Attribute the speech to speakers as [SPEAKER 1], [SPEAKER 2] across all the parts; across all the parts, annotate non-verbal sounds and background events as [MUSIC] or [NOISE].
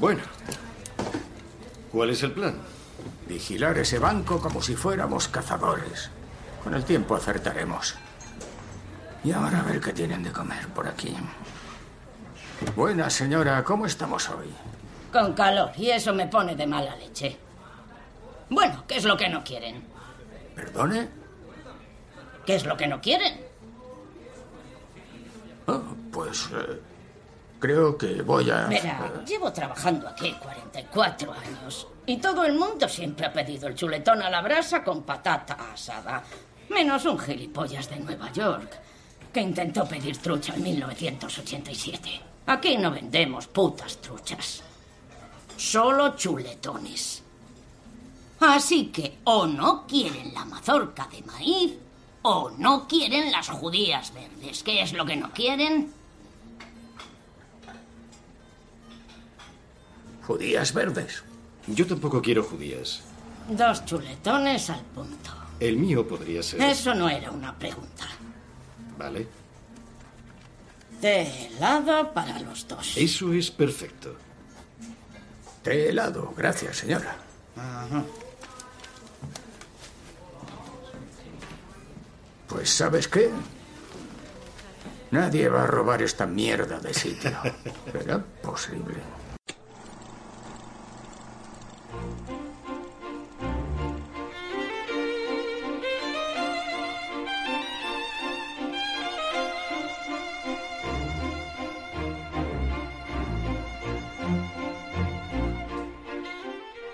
[SPEAKER 1] Bueno. ¿Cuál es el plan?
[SPEAKER 2] Vigilar ese banco como si fuéramos cazadores. Con el tiempo acertaremos. Y ahora a ver qué tienen de comer por aquí. Buena señora, ¿cómo estamos hoy?
[SPEAKER 3] Con calor, y eso me pone de mala leche. Bueno, ¿qué es lo que no quieren?
[SPEAKER 2] ¿Perdone?
[SPEAKER 3] ¿Qué es lo que no quieren?
[SPEAKER 2] Oh, pues eh, creo que voy a...
[SPEAKER 3] Verá, llevo trabajando aquí 44 años y todo el mundo siempre ha pedido el chuletón a la brasa con patata asada. Menos un gilipollas de Nueva York que intentó pedir trucha en 1987. Aquí no vendemos putas truchas. Solo chuletones. Así que o no quieren la mazorca de maíz o no quieren las judías verdes. ¿Qué es lo que no quieren?
[SPEAKER 2] ¿Judías verdes?
[SPEAKER 1] Yo tampoco quiero judías.
[SPEAKER 3] Dos chuletones al punto.
[SPEAKER 1] El mío podría ser.
[SPEAKER 3] Eso no era una pregunta.
[SPEAKER 1] Vale.
[SPEAKER 3] Té helado para los dos.
[SPEAKER 1] Eso es perfecto.
[SPEAKER 2] Té helado, gracias, señora. Pues ¿sabes qué? Nadie va a robar esta mierda de sitio. [LAUGHS] ¿Será posible?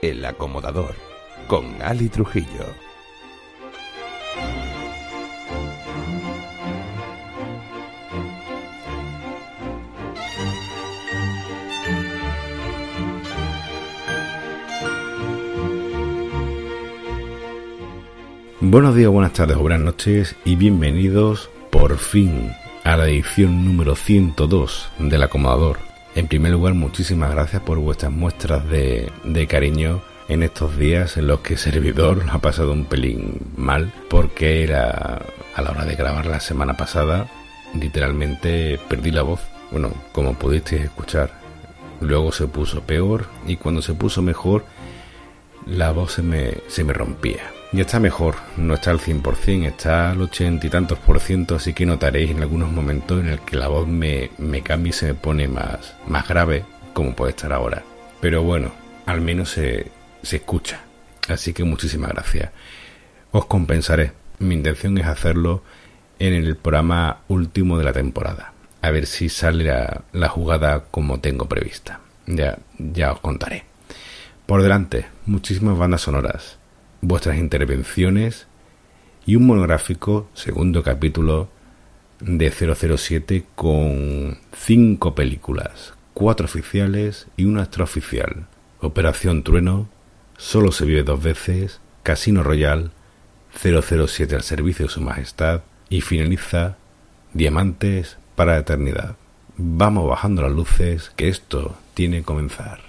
[SPEAKER 4] El acomodador con Ali Trujillo. Buenos días, buenas tardes o buenas noches y bienvenidos por fin a la edición número 102 del acomodador. En primer lugar, muchísimas gracias por vuestras muestras de, cariño en estos días en los que el servidor [LAUGHS] ha pasado un pelín mal porque era a la hora de grabar la semana pasada literalmente perdí la voz. Bueno, como pudisteis escuchar, luego se puso peor y cuando se puso mejor la voz se me, se me rompía. Ya está mejor, no está al 100%, está al 80 y tantos por ciento, así que notaréis en algunos momentos en el que la voz me, me cambia y se me pone más, más grave, como puede estar ahora. Pero bueno, al menos se, se escucha. Así que muchísimas gracias. Os compensaré. Mi intención es hacerlo en el programa último de la temporada. A ver si sale la, la jugada como tengo prevista. Ya, ya os contaré. Por delante, muchísimas bandas sonoras, vuestras intervenciones y un monográfico, segundo capítulo de 007 con cinco películas, cuatro oficiales y una extraoficial. Operación Trueno, Solo se vive dos veces, Casino Royal, 007 al servicio de su majestad y finaliza Diamantes para la eternidad. Vamos bajando las luces que esto tiene que comenzar.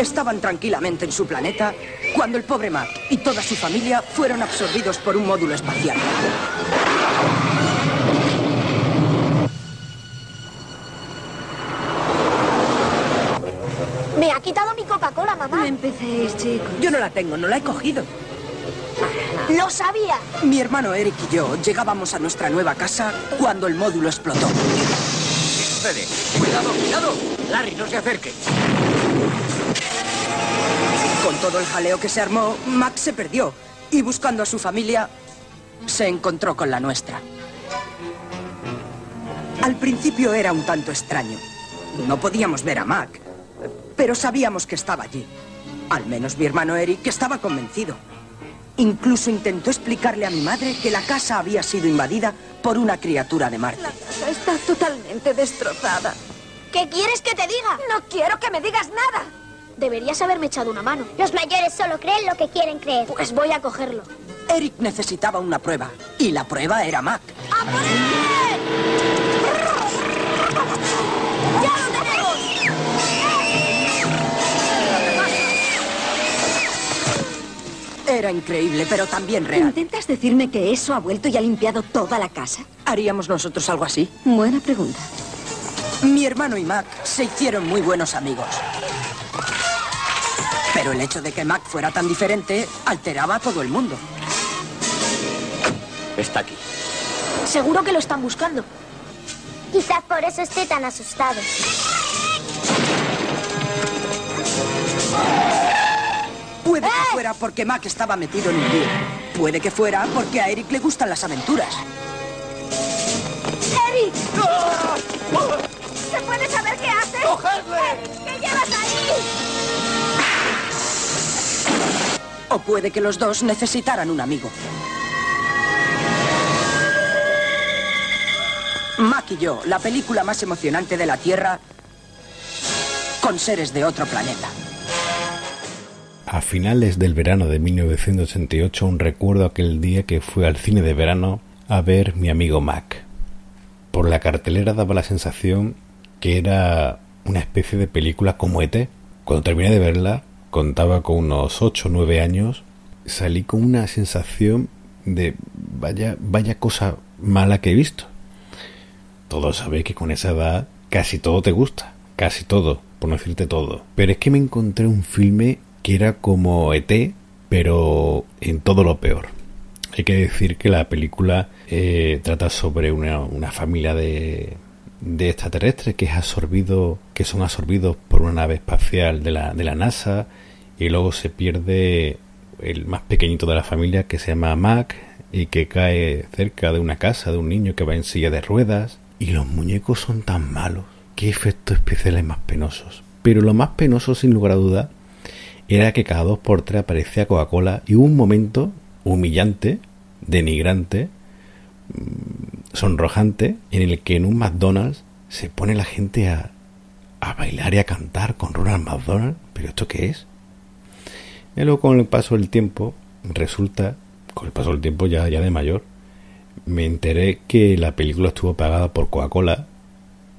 [SPEAKER 5] Estaban tranquilamente en su planeta cuando el pobre Mac y toda su familia fueron absorbidos por un módulo espacial.
[SPEAKER 6] Me ha quitado mi Coca-Cola, mamá.
[SPEAKER 7] No empecéis, chicos.
[SPEAKER 5] Yo no la tengo, no la he cogido.
[SPEAKER 6] Lo sabía.
[SPEAKER 5] Mi hermano Eric y yo llegábamos a nuestra nueva casa cuando el módulo explotó.
[SPEAKER 8] ¿Qué sucede? ¡Cuidado, cuidado! Larry, no se acerque.
[SPEAKER 5] Con todo el jaleo que se armó, Max se perdió y buscando a su familia, se encontró con la nuestra. Al principio era un tanto extraño. No podíamos ver a Mac, pero sabíamos que estaba allí. Al menos mi hermano Eric estaba convencido. Incluso intentó explicarle a mi madre que la casa había sido invadida por una criatura de Marte.
[SPEAKER 7] La casa está totalmente destrozada.
[SPEAKER 6] ¿Qué quieres que te diga?
[SPEAKER 7] No quiero que me digas nada.
[SPEAKER 6] Deberías haberme echado una mano. Los mayores solo creen lo que quieren creer. Pues voy a cogerlo.
[SPEAKER 5] Eric necesitaba una prueba y la prueba era Mac.
[SPEAKER 6] ¡Ya lo tenemos!
[SPEAKER 5] Era increíble, pero también real.
[SPEAKER 7] ¿Intentas decirme que eso ha vuelto y ha limpiado toda la casa?
[SPEAKER 5] ¿Haríamos nosotros algo así?
[SPEAKER 7] Buena pregunta.
[SPEAKER 5] Mi hermano y Mac se hicieron muy buenos amigos. Pero el hecho de que Mac fuera tan diferente alteraba a todo el mundo.
[SPEAKER 8] Está aquí.
[SPEAKER 6] Seguro que lo están buscando. Quizás por eso esté tan asustado.
[SPEAKER 5] Puede que fuera porque Mac estaba metido en un lío. Puede que fuera porque a Eric le gustan las aventuras.
[SPEAKER 7] ¡Eric! ¿Se puede saber qué haces? ¡Cogedle! ¿Qué llevas ahí?
[SPEAKER 5] O puede que los dos necesitaran un amigo. Mac y yo, la película más emocionante de la Tierra con seres de otro planeta.
[SPEAKER 4] A finales del verano de 1988 un recuerdo aquel día que fui al cine de verano a ver mi amigo Mac. Por la cartelera daba la sensación que era una especie de película como ET. Cuando terminé de verla, contaba con unos 8 o 9 años, salí con una sensación de vaya, vaya cosa mala que he visto. Todos sabéis que con esa edad casi todo te gusta, casi todo, por no decirte todo. Pero es que me encontré un filme que era como ET, pero en todo lo peor. Hay que decir que la película eh, trata sobre una, una familia de, de, extraterrestres que es absorbido, que son absorbidos por una nave espacial de la, de la NASA y luego se pierde el más pequeñito de la familia que se llama Mac y que cae cerca de una casa de un niño que va en silla de ruedas y los muñecos son tan malos. Qué efectos especiales más penosos. Pero lo más penoso, sin lugar a duda, era que cada dos por tres aparecía Coca-Cola y hubo un momento humillante, denigrante, sonrojante, en el que en un McDonald's se pone la gente a, a bailar y a cantar con Ronald McDonald. ¿Pero esto qué es? Y luego con el paso del tiempo, resulta, con el paso del tiempo ya, ya de mayor, me enteré que la película estuvo pagada por Coca-Cola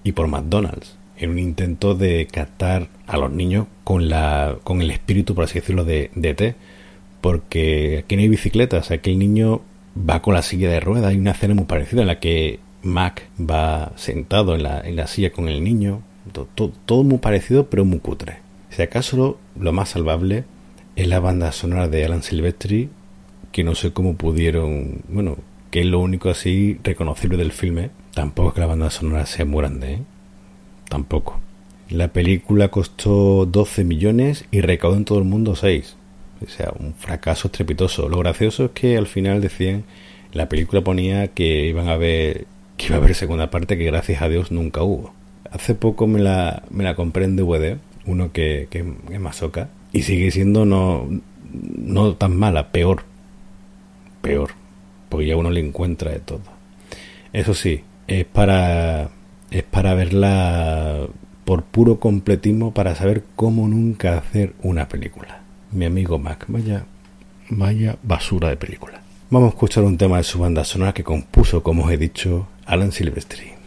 [SPEAKER 4] y por McDonald's en un intento de captar a los niños con la con el espíritu por así decirlo de, de T porque aquí no hay bicicletas aquí el niño va con la silla de ruedas hay una escena muy parecida en la que Mac va sentado en la, en la silla con el niño todo, todo, todo, muy parecido pero muy cutre si acaso lo, lo más salvable es la banda sonora de Alan Silvestri que no sé cómo pudieron bueno que es lo único así reconocible del filme tampoco es que la banda sonora sea muy grande ¿eh? tampoco. La película costó 12 millones y recaudó en todo el mundo 6. O sea, un fracaso estrepitoso. Lo gracioso es que al final decían, la película ponía que iban a ver, que iba a haber segunda parte que gracias a Dios nunca hubo. Hace poco me la, me la compré en DVD, uno que, que es masoca, y sigue siendo no, no tan mala, peor. Peor. Porque ya uno le encuentra de todo. Eso sí, es para es para verla por puro completismo para saber cómo nunca hacer una película. Mi amigo Mac, vaya, vaya basura de película. Vamos a escuchar un tema de su banda sonora que compuso, como os he dicho, Alan Silvestri.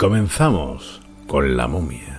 [SPEAKER 4] Comenzamos con la momia.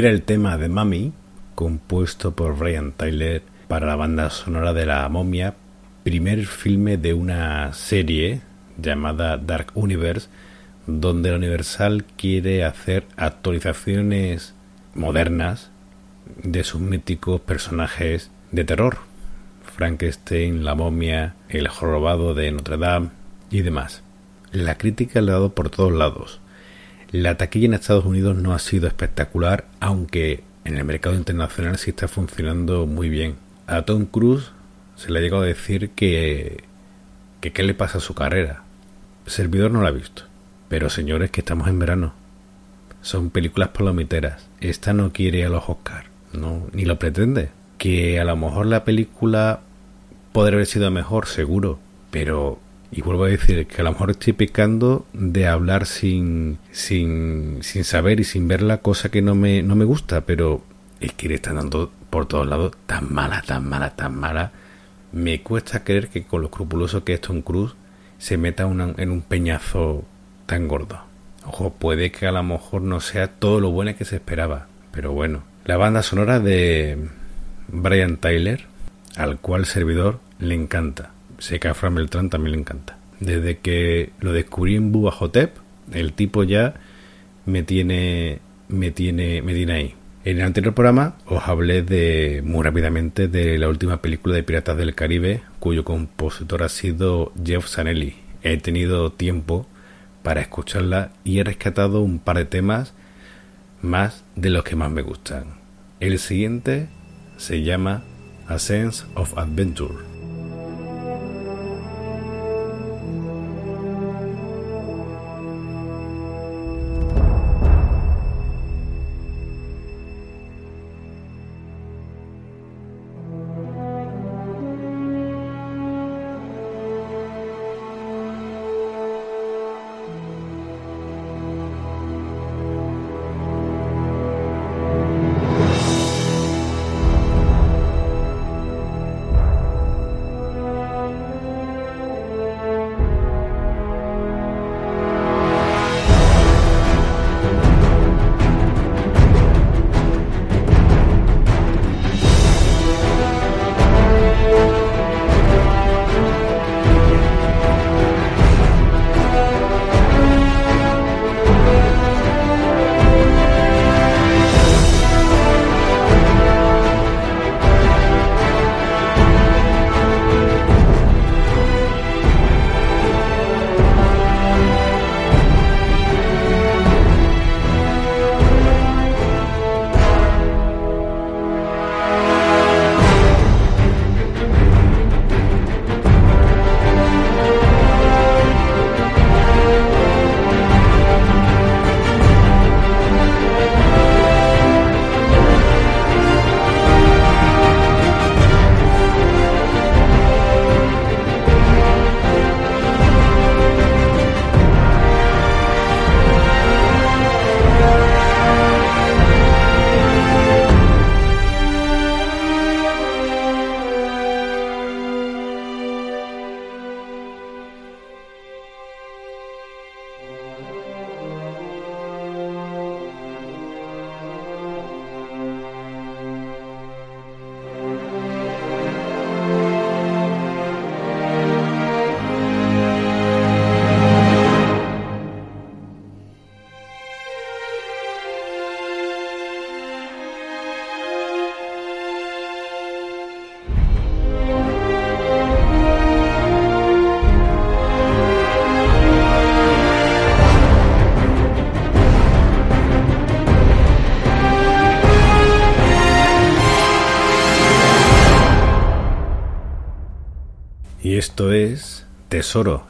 [SPEAKER 4] Era el tema de Mami, compuesto por Brian Tyler para la banda sonora de La momia, primer filme de una serie llamada Dark Universe, donde la Universal quiere hacer actualizaciones modernas de sus míticos personajes de terror. Frankenstein, la momia, el jorobado de Notre Dame y demás. La crítica le ha dado por todos lados. La taquilla en Estados Unidos no ha sido espectacular, aunque en el mercado internacional sí está funcionando muy bien. A Tom Cruise se le ha llegado a decir que que qué le pasa a su carrera. servidor no la ha visto. Pero señores, que estamos en verano. Son películas palomiteras. Esta no quiere a los Oscars. No, ni lo pretende. Que a lo mejor la película podría haber sido mejor, seguro. Pero, y vuelvo a decir, que a lo mejor estoy pecando de hablar sin, sin, sin saber y sin ver la cosa que no me, no me gusta. Pero es que le están dando por todos lados tan mala, tan mala, tan mala. Me cuesta creer que con lo escrupuloso que es Tom Cruise se meta en un peñazo tan gordo. Ojo, puede que a lo mejor no sea todo lo bueno que se esperaba, pero bueno. La banda sonora de Brian Tyler, al cual servidor le encanta. Sé que a Fran Beltrán también le encanta. Desde que lo descubrí en Bubba Hotep, el tipo ya me tiene, me tiene, me tiene ahí. En el anterior programa os hablé de muy rápidamente de la última película de Piratas del Caribe, cuyo compositor ha sido Jeff Zanelli. He tenido tiempo para escucharla y he rescatado un par de temas más de los que más me gustan. El siguiente se llama A Sense of Adventure. Tesoro,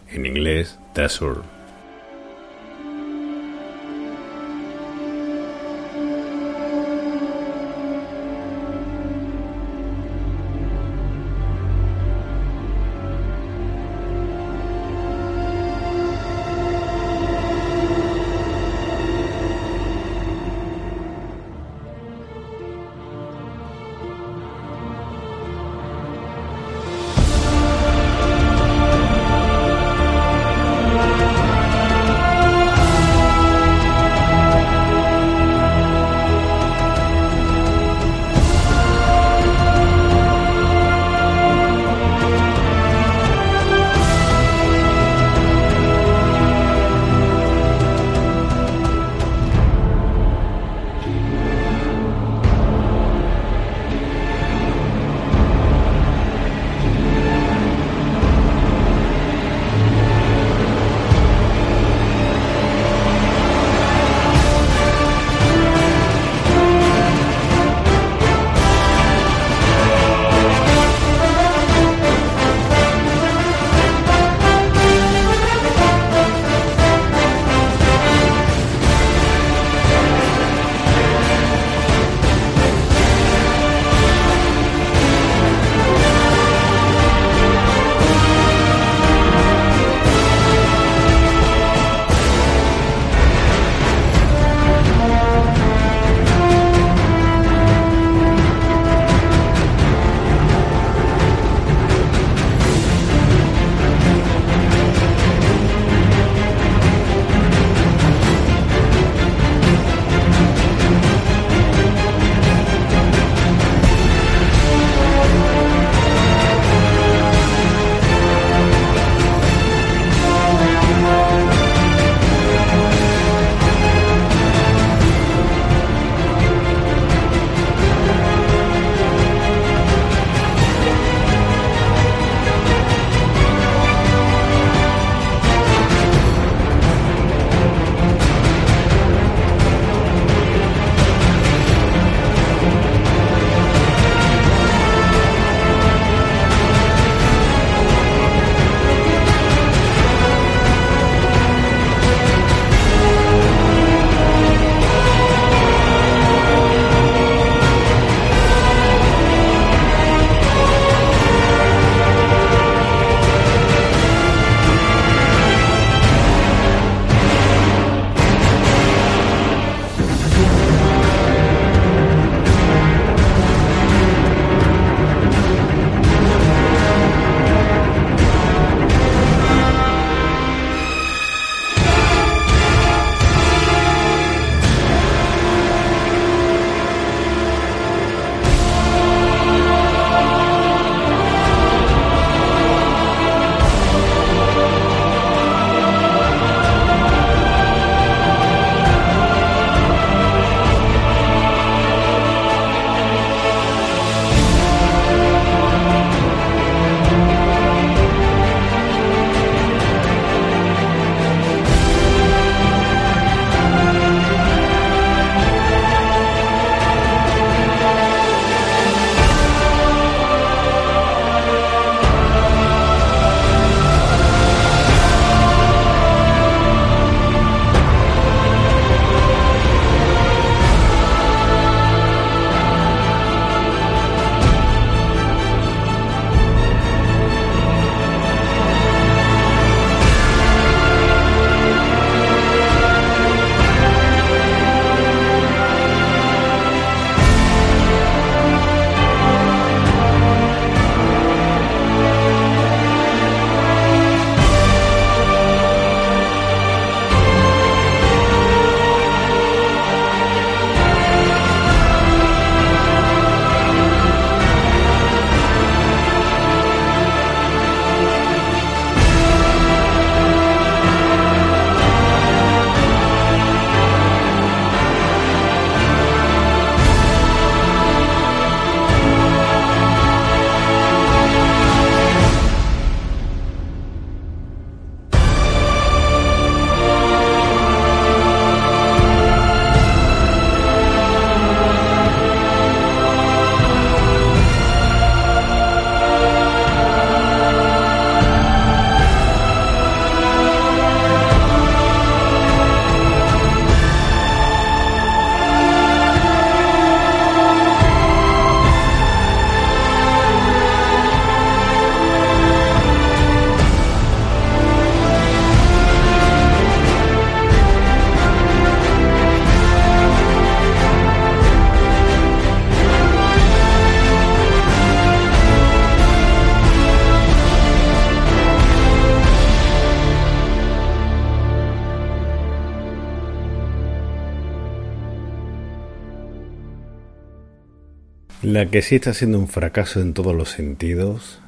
[SPEAKER 4] La que sí está siendo un fracaso en todos los sentidos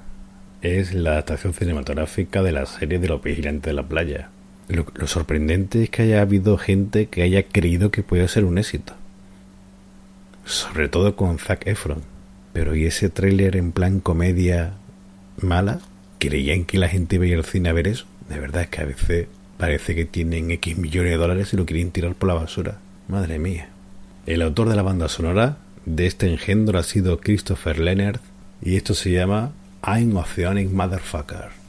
[SPEAKER 4] es la adaptación cinematográfica de la serie de los vigilantes de la playa. Lo, sorprendente es que haya habido gente que haya creído que podía ser un éxito. Sobre todo con Zac Efron. Pero ¿y ese tráiler en plan comedia mala? ¿Creían que la gente iba a al cine a ver eso? De verdad es que a veces parece que tienen X millones de dólares y lo quieren tirar por la basura. Madre mía. El autor de la banda sonora de este engendro ha sido Christopher Leonard y esto se llama I'm Oceanic Motherfucker.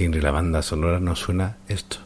[SPEAKER 4] Inri la banda sonora nos suena esto.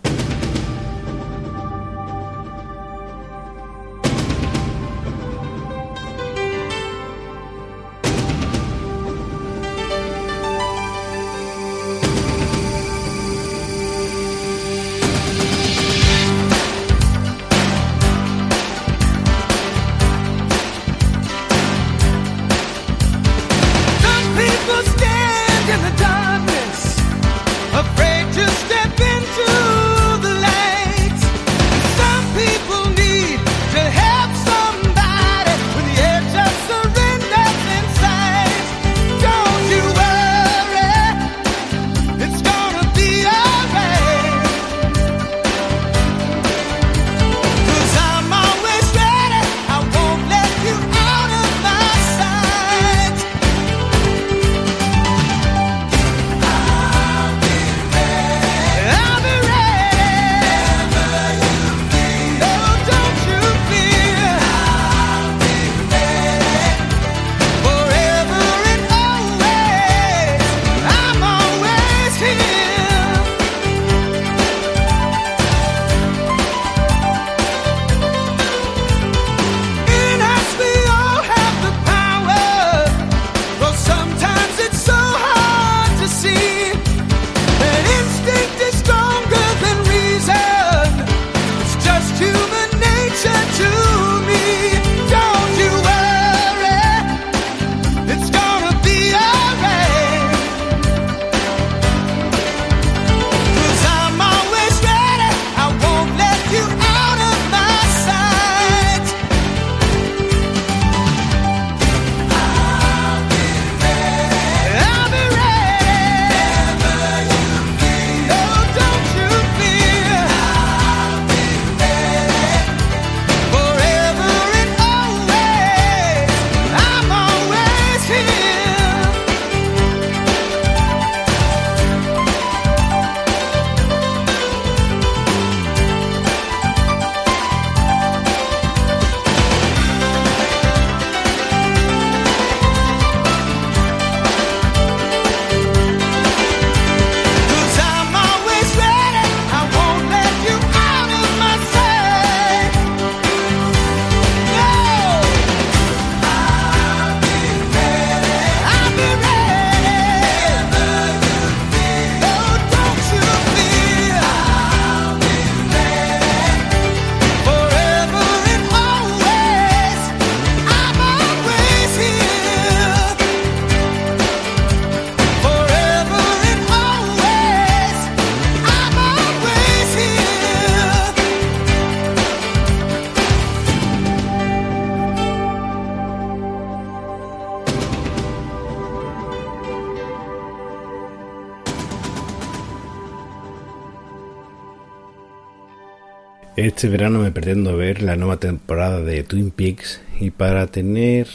[SPEAKER 4] Este verano me pretendo ver la nueva temporada de Twin Peaks y para tener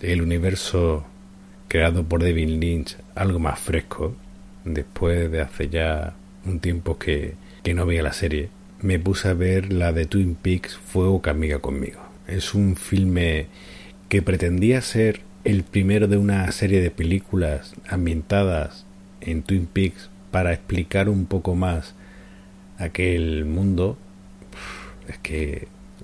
[SPEAKER 4] el universo creado por David Lynch algo más fresco, después de hace ya un tiempo que, que no veía la serie, me puse a ver la de Twin Peaks Fuego que amiga conmigo. Es un filme que pretendía ser el primero de una serie de películas ambientadas en Twin Peaks para explicar un poco más aquel mundo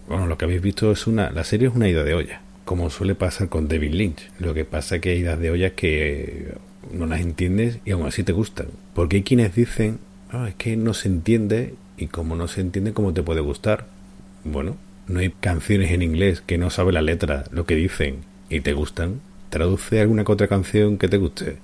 [SPEAKER 4] bueno, lo que habéis visto es una, la serie es una ida de olla, como suele pasar con David Lynch. Lo que pasa es que hay idas de olla que no las entiendes y aún así te gustan. Porque hay quienes dicen, ah, es que no se entiende y como no se entiende, ¿cómo te puede gustar? Bueno, no hay canciones en inglés que no sabe la letra, lo que dicen y te gustan. Traduce alguna que otra canción que te guste.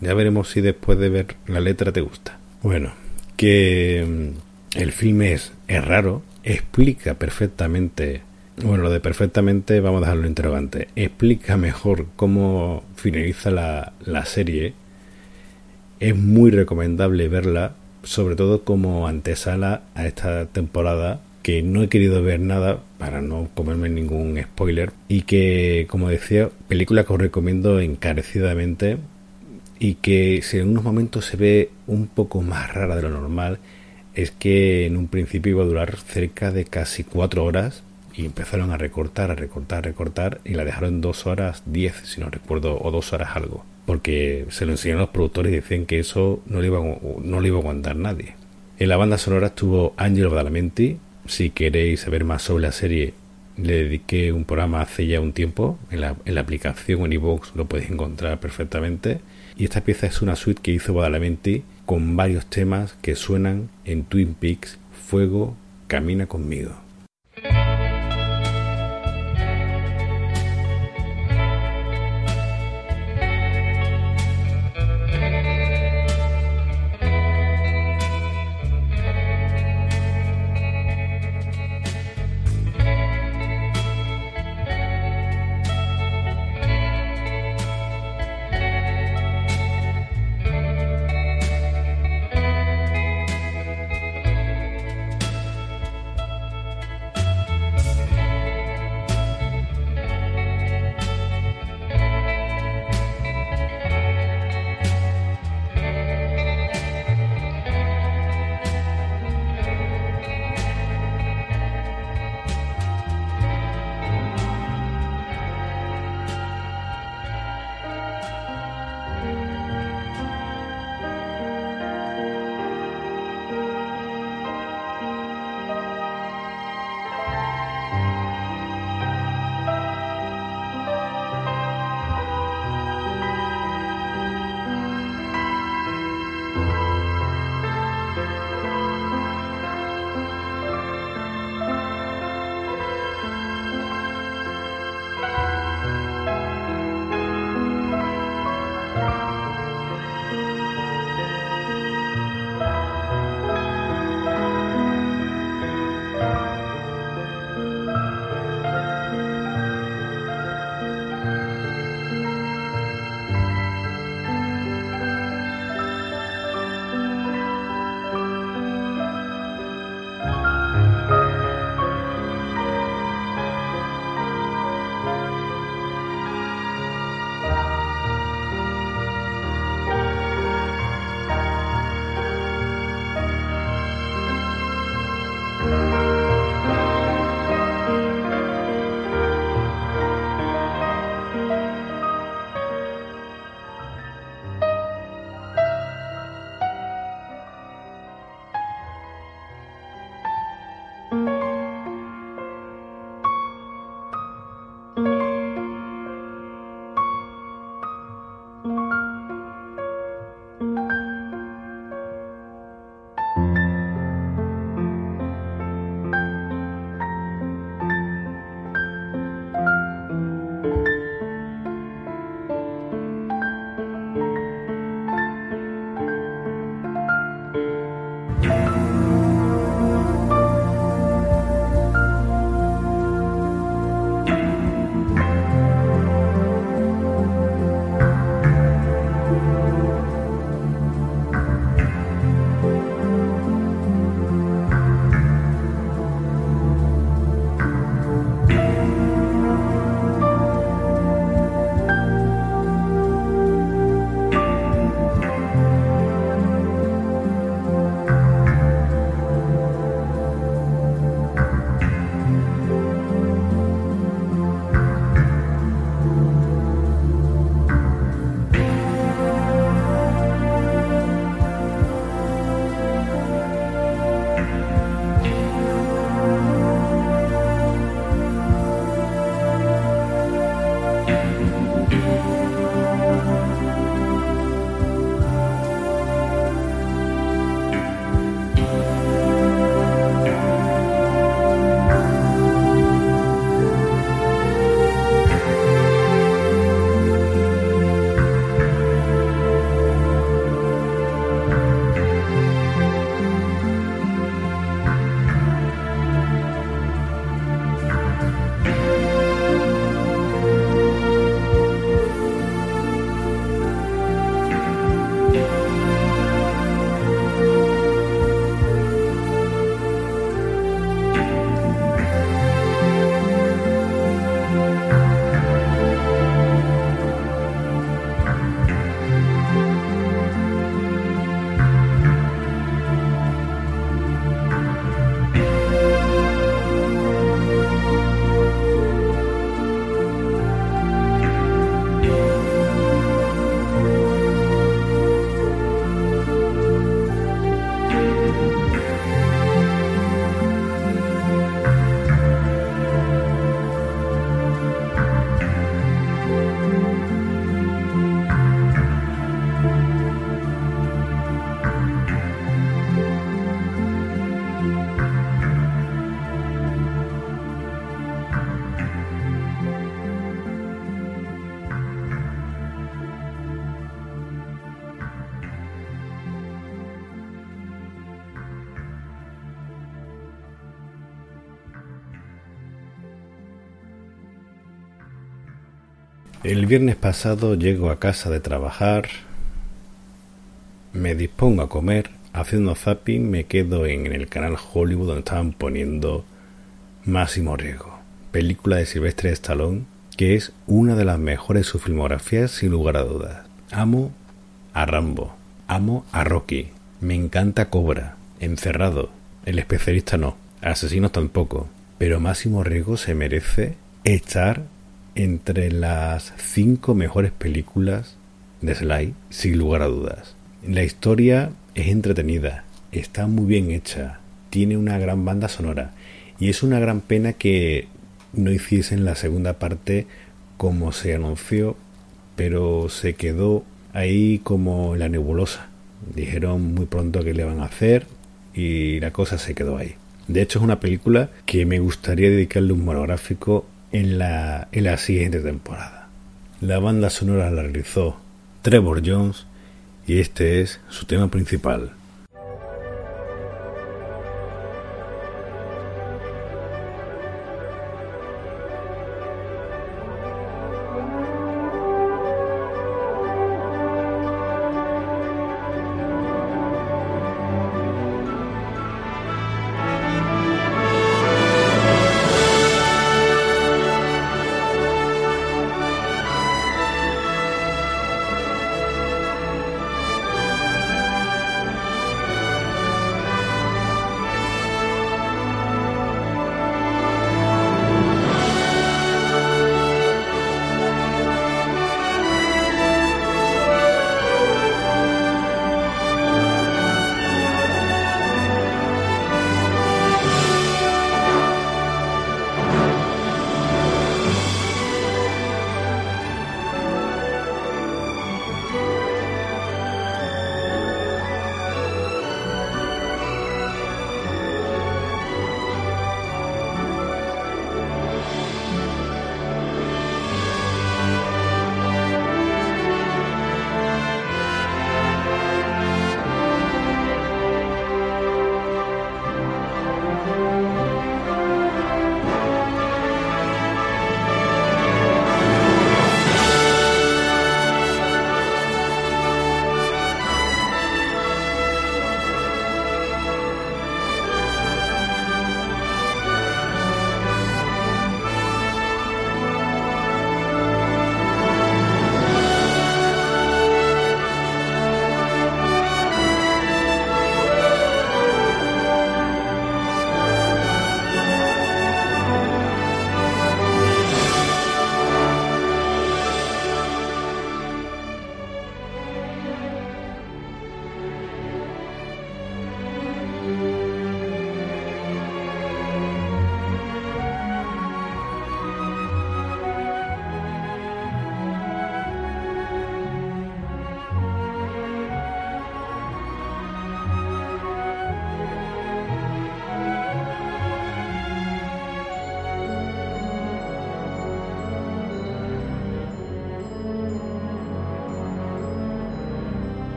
[SPEAKER 4] Ya veremos si después de ver la letra te gusta. Bueno, que mm, el filme es, es raro, explica perfectamente, bueno, lo de perfectamente vamos a dejarlo interrogante, explica mejor cómo finaliza la, la serie. Es muy recomendable verla, sobre todo como antesala a esta temporada que no he querido ver nada para no comerme ningún spoiler y que como decía película que os recomiendo encarecidamente y que si en unos momentos se ve un poco más rara de lo normal es que en un principio iba a durar cerca de casi cuatro horas y empezaron a recortar, a recortar, a recortar y la dejaron dos horas diez, si no recuerdo, o dos horas algo. porque se lo enseñaron los productores y decían que eso no le iba, no le iba a aguantar nadie. En la banda sonora estuvo Angelo Badalamenti. Si queréis saber más sobre la serie, le dediqué un programa hace ya un tiempo. En la, en la aplicación en iVoox lo podéis encontrar perfectamente. Y esta pieza es una suite que hizo Badalamenti con varios temas que suenan en Twin Peaks Fuego, Camina conmigo. Viernes pasado llego a casa de trabajar, me dispongo a comer, haciendo zapping me quedo en el canal Hollywood donde estaban poniendo Máximo Riesgo, película de Silvestre Stallone, que es una de las mejores de su filmografía sin lugar a dudas. Amo a Rambo, amo a Rocky, me encanta Cobra, Encerrado, el especialista no, Asesinos tampoco, pero Máximo Riesgo se merece estar entre las cinco mejores películas de Sly, sin lugar a dudas. La historia es entretenida, está muy bien hecha, tiene una gran banda sonora y es una gran pena que no hiciesen la segunda parte como se anunció, pero se quedó ahí como la nebulosa. Dijeron muy pronto que le van a hacer y la cosa se quedó ahí. De hecho es una película que me gustaría dedicarle un monográfico en la, en la siguiente temporada. La banda sonora la realizó Trevor Jones y este es su tema principal.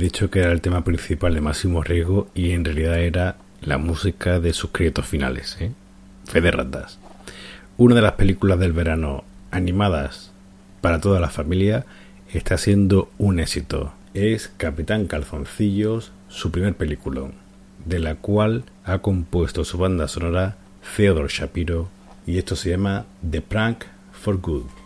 [SPEAKER 4] Dicho que era el tema principal de Máximo Riesgo y en realidad era la música de sus créditos finales, ¿eh? Una de las películas del verano animadas para toda la familia está siendo un éxito. Es Capitán Calzoncillos, su primer película, de la cual ha compuesto su banda sonora Theodore Shapiro y esto se llama The Prank for Good.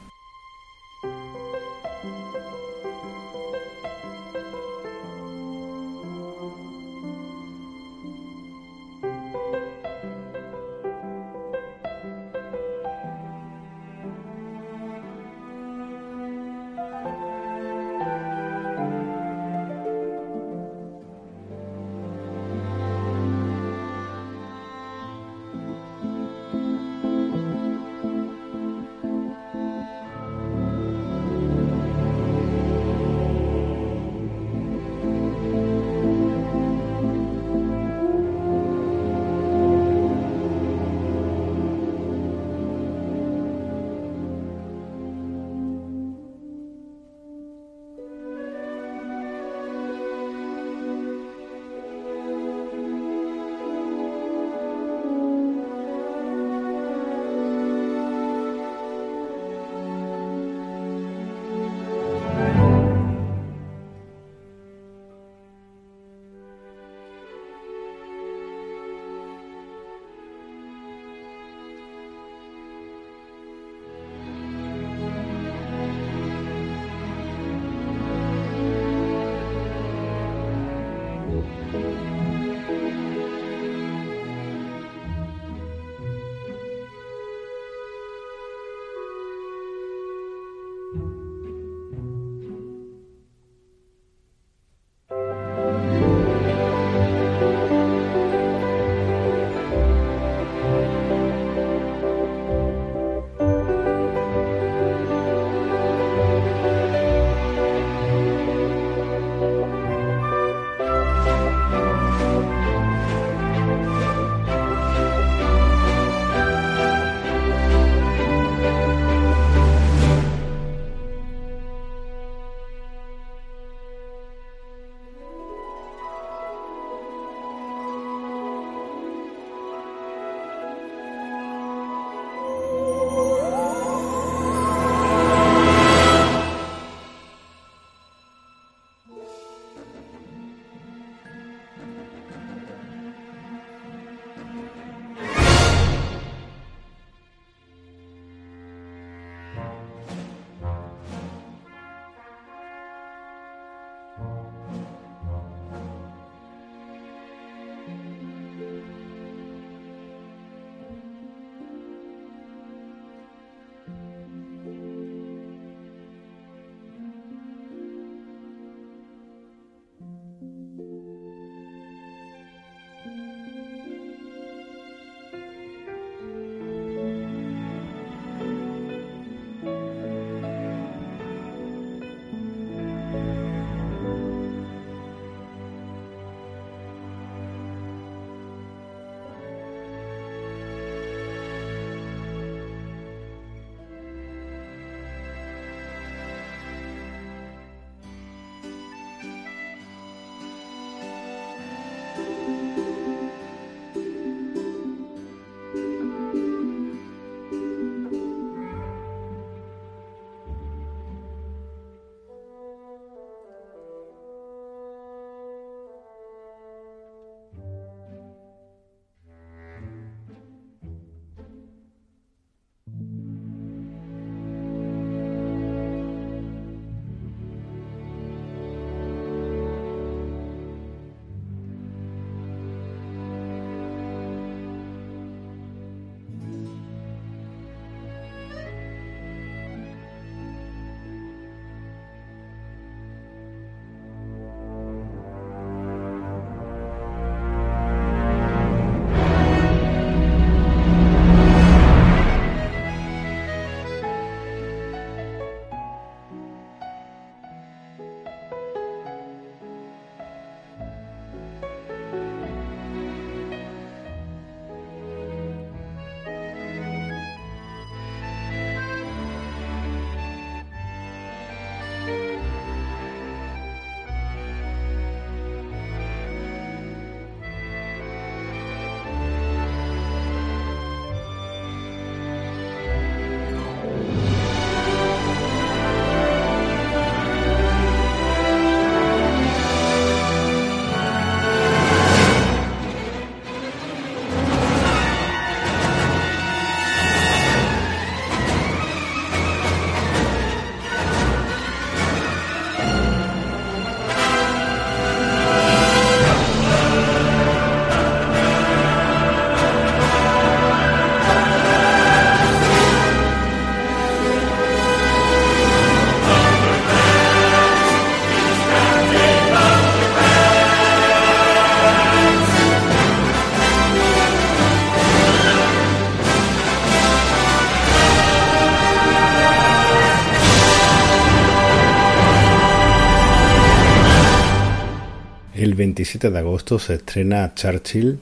[SPEAKER 4] El 27 de agosto se estrena Churchill,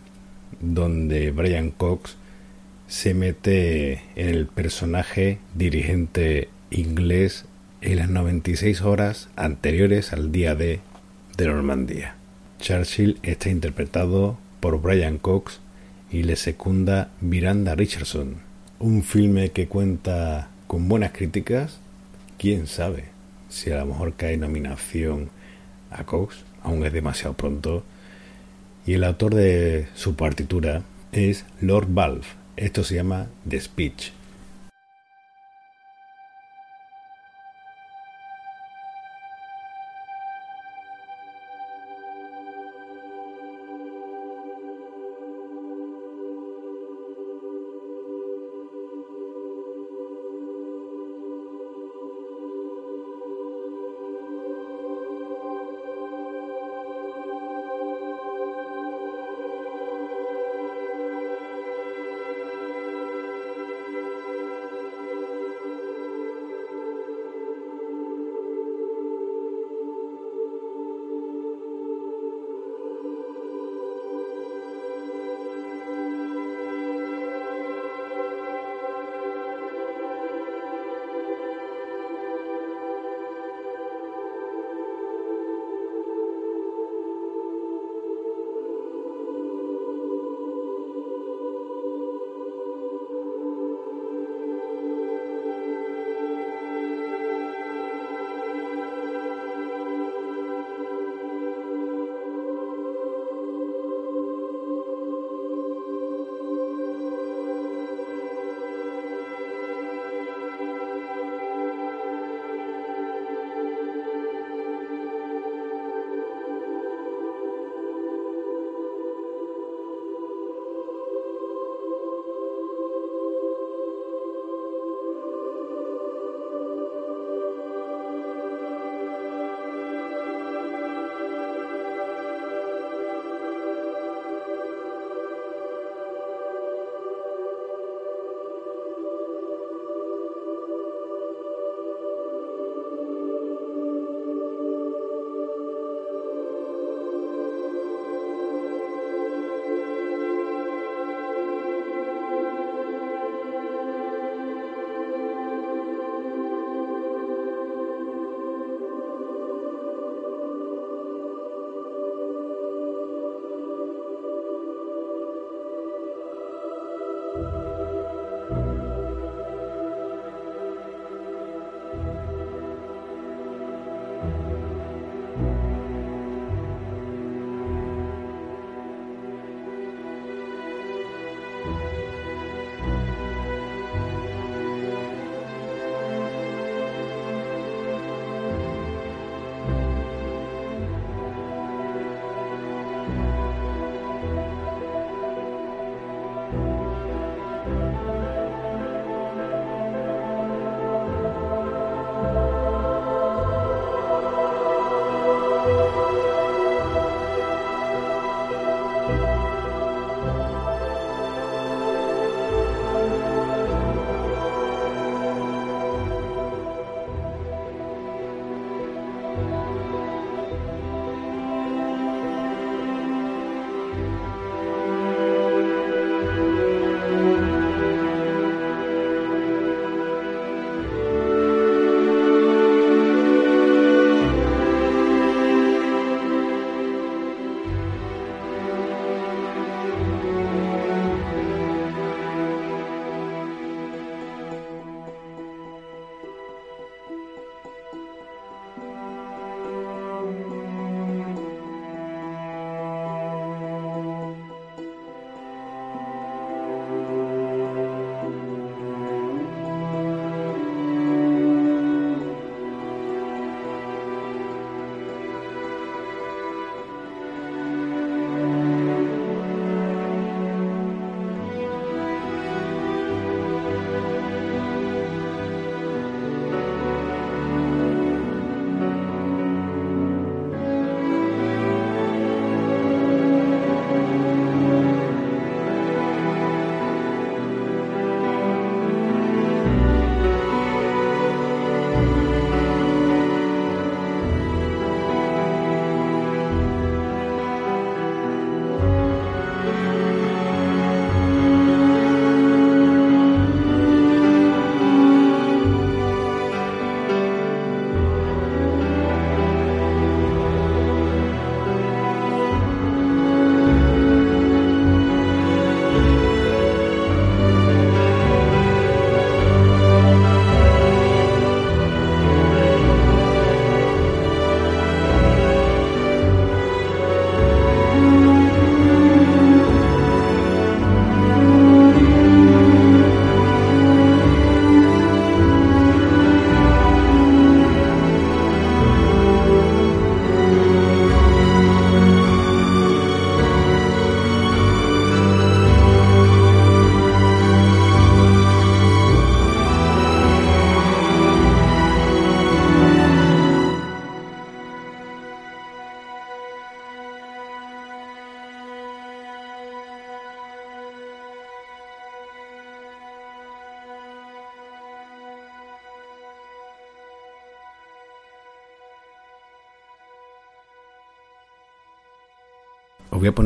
[SPEAKER 4] donde Brian Cox se mete en el personaje dirigente inglés en las 96 horas anteriores al día D de Normandía. Churchill está interpretado por Brian Cox y le secunda Miranda Richardson. Un filme que cuenta con buenas críticas, quién sabe si a lo mejor cae nominación a Cox, aún es demasiado pronto. Y el autor de su partitura es Lord Valve. Esto se llama The Speech.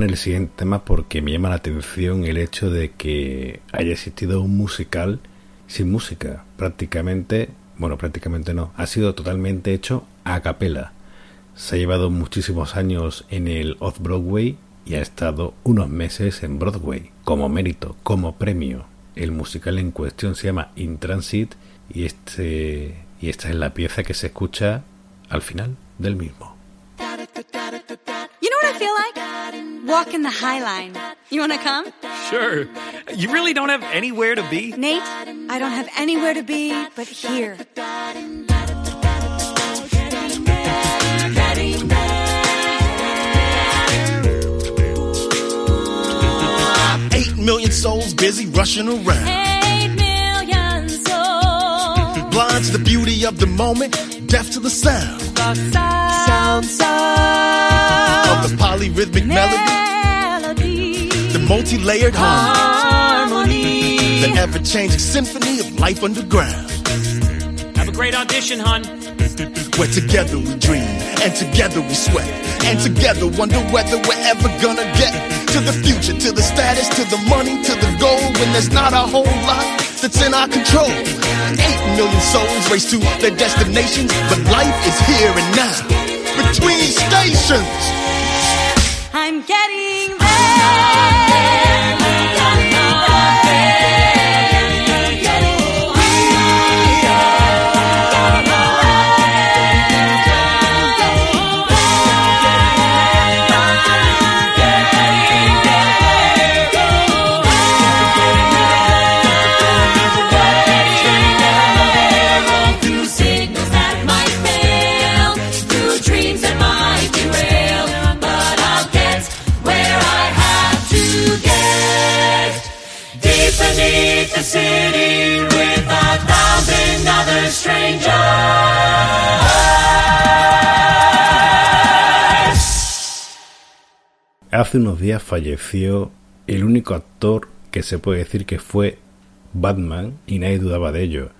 [SPEAKER 4] El siguiente tema porque me llama la atención el hecho de que haya existido un musical sin música. Prácticamente, bueno, prácticamente no, ha sido totalmente hecho a capela. Se ha llevado muchísimos años en el Off-Broadway y ha estado unos meses en Broadway como mérito, como premio. El musical en cuestión se llama In Transit y este y esta es la pieza que se escucha al final del mismo.
[SPEAKER 9] Walking the High Line. You want to come?
[SPEAKER 10] Sure. You really don't have anywhere to be?
[SPEAKER 9] Nate, I don't have anywhere to be but here.
[SPEAKER 11] Eight million souls busy rushing around.
[SPEAKER 12] Eight million souls.
[SPEAKER 11] Blind to the beauty of the moment, deaf to the sound
[SPEAKER 12] Sound, sound.
[SPEAKER 11] Of the polyrhythmic melody,
[SPEAKER 12] Melody.
[SPEAKER 11] the multi layered harmony,
[SPEAKER 12] Harmony.
[SPEAKER 11] the ever changing symphony of life underground.
[SPEAKER 10] Have a great audition, hon.
[SPEAKER 11] Where together we dream, and together we sweat, and together wonder whether we're ever gonna get to the future, to the status, to the money, to the goal. When there's not a whole lot that's in our control. Eight million souls race to their destinations, but life is here and now, between stations.
[SPEAKER 12] I'm getting there.
[SPEAKER 4] Unos días falleció el único actor que se puede decir que fue Batman y nadie dudaba de ello.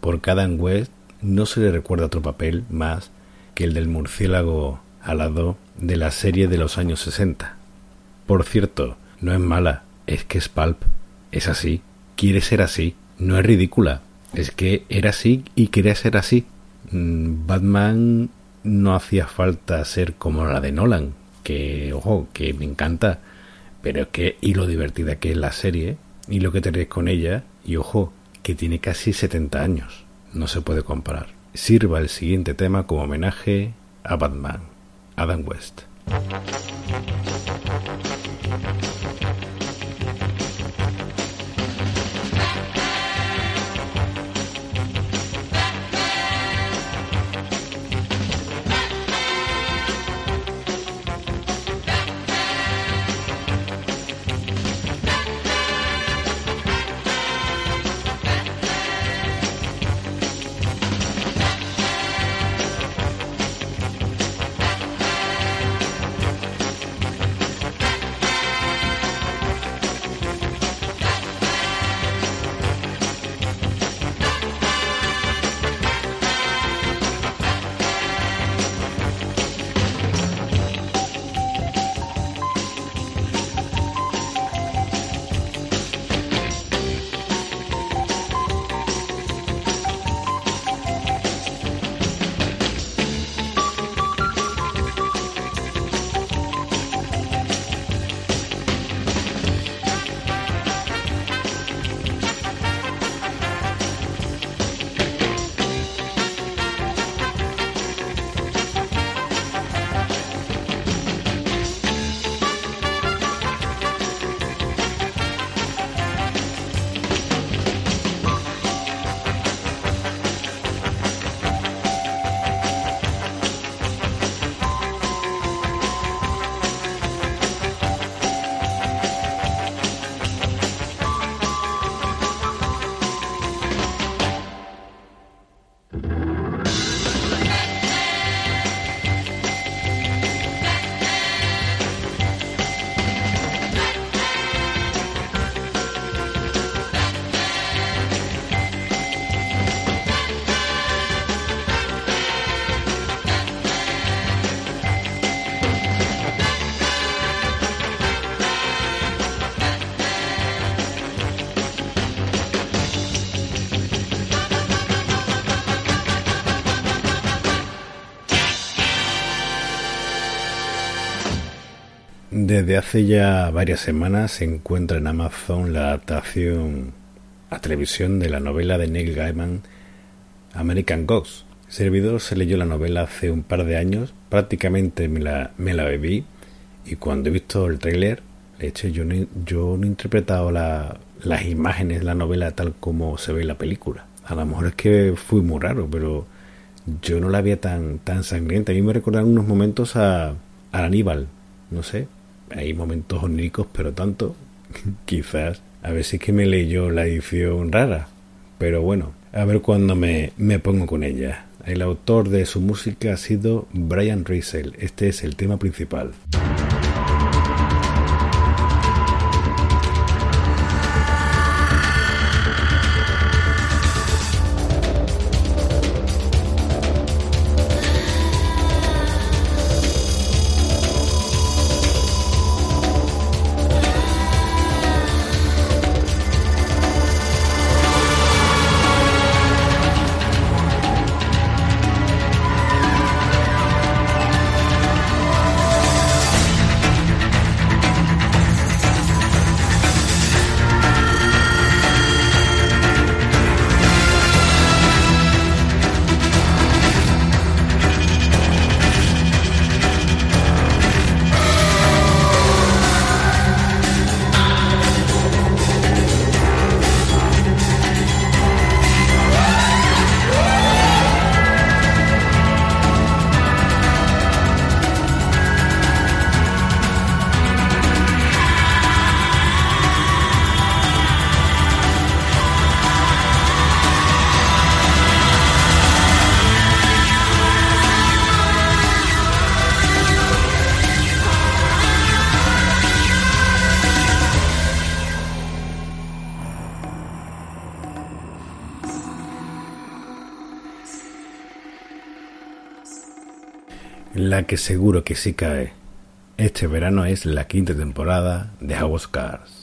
[SPEAKER 4] Por Adam West no se le recuerda otro papel más que el del murciélago alado de la serie de los años 60. Por cierto, no es mala, es que es Pulp. Es así, quiere ser así, no es ridícula. Es que era así y quería ser así. Mm, Batman no hacía falta ser como la de Nolan, que, ojo, que me encanta, pero es que, y lo divertida que es la serie, y lo que tenéis con ella, y ojo, que tiene casi 70 años, no se puede comparar. Sirva el siguiente tema como homenaje a Batman, Adam West. Desde hace ya varias semanas se encuentra en Amazon la adaptación a televisión de la novela de Neil Gaiman American Gods. El servidor se leyó la novela hace un par de años, prácticamente me la, me la bebí y cuando he visto el tráiler, de hecho yo no, yo no he interpretado la- las imágenes de la novela tal como se ve en la película. A lo mejor es que fui muy raro, pero yo no la veía tan, tan sangrienta. A mí me recordaron unos momentos a, a Aníbal, no sé. Hay momentos oníricos, pero tanto. [LAUGHS] Quizás. A ver si que me leyó la edición rara. Pero bueno, a ver cuándo me, me pongo con ella. El autor de su música ha sido Brian Riesel. Este es el tema principal. Que seguro que sí cae. Este verano es la quinta temporada de House of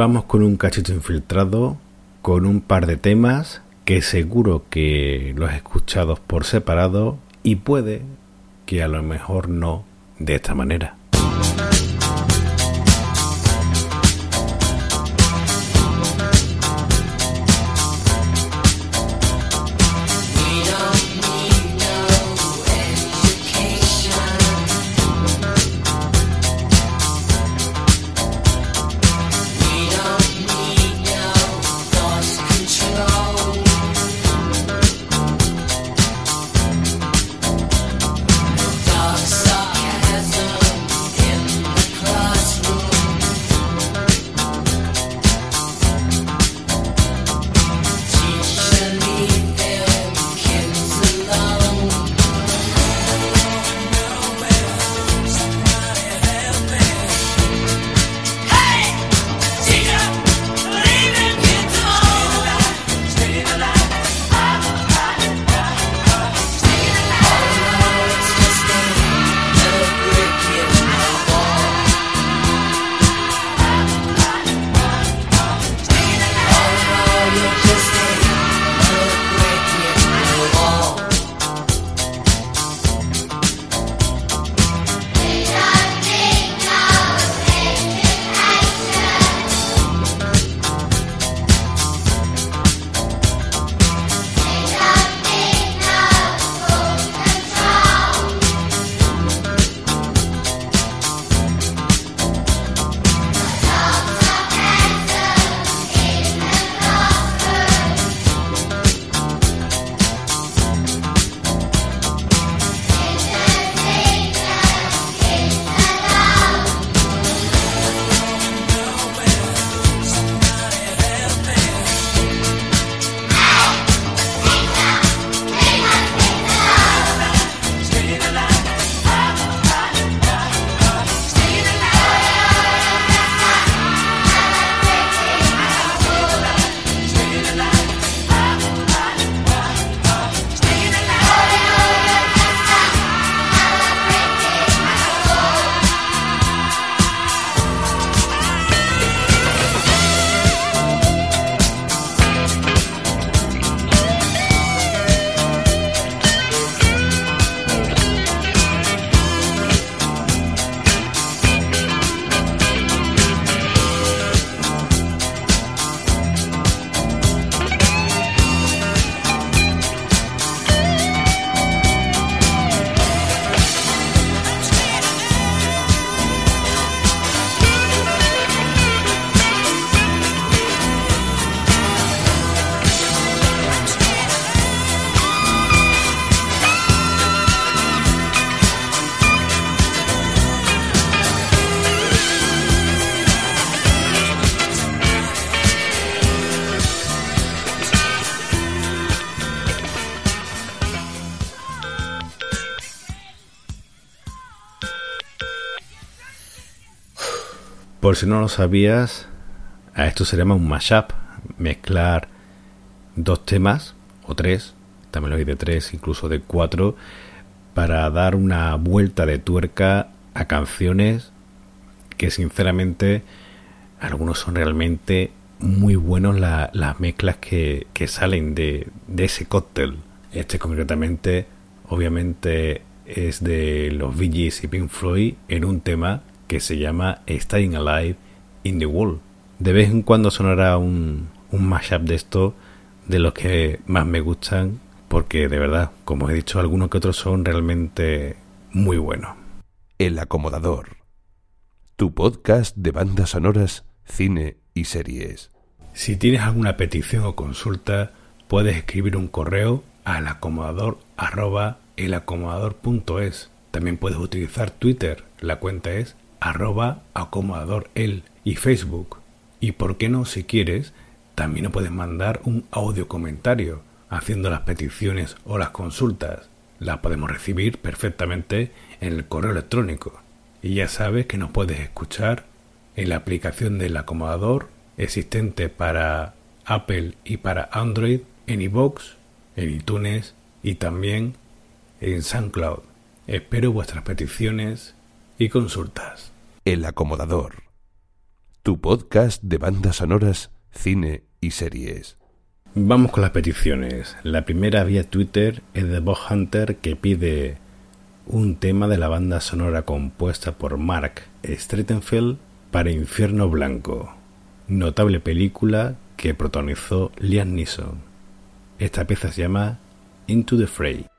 [SPEAKER 4] Vamos con un cachito infiltrado, con un par de temas que seguro que los he escuchado por separado y puede que a lo mejor no de esta manera. Por si no lo sabías, a esto se llama un mashup, mezclar dos temas, o tres, también lo hay de tres, incluso de cuatro, para dar una vuelta de tuerca a canciones que sinceramente algunos son realmente muy buenos la- las mezclas que, salen de, de ese cóctel. Este concretamente, obviamente, es de los Gees y Pink Floyd en un tema que se llama Staying Alive in the Wall. De vez en cuando sonará un, un mashup de esto, de los que más me gustan, porque de verdad, como he dicho, algunos que otros son realmente muy buenos.
[SPEAKER 13] El acomodador. Tu podcast de bandas sonoras, cine y series.
[SPEAKER 4] Si tienes alguna petición o consulta, puedes escribir un correo al acomodador arroba elacomodador.es. También puedes utilizar Twitter, la cuenta es arroba acomodadorel y Facebook. Y por qué no, si quieres, también nos puedes mandar un audio comentario haciendo las peticiones o las consultas. Las podemos recibir perfectamente en el correo electrónico. Y ya sabes que nos puedes escuchar en la aplicación del acomodador existente para Apple y para Android, en iVoox, en iTunes y también en SoundCloud. Espero vuestras peticiones y consultas.
[SPEAKER 13] El acomodador. Tu podcast de bandas sonoras, cine y series.
[SPEAKER 4] Vamos con las peticiones. La primera vía Twitter es de Bob Hunter que pide un tema de la banda sonora compuesta por Mark Streitenfeld para Infierno Blanco, notable película que protagonizó Liam Neeson. Esta pieza se llama Into the Fray.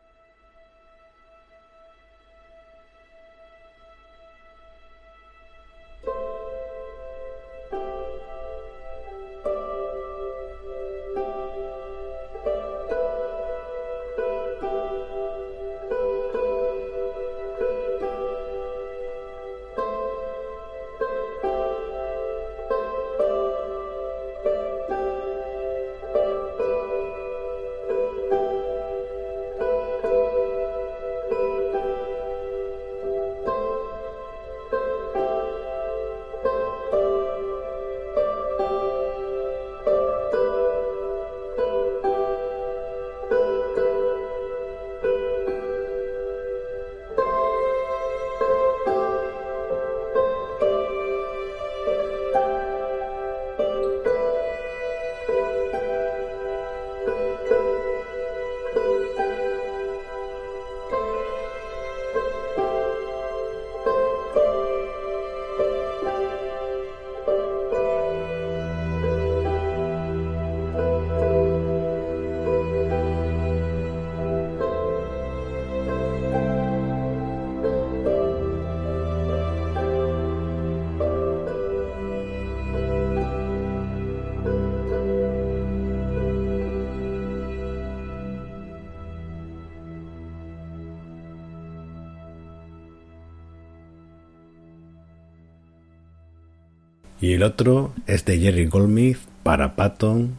[SPEAKER 4] Otro es de Jerry Goldsmith para Patton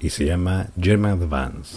[SPEAKER 4] y se llama German Advance.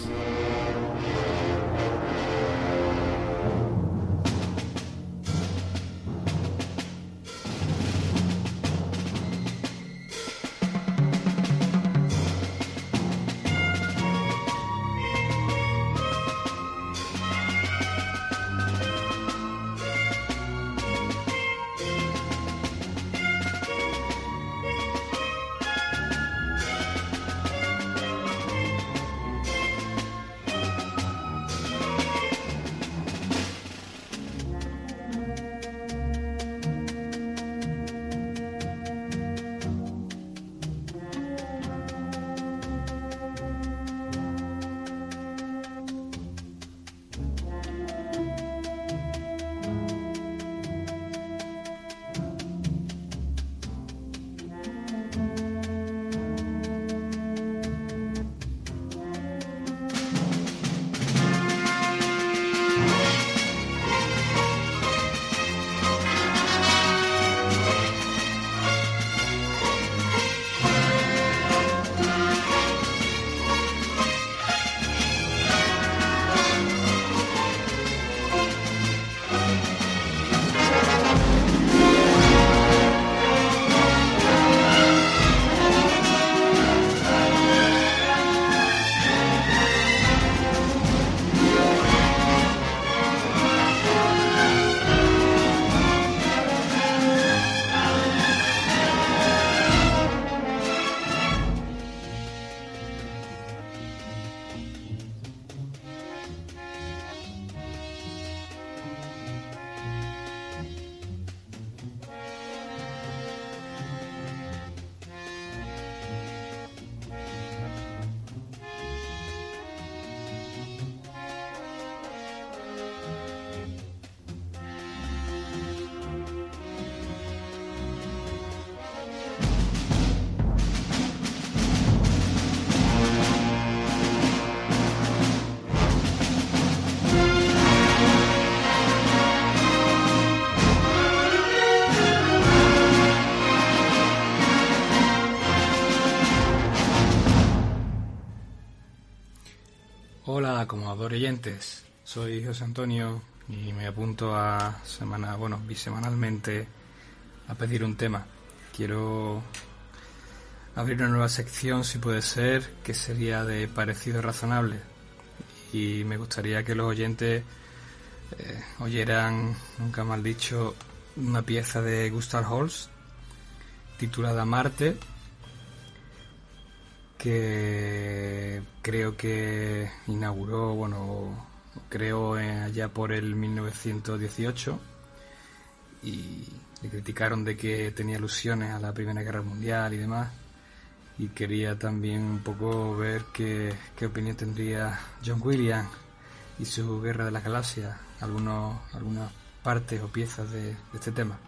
[SPEAKER 14] A pedir un tema. Quiero abrir una nueva sección, si puede ser, que sería de parecido razonable. Y me gustaría que los oyentes eh, oyeran, nunca mal dicho, una pieza de Gustav Holst titulada Marte, que creo que inauguró, bueno, creó eh, allá por el 1918 y le criticaron de que tenía alusiones a la Primera Guerra Mundial y demás. Y quería también un poco ver qué, qué opinión tendría John Williams y su Guerra de las Galaxias, algunos, algunas partes o piezas de, este tema.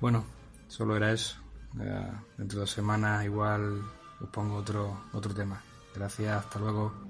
[SPEAKER 14] Bueno, solo era eso. Dentro de dos semanas igual os pongo otro, otro tema. Gracias, hasta luego.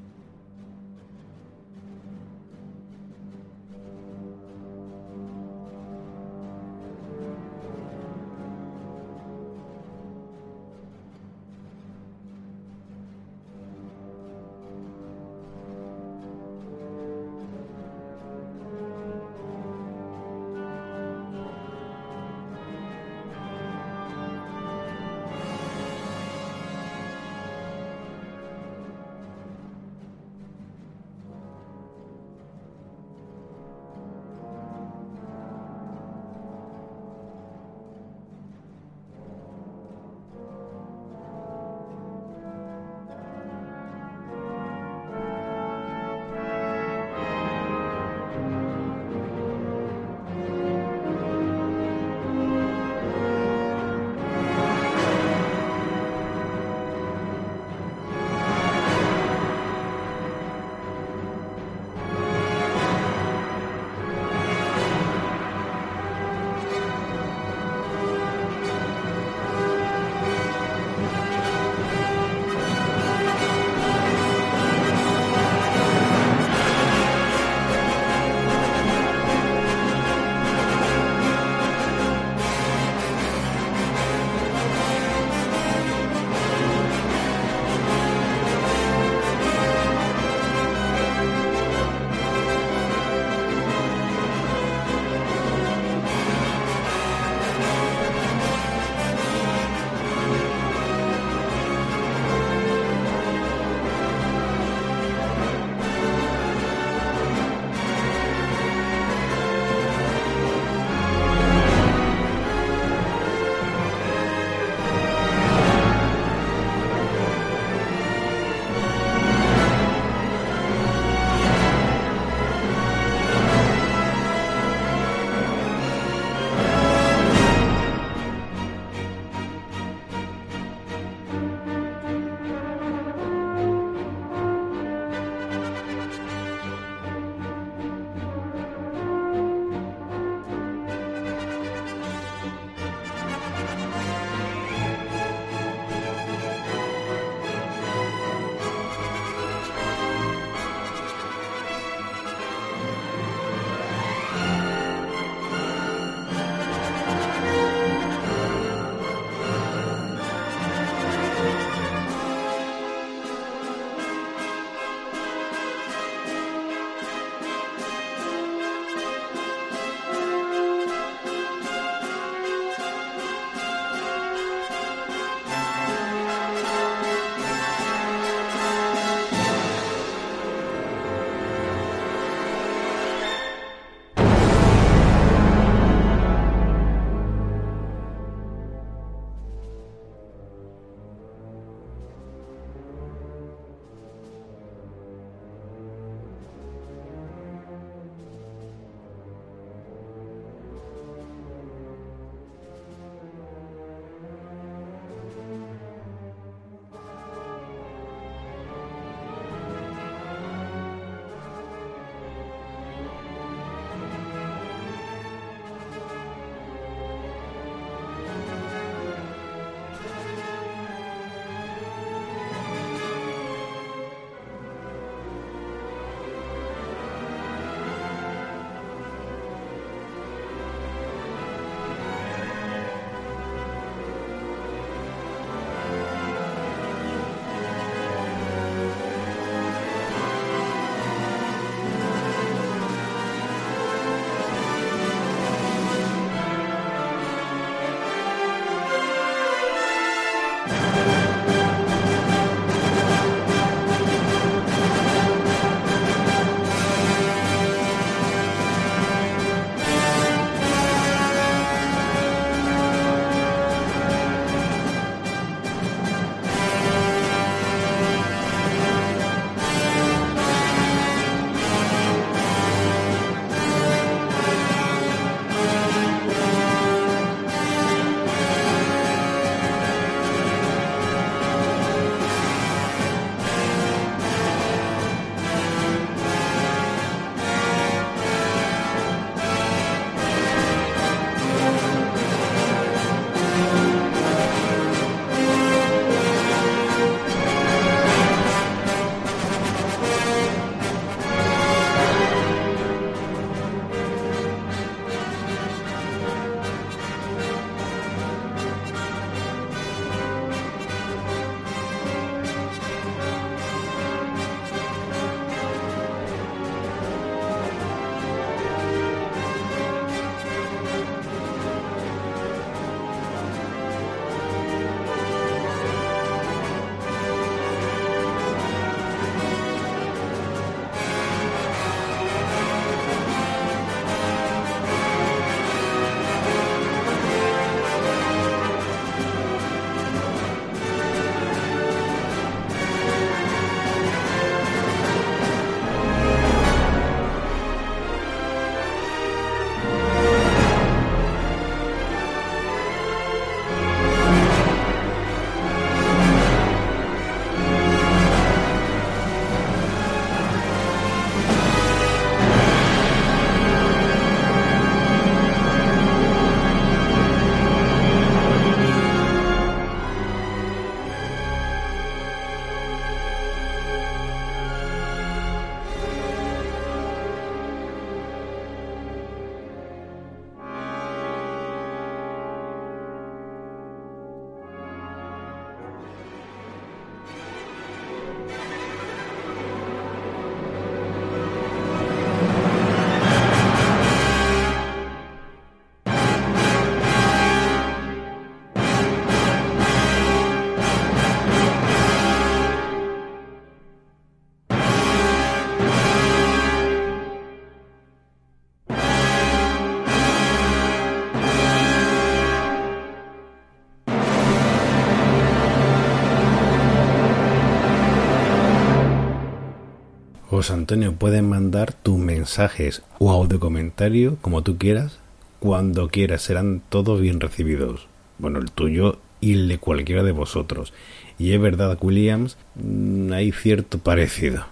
[SPEAKER 4] José Antonio, puedes mandar tus mensajes o audio comentario como tú quieras, cuando quieras, serán todos bien recibidos. Bueno, el tuyo y el de cualquiera de vosotros. Y es verdad, Williams, mm, hay cierto parecido,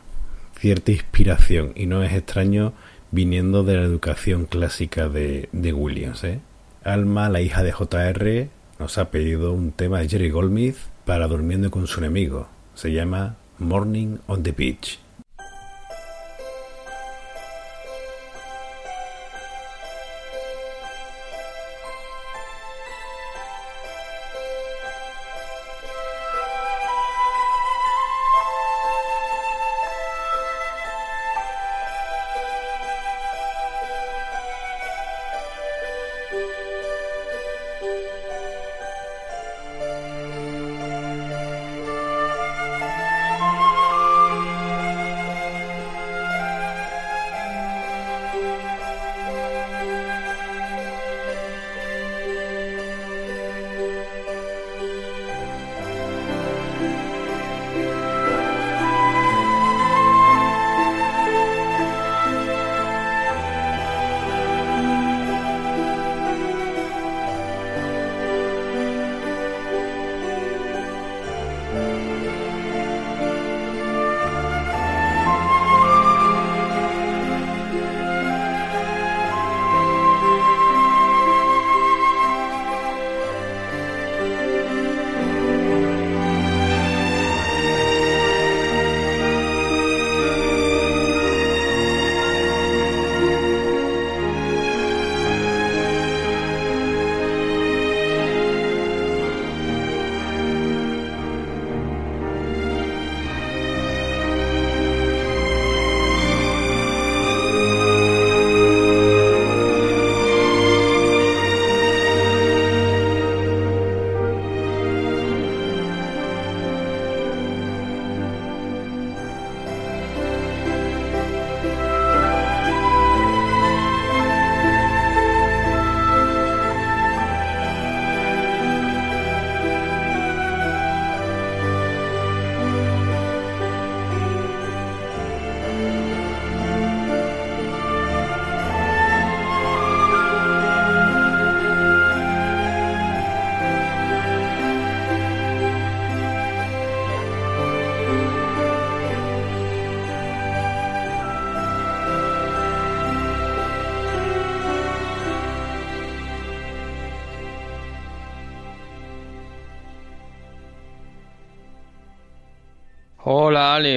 [SPEAKER 4] cierta inspiración, y no es extraño viniendo de la educación clásica de, de Williams. ¿eh? Alma, la hija de JR, nos ha pedido un tema de Jerry Goldsmith para Durmiendo con su enemigo. Se llama Morning on the Beach.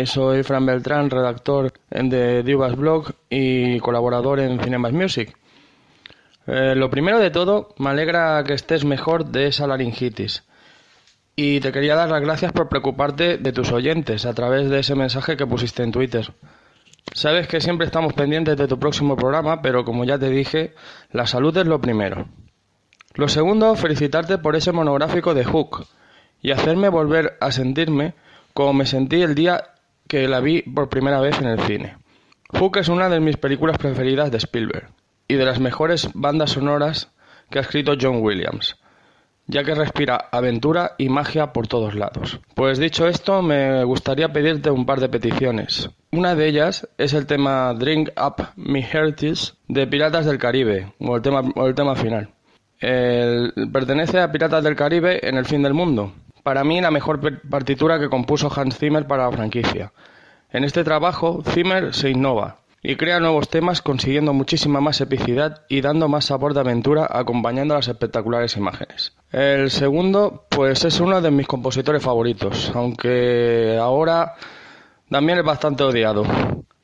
[SPEAKER 15] Soy Fran Beltrán, redactor de Divas Blog y colaborador en Cinemas Music. Eh, lo primero de todo, me alegra que estés mejor de esa laringitis. Y te quería dar las gracias por preocuparte de tus oyentes a través de ese mensaje que pusiste en Twitter. Sabes que siempre estamos pendientes de tu próximo programa, pero como ya te dije, la salud es lo primero. Lo segundo, felicitarte por ese monográfico de Hook y hacerme volver a sentirme como me sentí el día que la vi por primera vez en el cine. Hook es una de mis películas preferidas de Spielberg y de las mejores bandas sonoras que ha escrito John Williams, ya que respira aventura y magia por todos lados. Pues dicho esto, me gustaría pedirte un par de peticiones. Una de ellas es el tema Drink Up Me Hearties de Piratas del Caribe, o el tema, o el tema final. Pertenece a Piratas del Caribe en el fin del mundo. Para mí la mejor partitura que compuso Hans Zimmer para la franquicia. En este trabajo, Zimmer se innova y crea nuevos temas consiguiendo muchísima más epicidad y dando más sabor de aventura acompañando las espectaculares imágenes. El segundo, pues es uno de mis compositores favoritos, aunque ahora también es bastante odiado.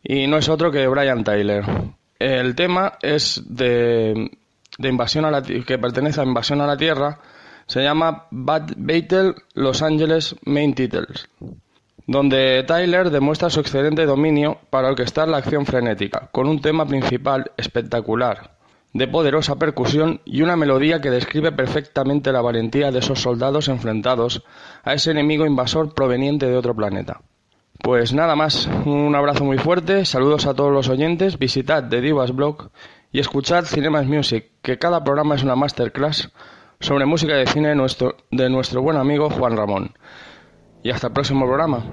[SPEAKER 15] Y no es otro que Brian Tyler. El tema es de, invasión a la que pertenece a Invasión a la Tierra. Se llama Bad Battle Los Angeles Main Titles, donde Tyler demuestra su excelente dominio para orquestar la acción frenética, con un tema principal espectacular, de poderosa percusión y una melodía que describe perfectamente la valentía de esos soldados enfrentados a ese enemigo invasor proveniente de otro planeta. Pues nada más, un abrazo muy fuerte, saludos a todos los oyentes, visitad The Divas Blog y escuchad Cinemas Music, que cada programa es una masterclass sobre música de cine de nuestro, buen amigo Juan Ramón. Y hasta el próximo programa.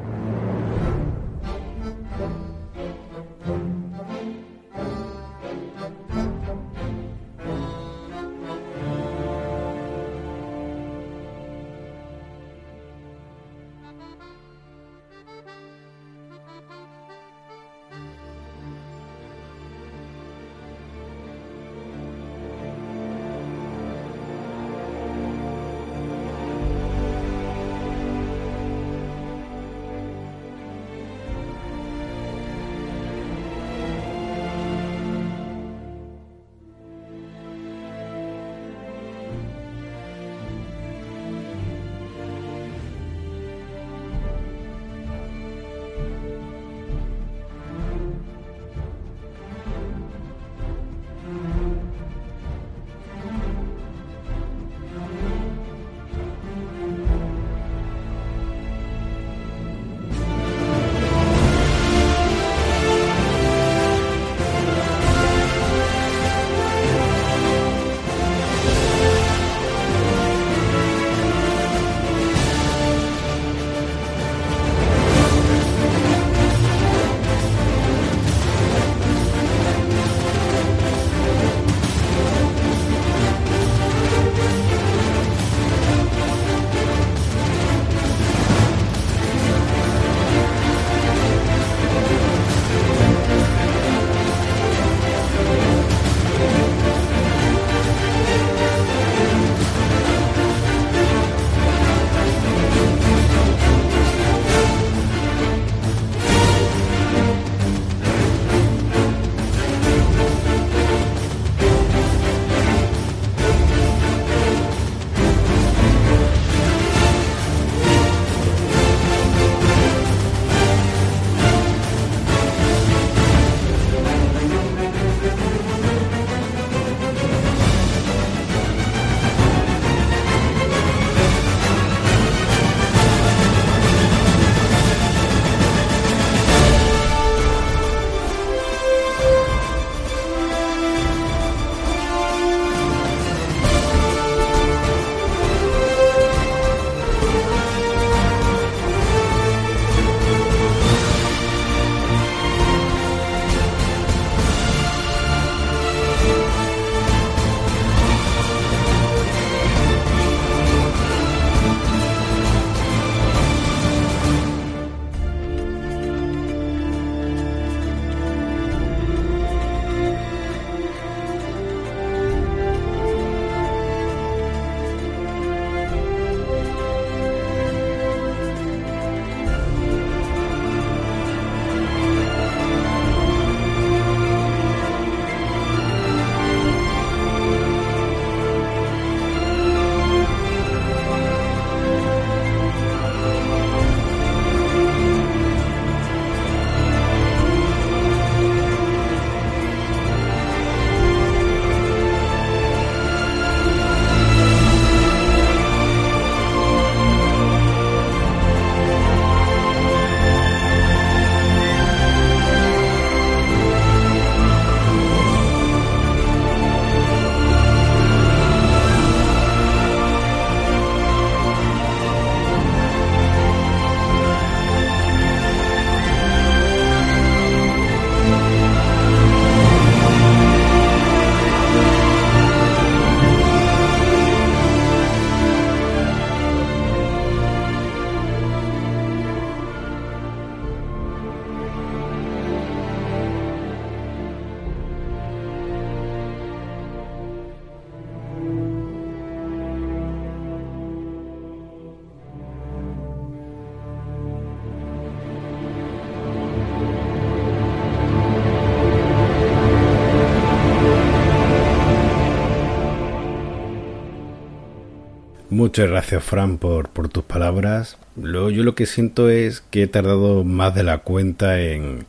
[SPEAKER 4] Muchas gracias, Fran, por, por tus palabras. Yo lo que siento es que he tardado más de la cuenta en,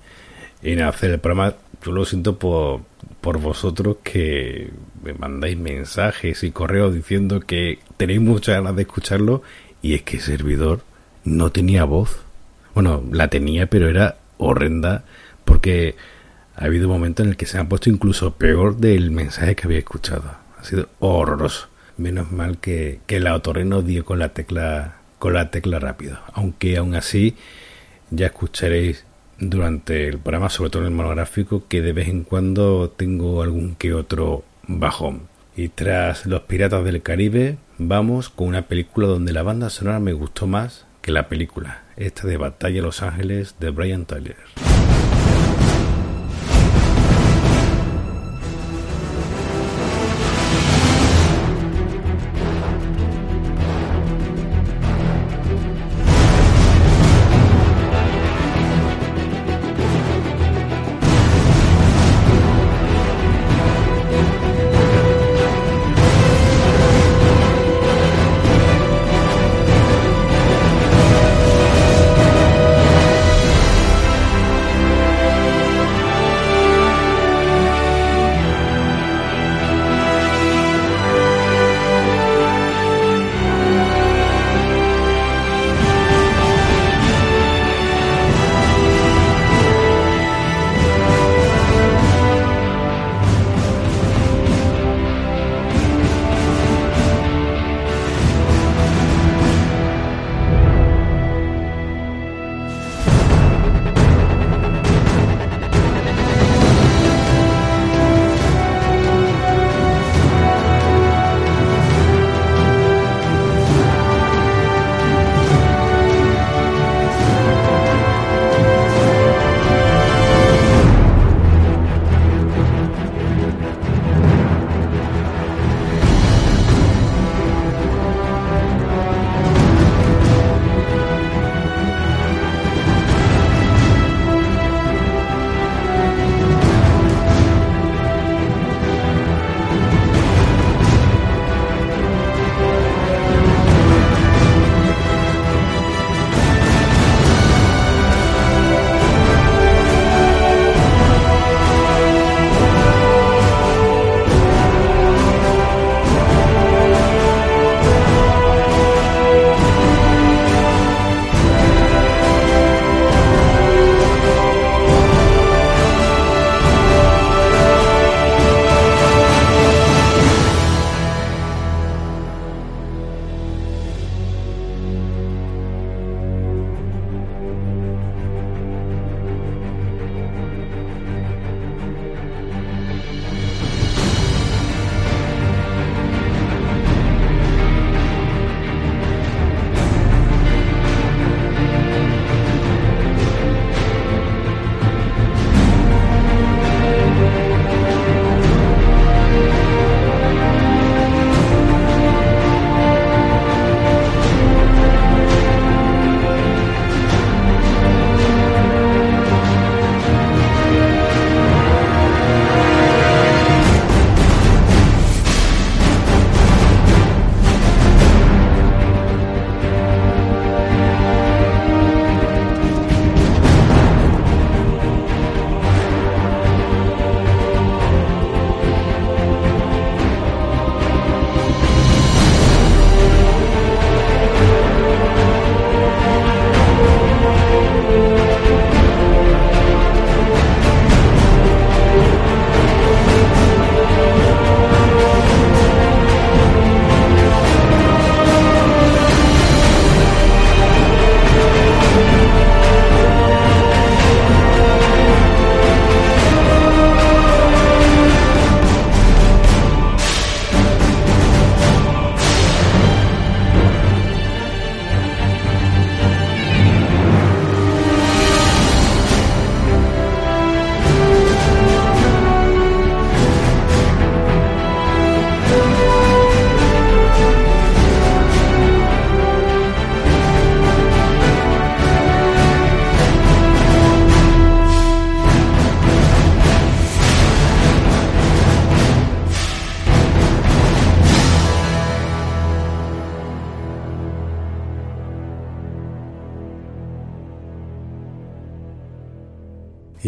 [SPEAKER 4] hacer el programa. Yo lo siento por, por vosotros que me mandáis mensajes y correos diciendo que tenéis muchas ganas de escucharlo y es que el servidor no tenía voz. Bueno, la tenía, pero era horrenda porque ha habido un momento en el que se ha puesto incluso peor del mensaje que había escuchado. Ha sido horroroso. Menos mal que, que la otorrino dio con la tecla con la tecla rápido. Aunque aún así ya escucharéis durante el programa, sobre todo en el monográfico, que de vez en cuando tengo algún que otro bajón. Y tras Los Piratas del Caribe, vamos con una película donde la banda sonora me gustó más que la película, esta de Batalla Los Ángeles de Brian Tyler.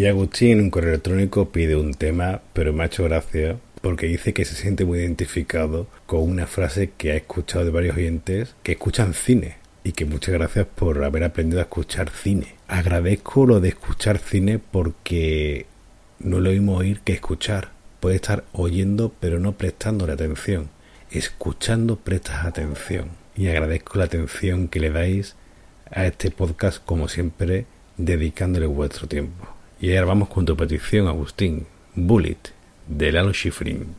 [SPEAKER 4] Agustín en un correo electrónico pide un tema, pero me ha hecho gracia porque dice que se siente muy identificado con una frase que ha escuchado de varios oyentes que escuchan cine y que muchas gracias por haber aprendido a escuchar cine. Agradezco lo de escuchar cine porque no lo mismo oír que escuchar. Puedes estar oyendo pero no prestándole atención. Escuchando prestas atención. Y agradezco la atención que le dais a este podcast como siempre dedicándole vuestro tiempo. Y ahora vamos con tu petición, Agustín. Bullet, de Lalo Schifrin.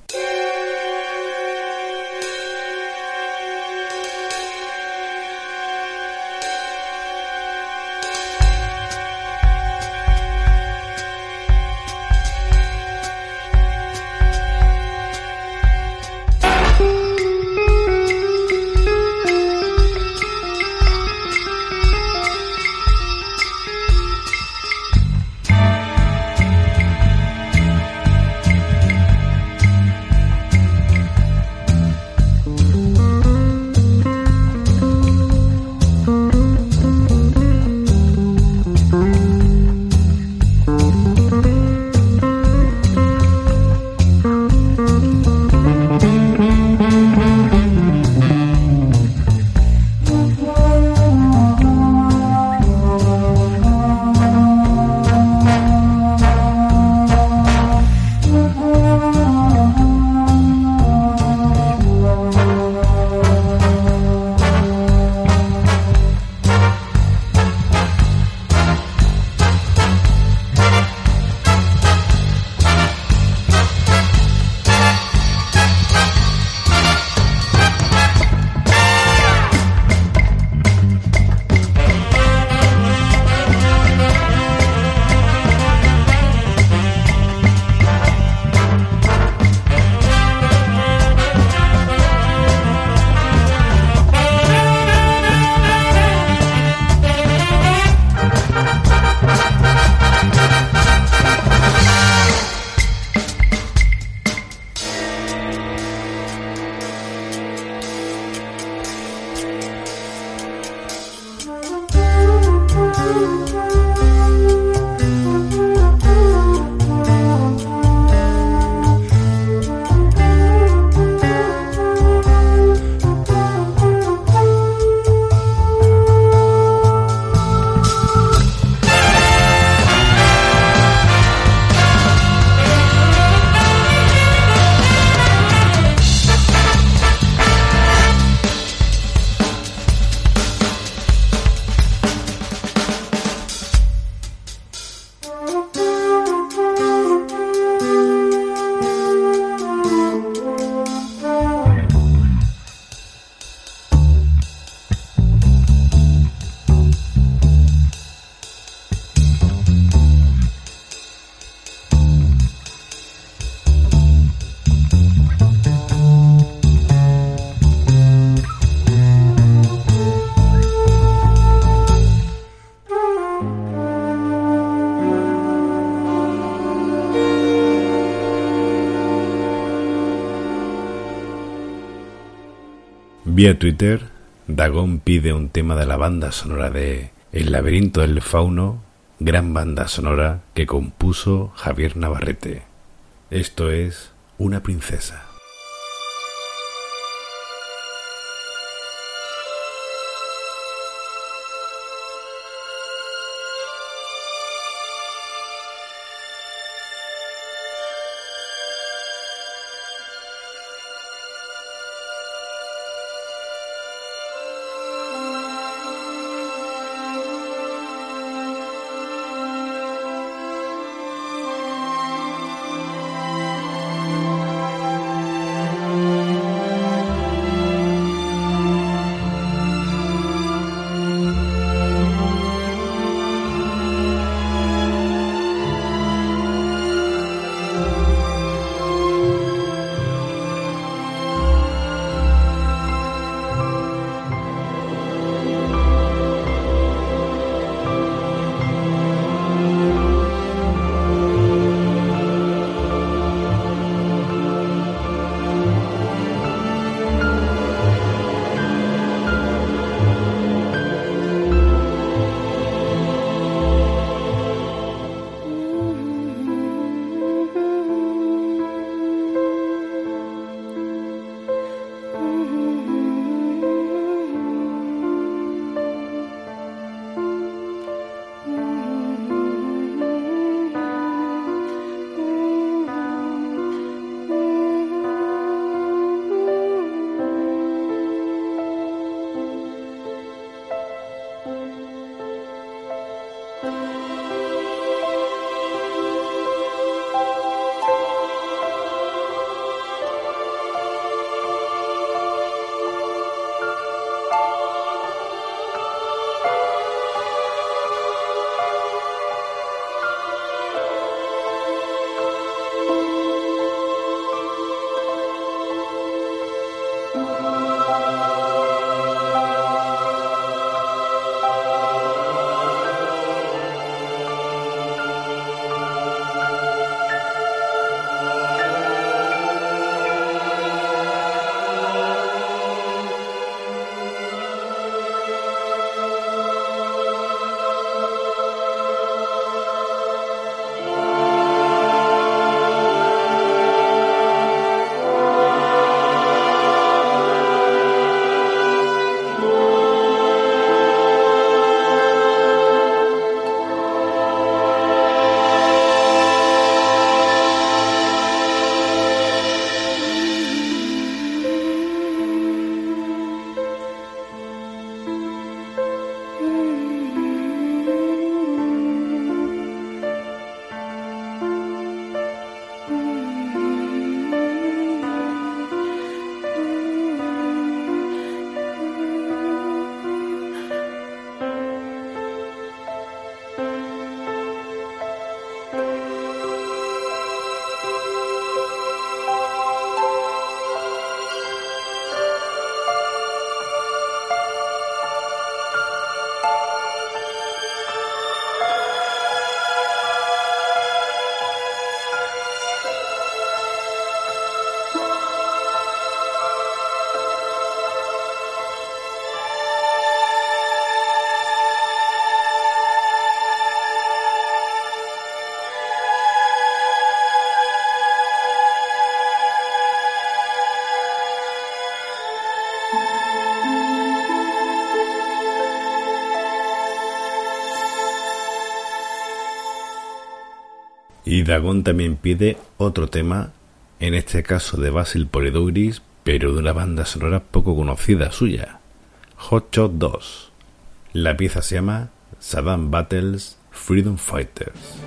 [SPEAKER 4] Vía Twitter, Dagón pide un tema de la banda sonora de El laberinto del fauno, gran banda sonora que compuso Javier Navarrete. Esto es Una princesa. Y Dagon también pide otro tema, en este caso de Basil Polidouris, pero de una banda sonora poco conocida suya, Hot Shot 2. La pieza se llama Saddam Battles Freedom Fighters.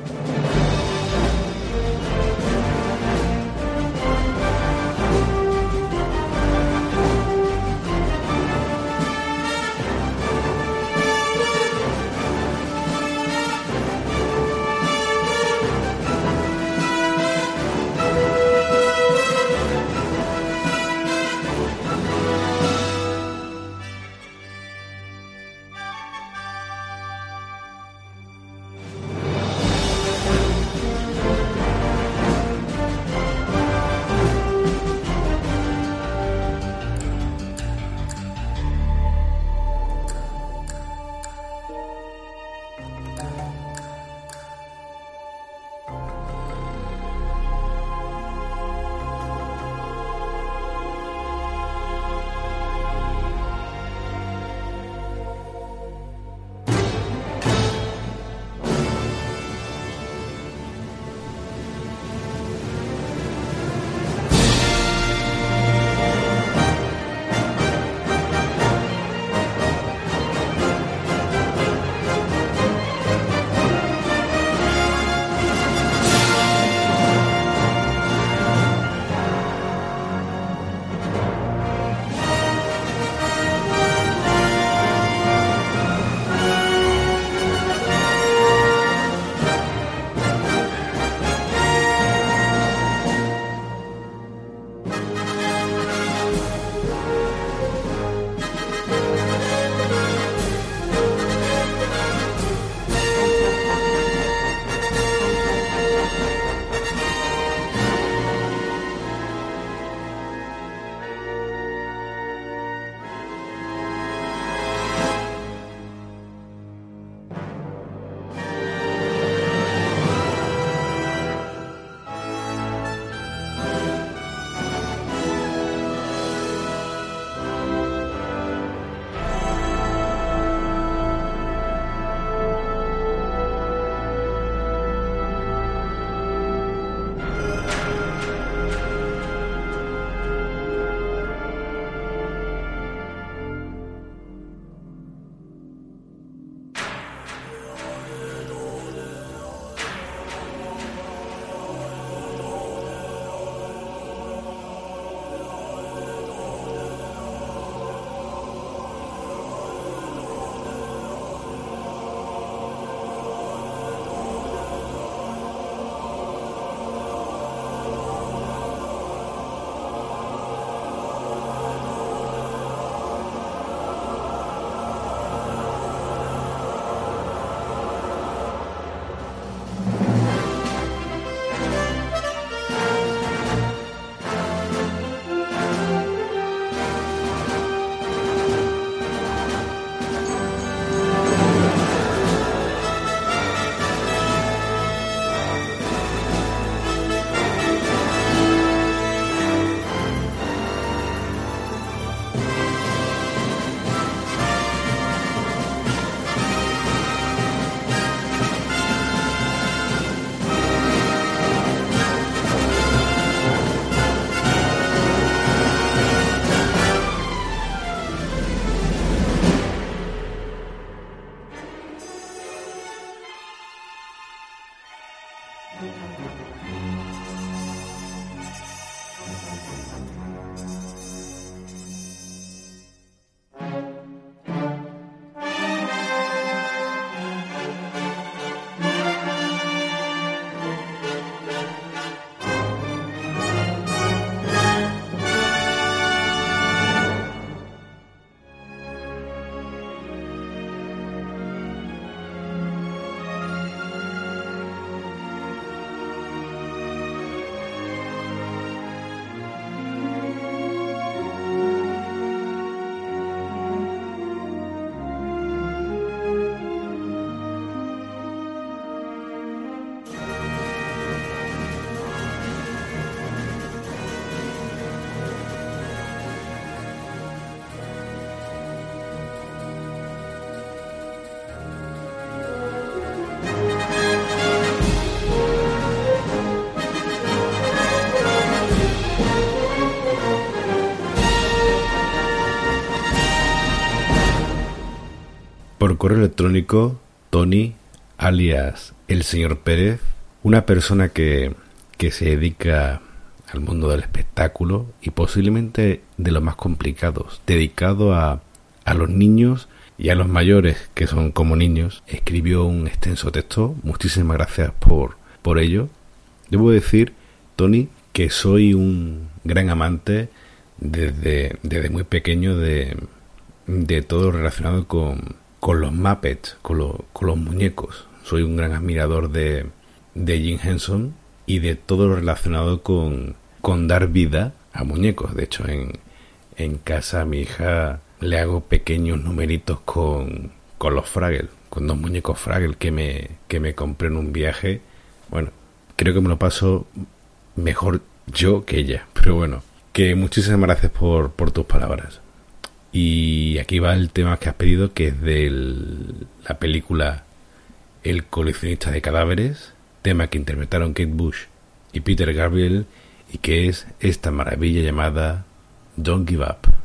[SPEAKER 4] Correo electrónico, Tony, alias el señor Pérez, una persona que, que se dedica al mundo del espectáculo y posiblemente de los más complicados, dedicado a, a los niños y a los mayores que son como niños, escribió un extenso texto. Muchísimas gracias por, por ello. Debo decir, Tony, que soy un gran amante desde, desde muy pequeño de, de todo lo relacionado con, con los Muppets, con, con los muñecos. Soy un gran admirador de, de Jim Henson y de todo lo relacionado con, con dar vida a muñecos. De hecho, en, en casa a mi hija le hago pequeños numeritos con, con los Fraggle, con dos muñecos Fraggle que me, que me compré en un viaje. Bueno, creo que me lo paso mejor yo que ella. Pero bueno, que muchísimas gracias por, por tus palabras. Y aquí va el tema que has pedido, que es de la película El coleccionista de cadáveres, tema que interpretaron Kate Bush y Peter Gabriel, y que es esta maravilla llamada Don't Give Up.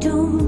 [SPEAKER 16] Don't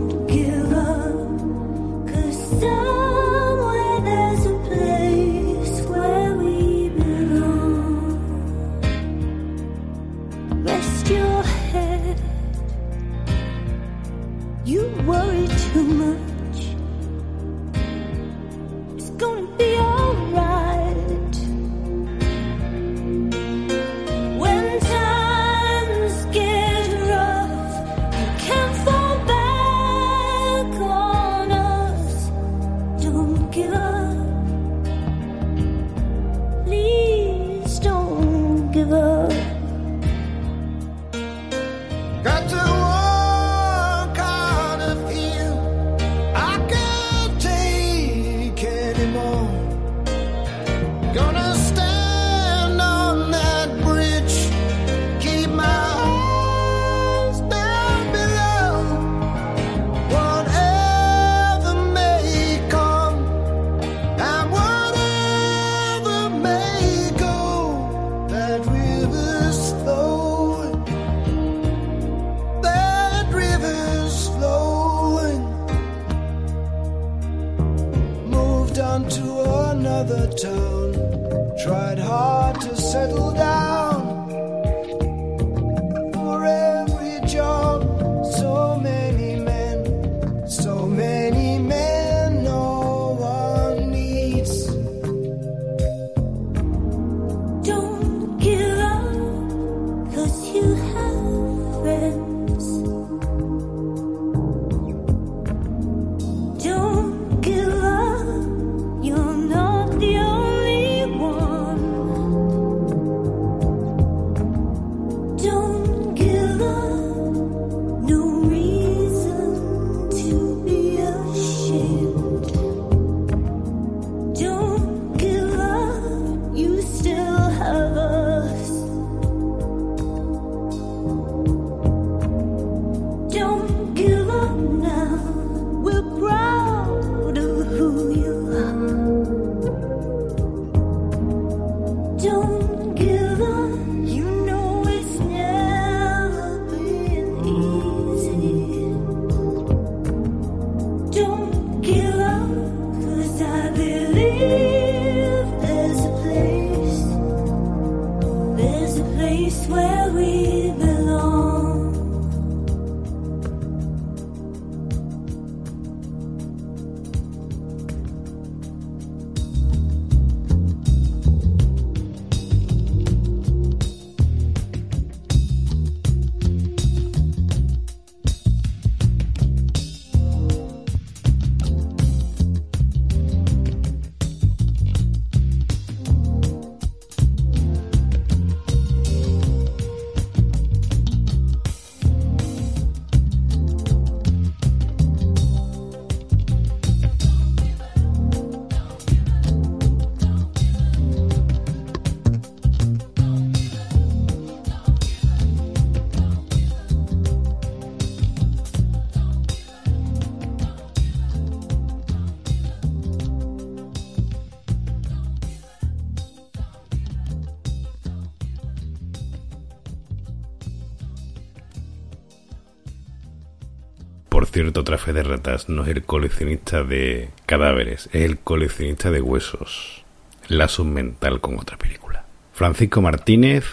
[SPEAKER 4] cierto, otra fe de ratas no es el coleccionista de cadáveres, es el coleccionista de huesos. Lazo mental con otra película. Francisco Martínez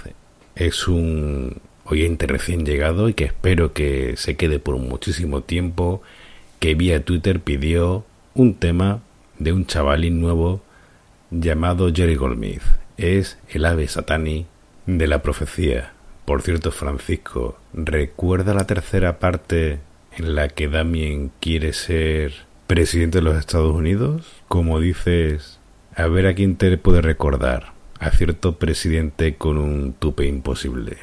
[SPEAKER 4] es un oyente recién llegado y que espero que se quede por muchísimo tiempo, que vía Twitter pidió un tema de un chavalín nuevo llamado Jerry Goldsmith. Es el ave satani de la profecía. Por cierto, Francisco, ¿recuerda la tercera parte en la que Damien quiere ser presidente de los Estados Unidos? Como dices, a ver a quién te puede recordar. A cierto presidente con un tupe imposible.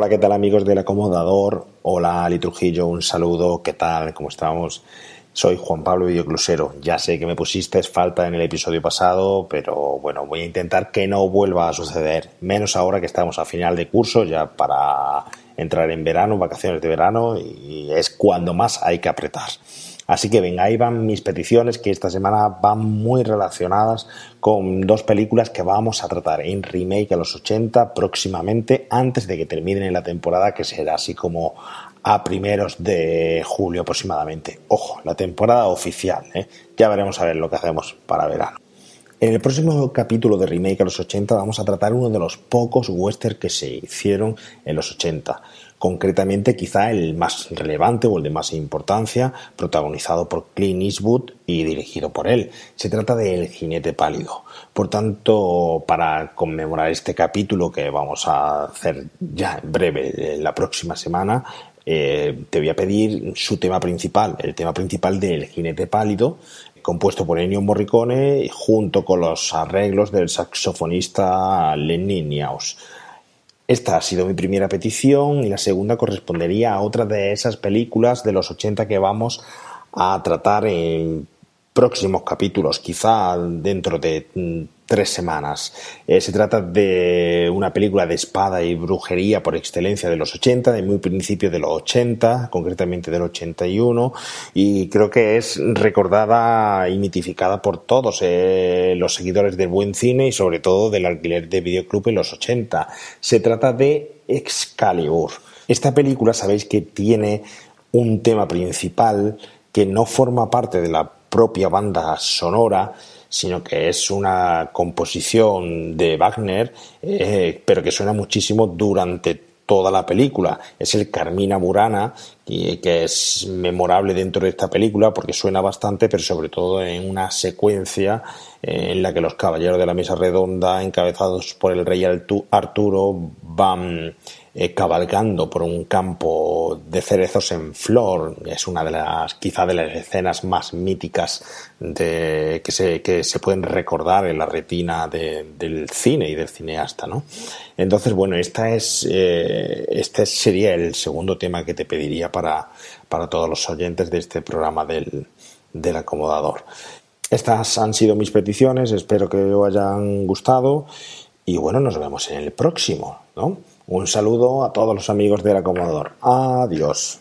[SPEAKER 17] Hola, ¿qué tal amigos del acomodador? Hola, Ali Trujillo, un saludo, ¿qué tal? ¿Cómo estamos? Soy Juan Pablo Videoclusero. Ya sé que me pusiste falta en el episodio pasado, pero bueno, voy a intentar que no vuelva a suceder. Menos ahora que estamos a final de curso, ya para entrar en verano, vacaciones de verano, y es cuando más hay que apretar. Así que venga, ahí van mis peticiones que esta semana van muy relacionadas con dos películas que vamos a tratar en remake a los 80 próximamente antes de que terminen la temporada que será así como a primeros de julio aproximadamente. Ojo, la temporada oficial, ¿eh? ya veremos a ver lo que hacemos para verano. En el próximo capítulo de Remake a los 80 vamos a tratar uno de los pocos western que se hicieron en los 80 concretamente quizá el más relevante o el de más importancia, protagonizado por Clint Eastwood y dirigido por él. Se trata de El jinete pálido. Por tanto, para conmemorar este capítulo que vamos a hacer ya en breve la próxima semana, eh, te voy a pedir su tema principal, el tema principal de El jinete pálido, compuesto por Ennio Morricone junto con los arreglos del saxofonista Lenny Niaus. Esta ha sido mi primera petición y la segunda correspondería a otra de esas películas de los 80 que vamos a tratar en próximos capítulos, quizá dentro de mm, tres semanas. Eh, se trata de una película de espada y brujería por excelencia de los 80, de muy principio de los 80, concretamente del 81, y creo que es recordada y mitificada por todos eh, los seguidores del buen cine y sobre todo del alquiler de videoclub en los 80. Se trata de Excalibur. Esta película sabéis que tiene un tema principal que no forma parte de la propia banda sonora, sino que es una composición de Wagner, eh, pero que suena muchísimo durante toda la película. Es el Carmina Burana, que es memorable dentro de esta película porque suena bastante, pero sobre todo en una secuencia en la que los caballeros de la mesa redonda, encabezados por el rey Arturo, van eh, cabalgando por un campo de cerezos en flor. Es una de las, quizá de las escenas más míticas de, que, se, que se pueden recordar en la retina de- del cine y del cineasta, ¿no? Entonces, bueno, esta es, eh, este sería el segundo tema que te pediría para, para todos los oyentes de este programa del, del acomodador. Estas han sido mis peticiones, espero que os hayan gustado y bueno, nos vemos en el próximo, ¿no? Un saludo a todos los amigos del acomodador. Adiós.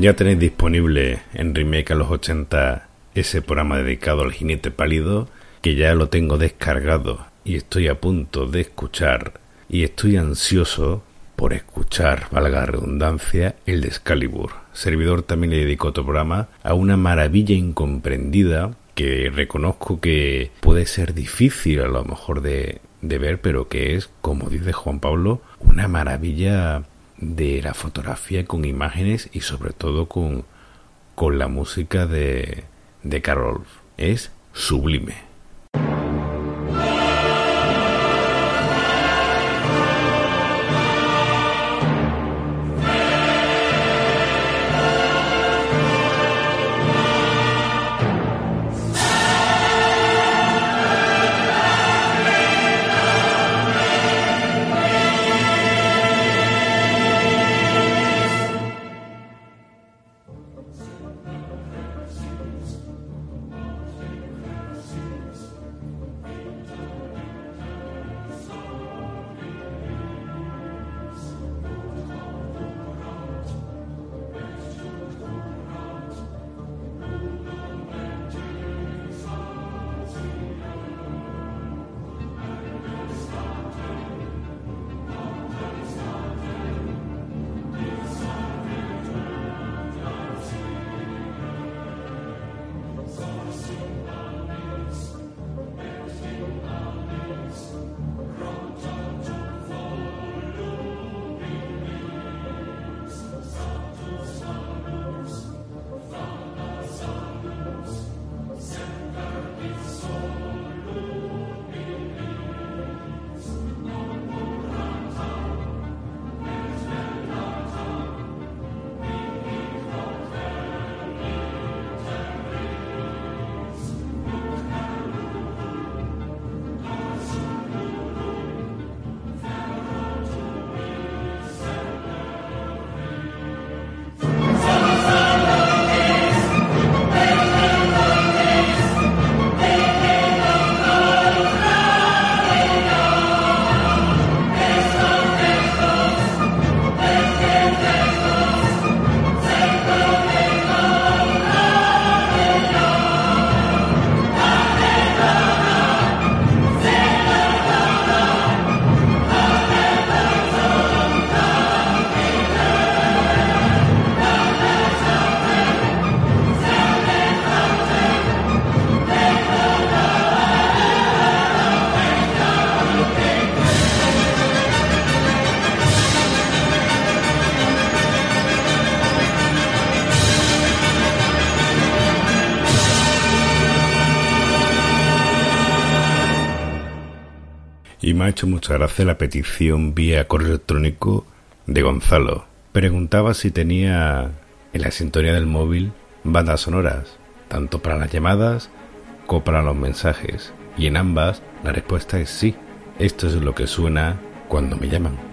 [SPEAKER 4] Ya tenéis disponible en Remake a los 80 ese programa dedicado al jinete pálido, que ya lo tengo descargado y estoy a punto de escuchar, y estoy ansioso por escuchar, valga la redundancia, el de Excalibur. Servidor también le dedicó otro programa a una maravilla incomprendida que reconozco que puede ser difícil a lo mejor de, de ver, pero que es, como dice Juan Pablo, una maravilla de la fotografía con imágenes y sobre todo con, con la música de, de Carol. Es sublime. Hecho mucha gracia la petición vía correo electrónico de Gonzalo. Preguntaba si tenía en la sintonía del móvil bandas sonoras, tanto para las llamadas como para los mensajes. Y en ambas la respuesta es sí. Esto es lo que suena cuando me llaman.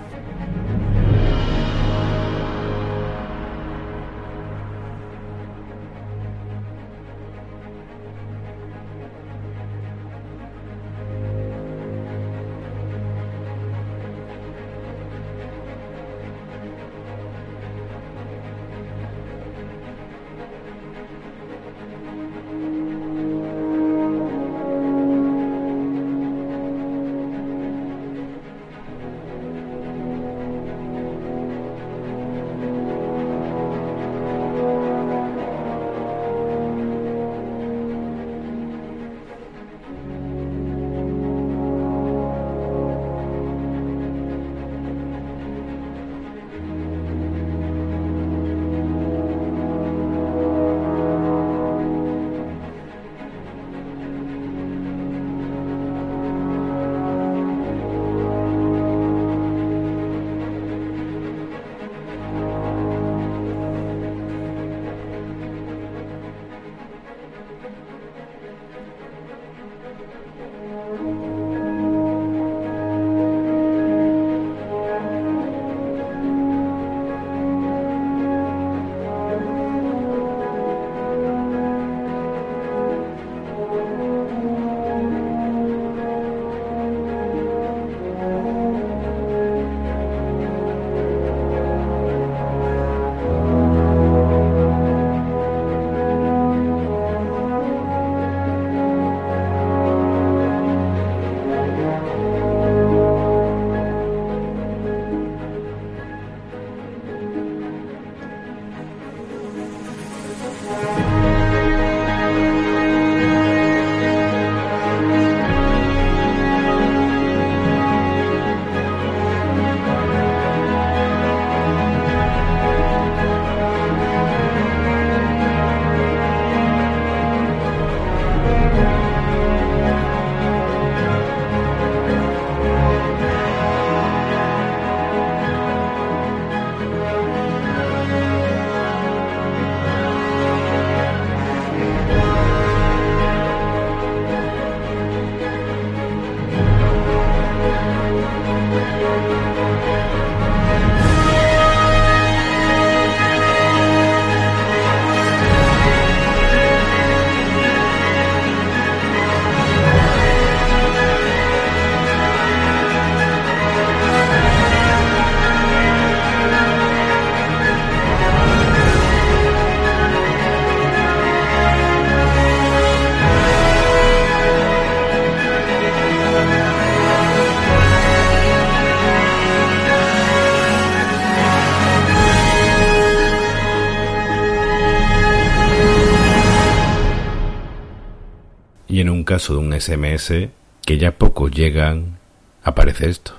[SPEAKER 4] Caso de un SMS que ya pocos llegan, aparece esto.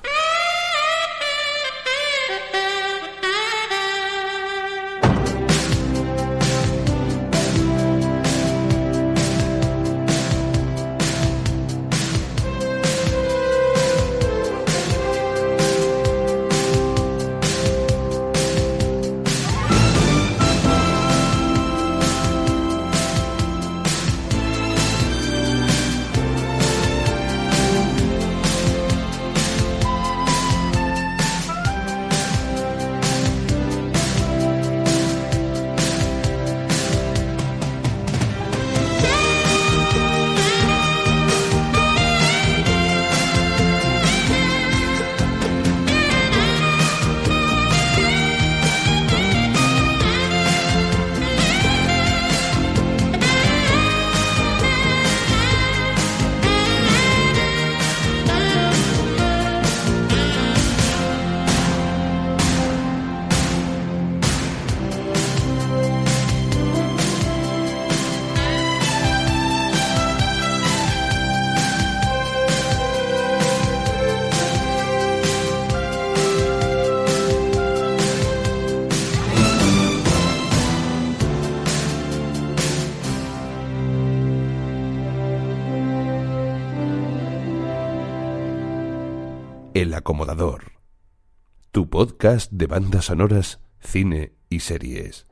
[SPEAKER 13] Bandas sonoras, cine y series.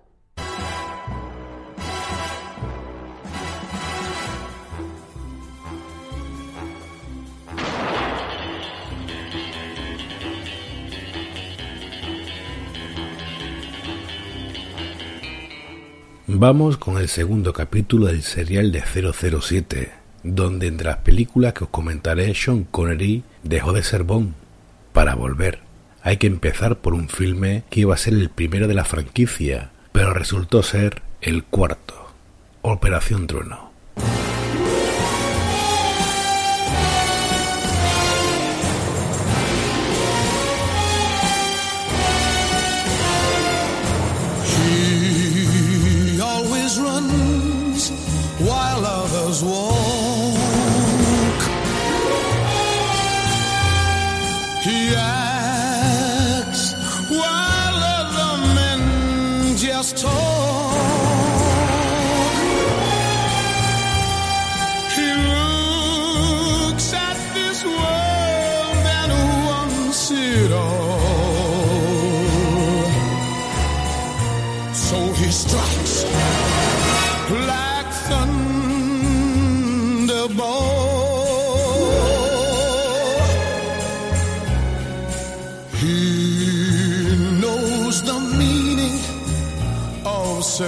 [SPEAKER 4] Vamos con el segundo capítulo del serial de 007, donde entre las películas que os comentaré Sean Connery dejó de ser Bond para volver. Hay que empezar por un filme que iba a ser el primero de la franquicia, pero resultó ser el cuarto, Operación Trueno.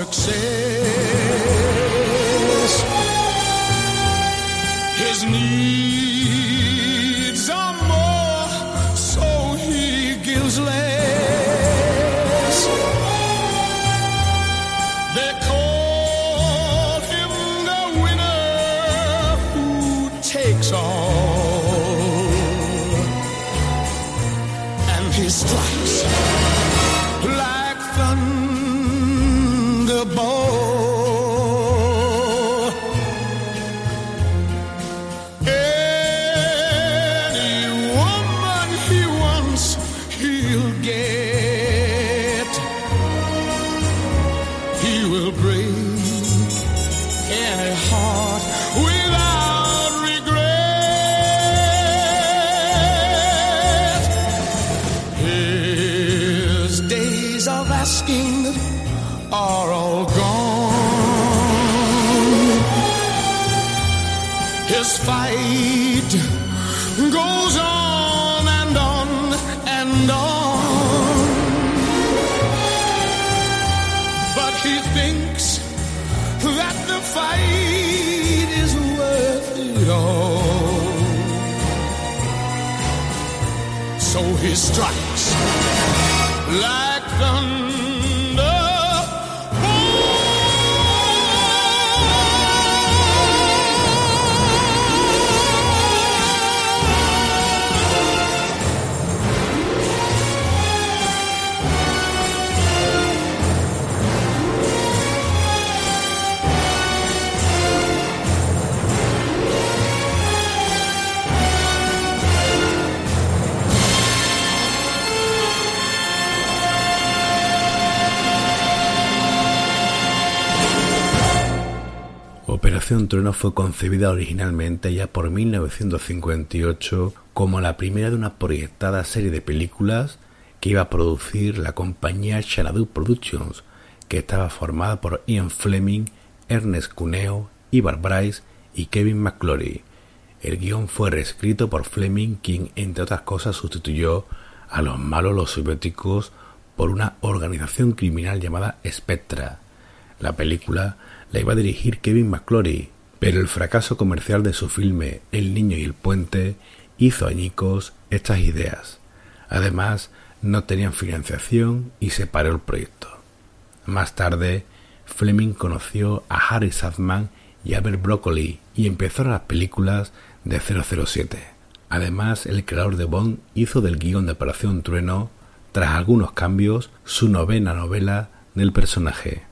[SPEAKER 18] Success.
[SPEAKER 4] Operación Trueno fue concebida originalmente ya por 1958 como la primera de una proyectada serie de películas que iba a producir la compañía Xanadu Productions, que estaba formada por Ian Fleming, Ernest Cuneo, Ivar Bryce y Kevin McClory. El guion fue reescrito por Fleming, quien entre otras cosas sustituyó a los malos los soviéticos por una organización criminal llamada Spectra. La película la iba a dirigir Kevin McClory, pero el fracaso comercial de su filme El niño y el puente hizo añicos estas ideas. Además, no tenían financiación y se paró el proyecto. Más tarde, Fleming conoció a Harry Sadman y Albert Broccoli y empezaron las películas de 007. Además, el creador de Bond hizo del guion de Operación Trueno, tras algunos cambios, su novena novela del personaje.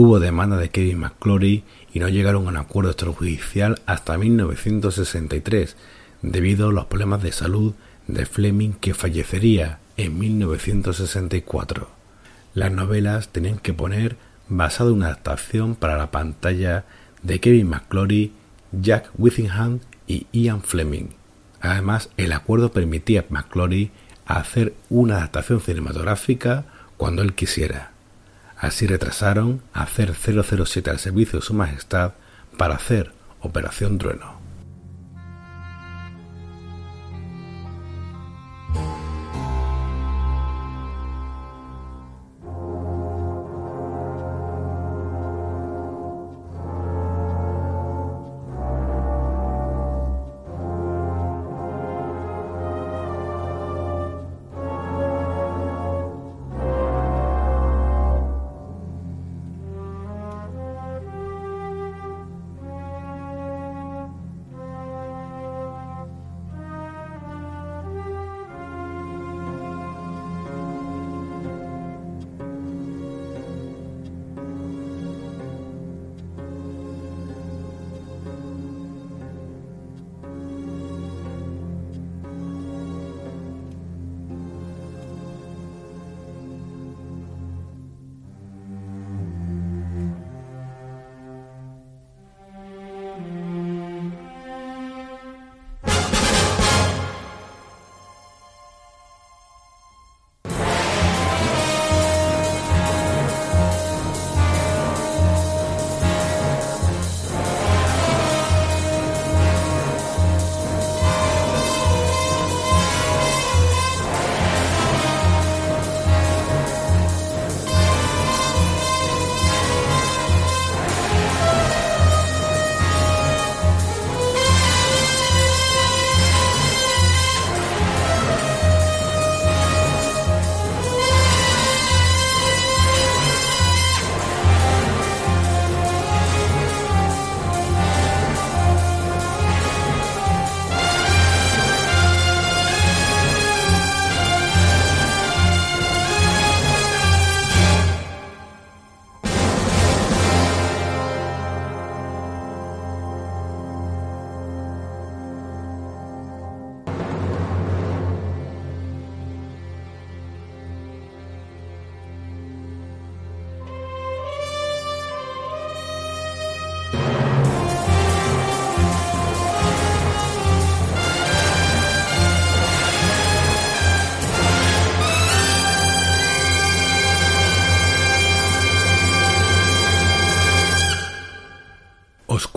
[SPEAKER 4] Hubo demanda de Kevin McClory y no llegaron a un acuerdo extrajudicial hasta 1963, debido a los problemas de salud de Fleming que fallecería en 1964. Las novelas tenían que poner basado en una adaptación para la pantalla de Kevin McClory, Jack Whittingham y Ian Fleming. Además, el acuerdo permitía a McClory hacer una adaptación cinematográfica cuando él quisiera. Así retrasaron hacer 007 al servicio de su majestad para hacer Operación Trueno.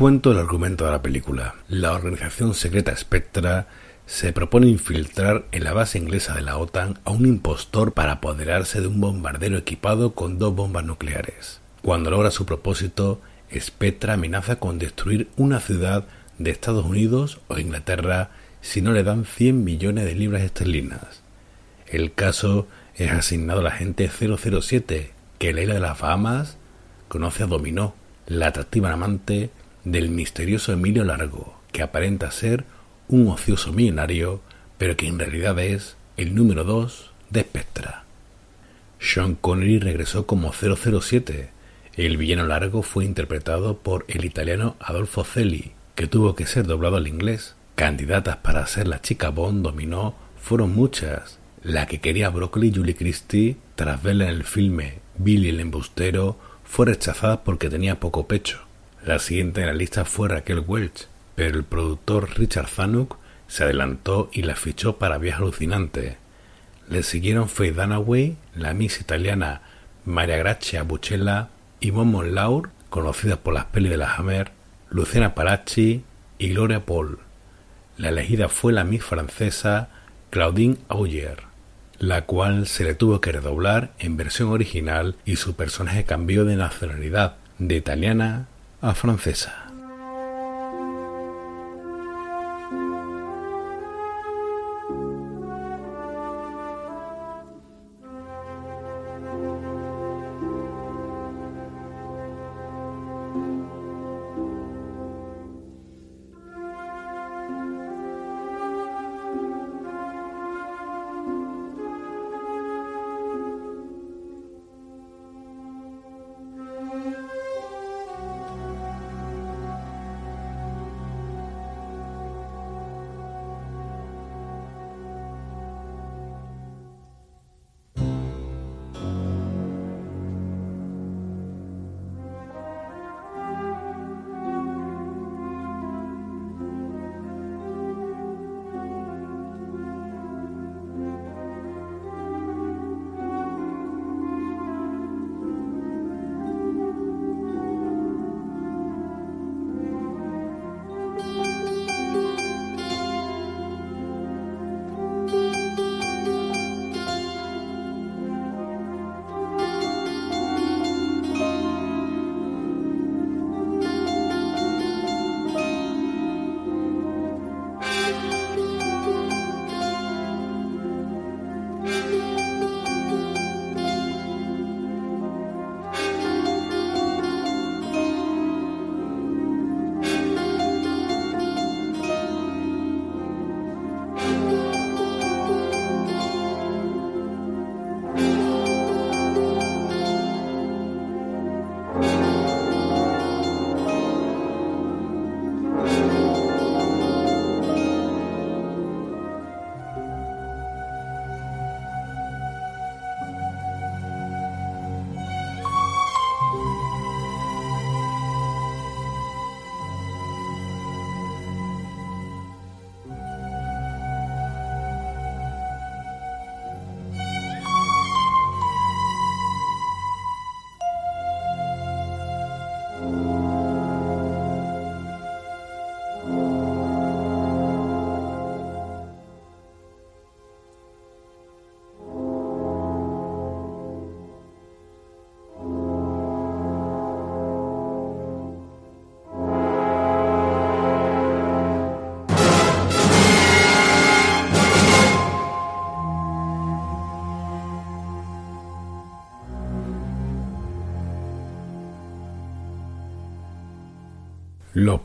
[SPEAKER 4] Cuento el argumento de la película. La organización secreta Spectra se propone infiltrar en la base inglesa de la OTAN a un impostor para apoderarse de un bombardero equipado con dos bombas nucleares. Cuando logra su propósito, Spectra amenaza con destruir una ciudad de Estados Unidos o Inglaterra si no le dan 100 millones de libras esterlinas. El caso es asignado al agente 007, que en la isla de las Bahamas conoce a Dominó, la atractiva amante del misterioso Emilio Largo, que aparenta ser un ocioso millonario, pero que en realidad es el número 2 de Spectra. Sean Connery regresó como 007. El villano largo fue interpretado por el italiano Adolfo Celli, que tuvo que ser doblado al inglés. Candidatas para ser la chica Bond dominó fueron muchas. La que quería Broccoli Julie Christie, tras verla en el filme Billy el embustero, fue rechazada porque tenía poco pecho. La siguiente en la lista fue Raquel Welch, pero el productor Richard Zanuck se adelantó y la fichó para Viaje Alucinante. Le siguieron Faye Dunaway, la Miss italiana Maria Grazia Buccella y Momo Laur, conocidas por las pelis de la Hammer, Luciana Palacci y Gloria Paul. La elegida fue la Miss francesa Claudine Auger, la cual se le tuvo que redoblar en versión original y su personaje cambió de nacionalidad de italiana a francesa.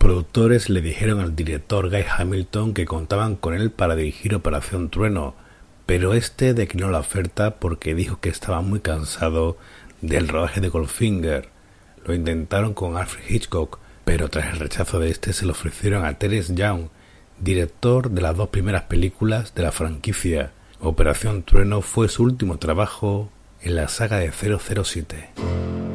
[SPEAKER 4] Productores le dijeron al director Guy Hamilton que contaban con él para dirigir Operación Trueno, pero este declinó la oferta porque dijo que estaba muy cansado del rodaje de Goldfinger. Lo intentaron con Alfred Hitchcock, pero tras el rechazo de este se lo ofrecieron a Terence Young, director de las dos primeras películas de la franquicia. Operación Trueno fue su último trabajo en la saga de 007.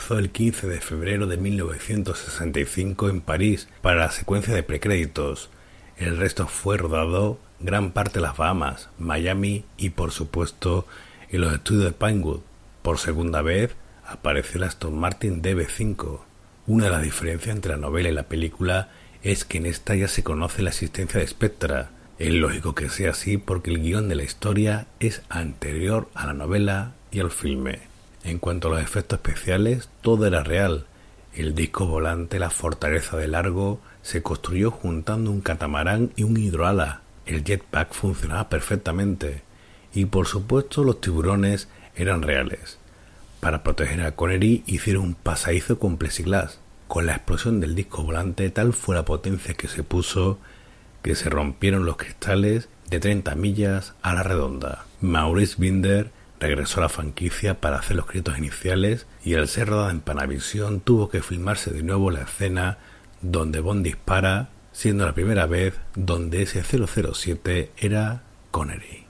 [SPEAKER 4] Comenzó el 15 de febrero de 1965 en París para la secuencia de precréditos. El resto fue rodado gran parte en las Bahamas, Miami y por supuesto en los estudios de Pinewood. Por segunda vez apareció el Aston Martin DB5. Una de las diferencias entre la novela y la película es que en esta ya se conoce la existencia de Spectra. Es lógico que sea así porque el guion de la historia es anterior a la novela y al filme. En cuanto a los efectos especiales, todo era real. El disco volante, la fortaleza de Largo, se construyó juntando un catamarán y un hidroala. El jetpack funcionaba perfectamente. Y por supuesto los tiburones eran reales. Para proteger a Connery hicieron un pasadizo con plexiglas. Con la explosión del disco volante tal fue la potencia que se puso que se rompieron los cristales de 30 millas a la redonda. Maurice Binder regresó a la franquicia para hacer los créditos iniciales y al ser rodada en Panavisión tuvo que filmarse de nuevo la escena donde Bond dispara, siendo la primera vez donde ese 007 era Connery.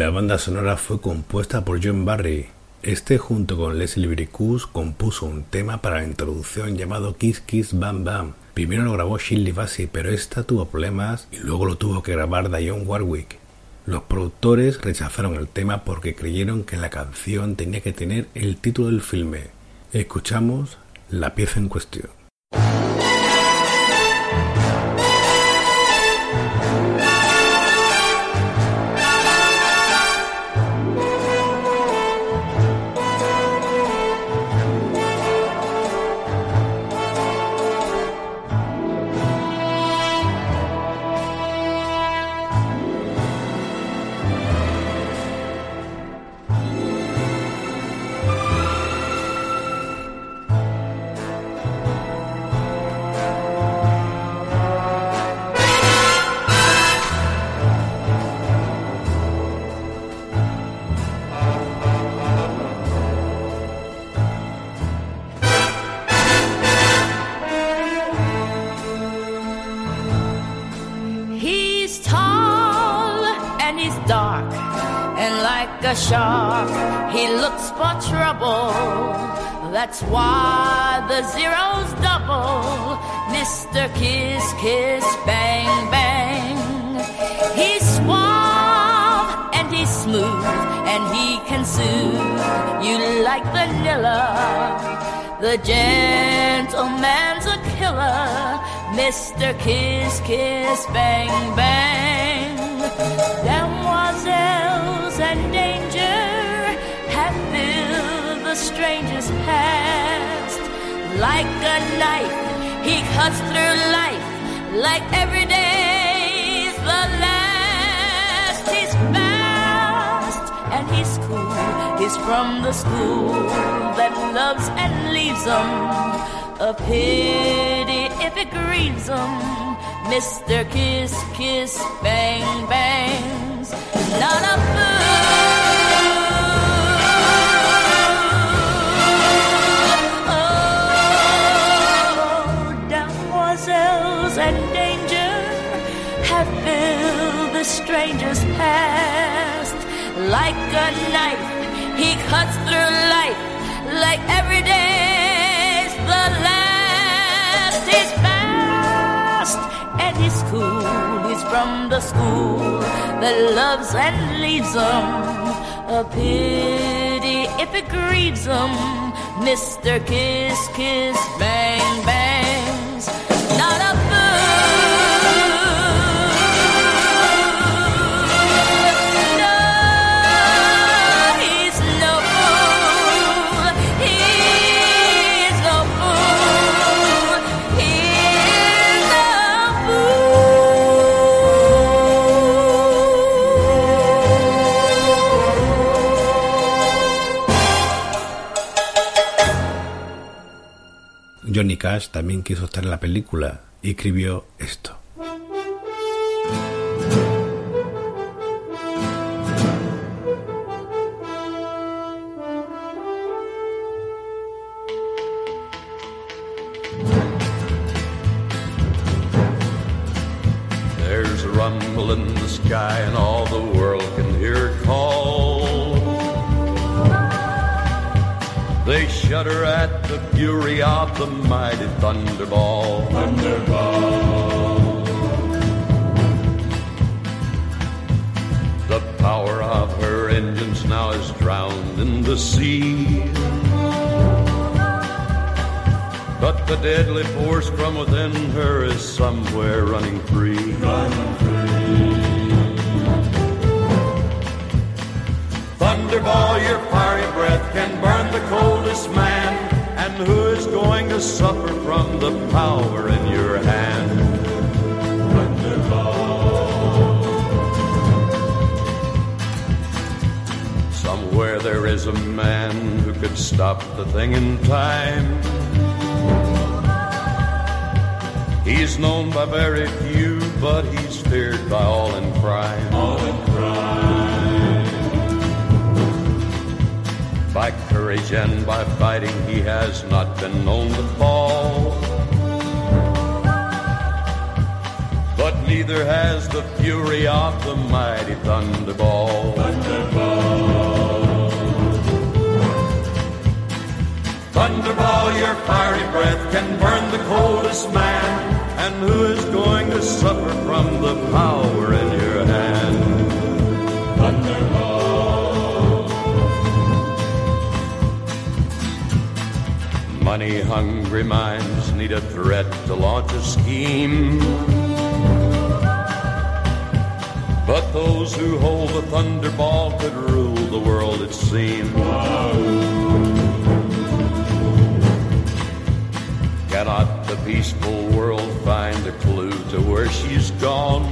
[SPEAKER 4] La banda sonora fue compuesta por John Barry. Este, junto con Leslie Bricus, compuso un tema para la introducción llamado Kiss Kiss Bam Bam. Primero lo grabó Shirley Bassey, pero esta tuvo problemas y luego lo tuvo que grabar Dionne Warwick. Los productores rechazaron el tema porque creyeron que la canción tenía que tener el título del filme. Escuchamos la pieza en cuestión.
[SPEAKER 7] Pity if it grieves him. Mr. Kiss Kiss Bang Bangs. Not a fool. Oh, and danger have filled the stranger's past like a and he's cool. He's from the school that loves and leaves him. A pity if it grieves him. Mr. Kiss Kiss Bang
[SPEAKER 4] Johnny Cash también quiso estar en la película y escribió esto.
[SPEAKER 19] There's a rumble in the sky, and all shudder at the fury of the mighty thunderball. Thunderball. The power of her engines now is drowned in the sea. But the deadly force from within her is somewhere running free. Thunderball, your fiery breath can burn the coldest man. And who is going to suffer from the power in your hand? Somewhere there is a man who could stop the thing in time. He's known by very few, but he's feared by all in crime. All in courage, and by fighting he has not been known to fall. But neither has the fury of the mighty thunderball. Thunderball, thunderball your fiery breath can burn the coldest man. And who is going to suffer from the power in your hand? Money hungry minds need a threat to launch a scheme. But those who hold the thunderball could rule the world, it seems. Cannot the peaceful world find a clue to where she's gone?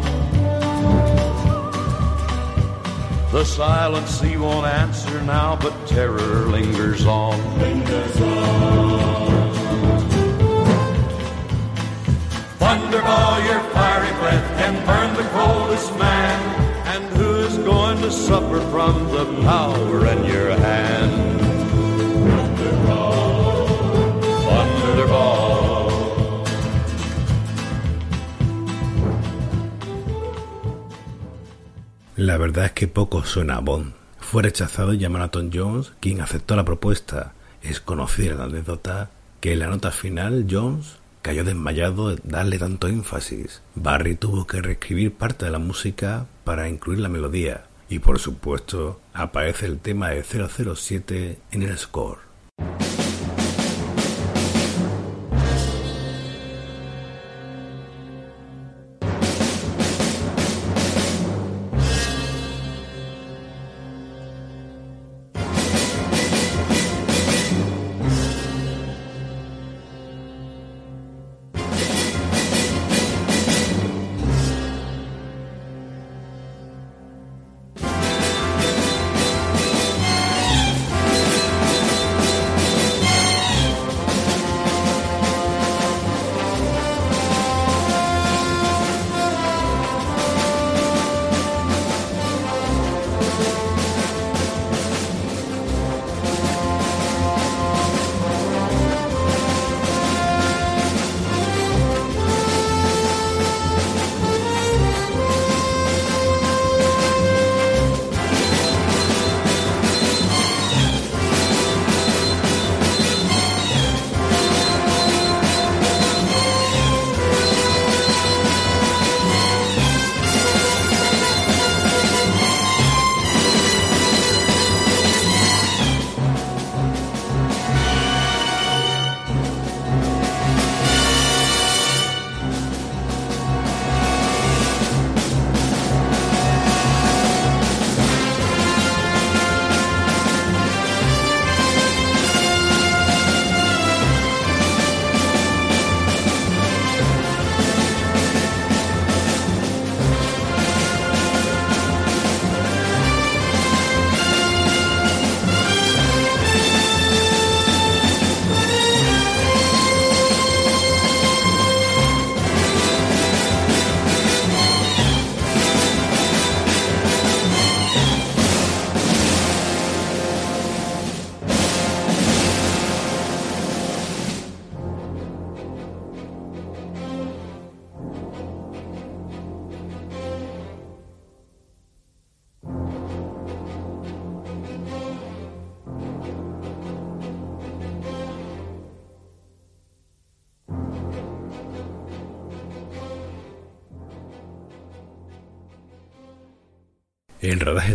[SPEAKER 19] The silent sea won't answer now, but terror lingers on. Lingers on. Thunderball, your fiery breath can burn the coldest man. And who is going to suffer from the power in your hand?
[SPEAKER 4] La verdad es que poco suena a Bond. Fue rechazado y llamaron a Tom Jones, quien aceptó la propuesta. Es conocida la anécdota que en la nota final Jones cayó desmayado de darle tanto énfasis. Barry tuvo que reescribir parte de la música para incluir la melodía. Y por supuesto, aparece el tema de 007 en el score.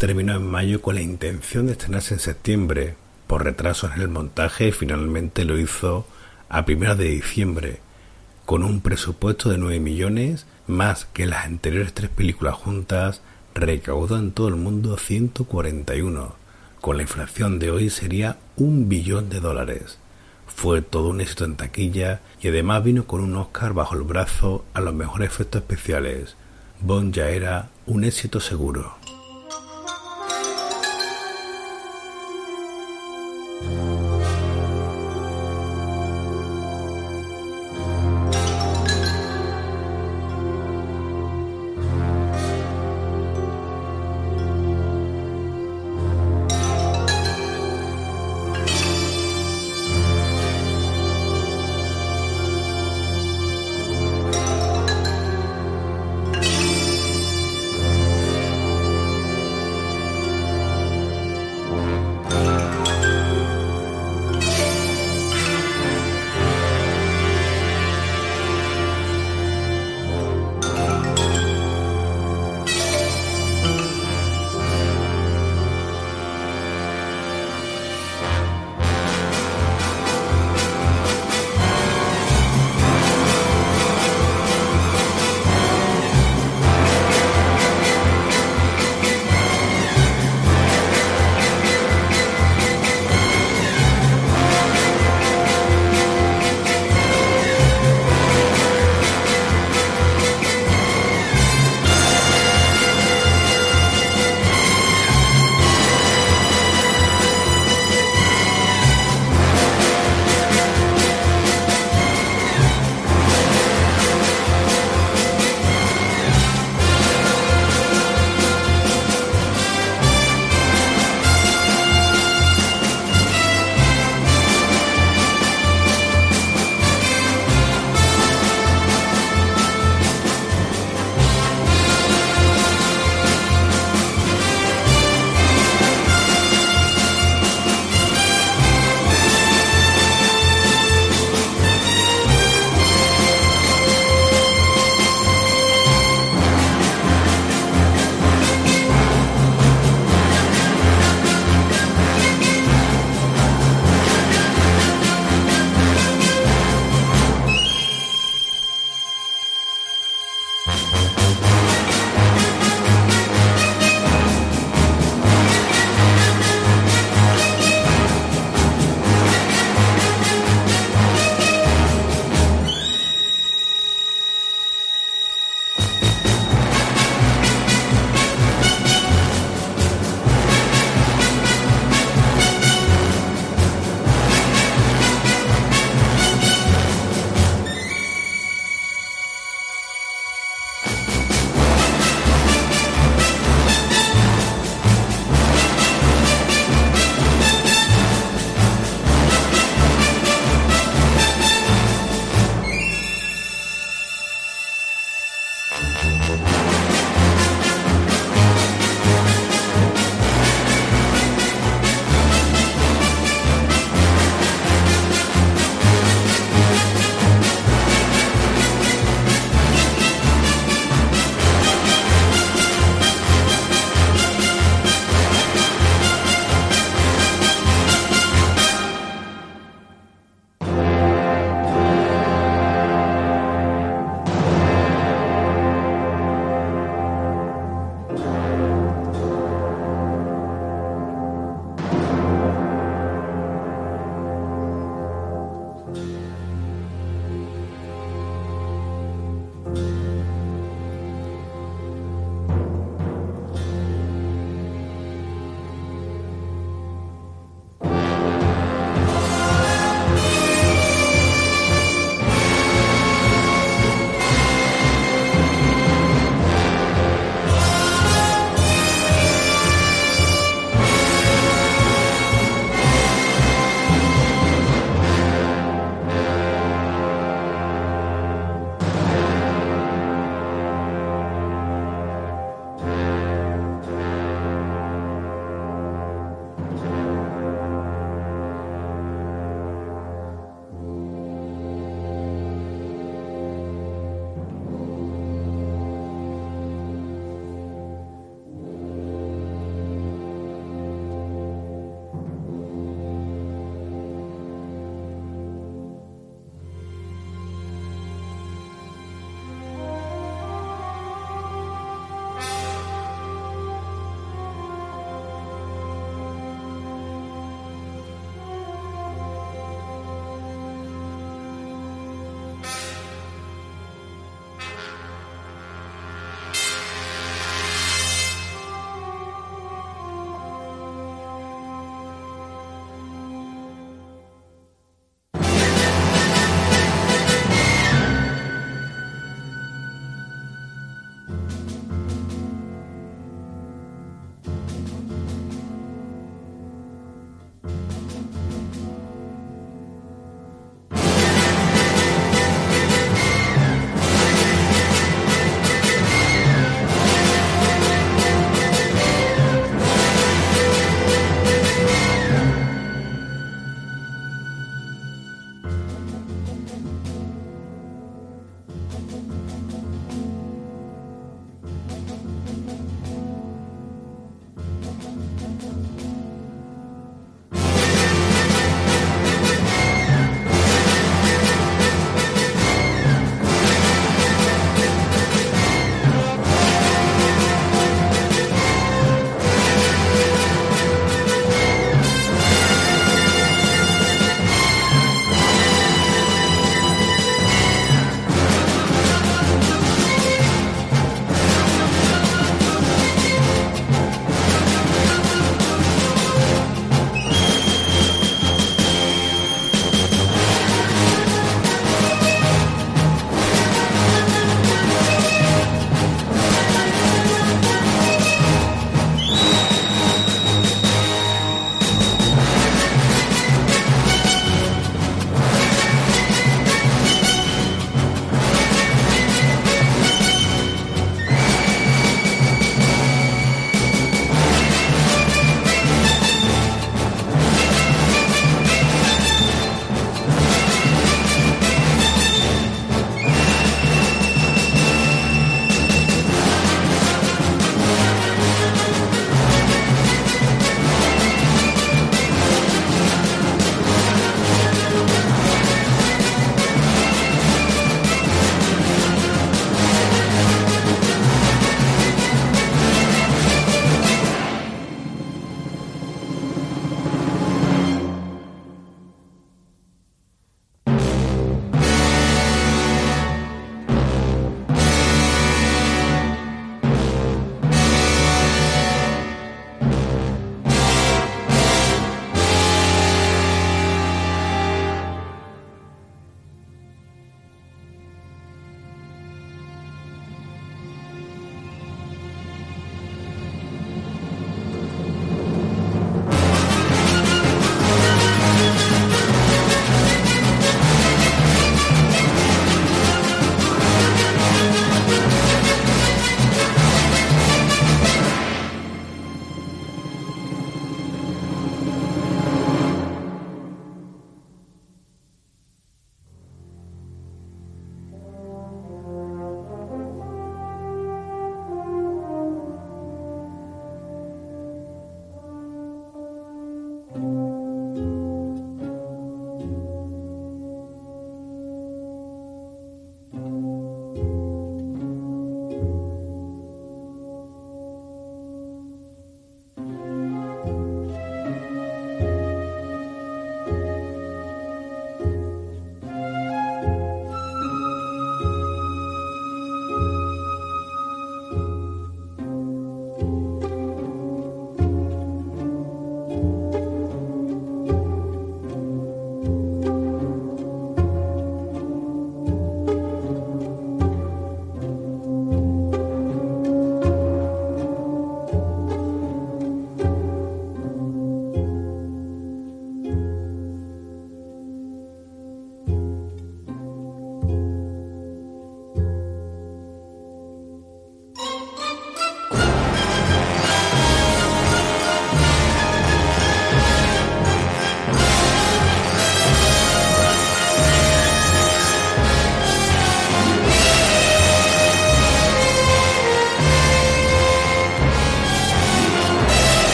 [SPEAKER 4] Terminó en mayo con la intención de estrenarse en septiembre. Por retrasos en el montaje, finalmente lo hizo a primeros de diciembre, con un presupuesto de 9 millones, más que las anteriores tres películas juntas, recaudó en todo el mundo 141. Con la inflación de hoy sería un billón de dólares. Fue todo un éxito en taquilla y además vino con un Oscar bajo el brazo a los mejores efectos especiales. Bond ya era un éxito seguro.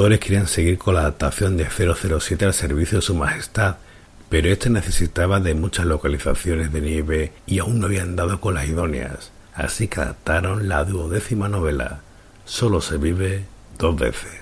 [SPEAKER 20] Productores querían seguir con la adaptación de 007 al servicio de su majestad, pero este necesitaba de muchas localizaciones de nieve y aún no habían dado con las idóneas, así que adaptaron la duodécima novela. Solo se vive dos veces.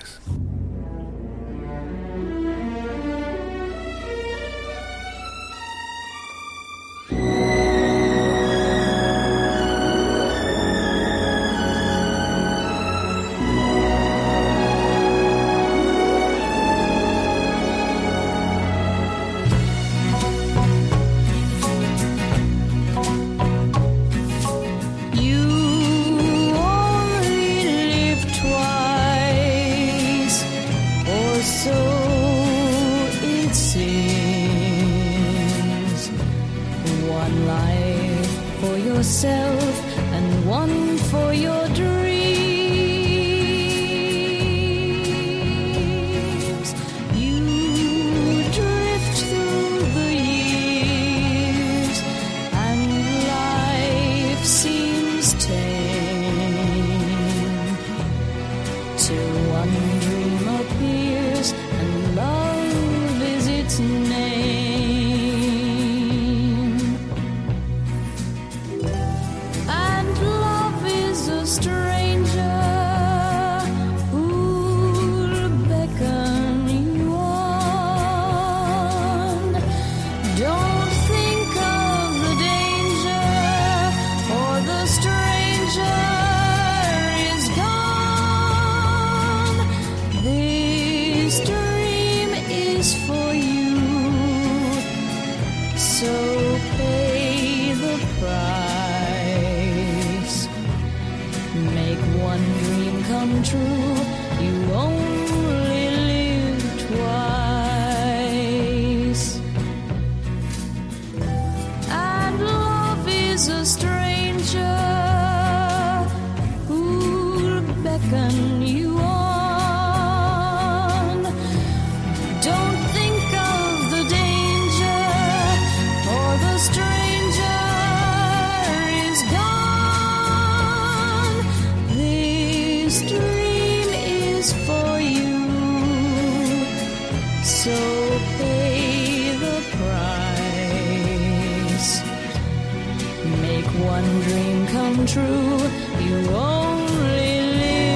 [SPEAKER 4] One dream come true. You only live.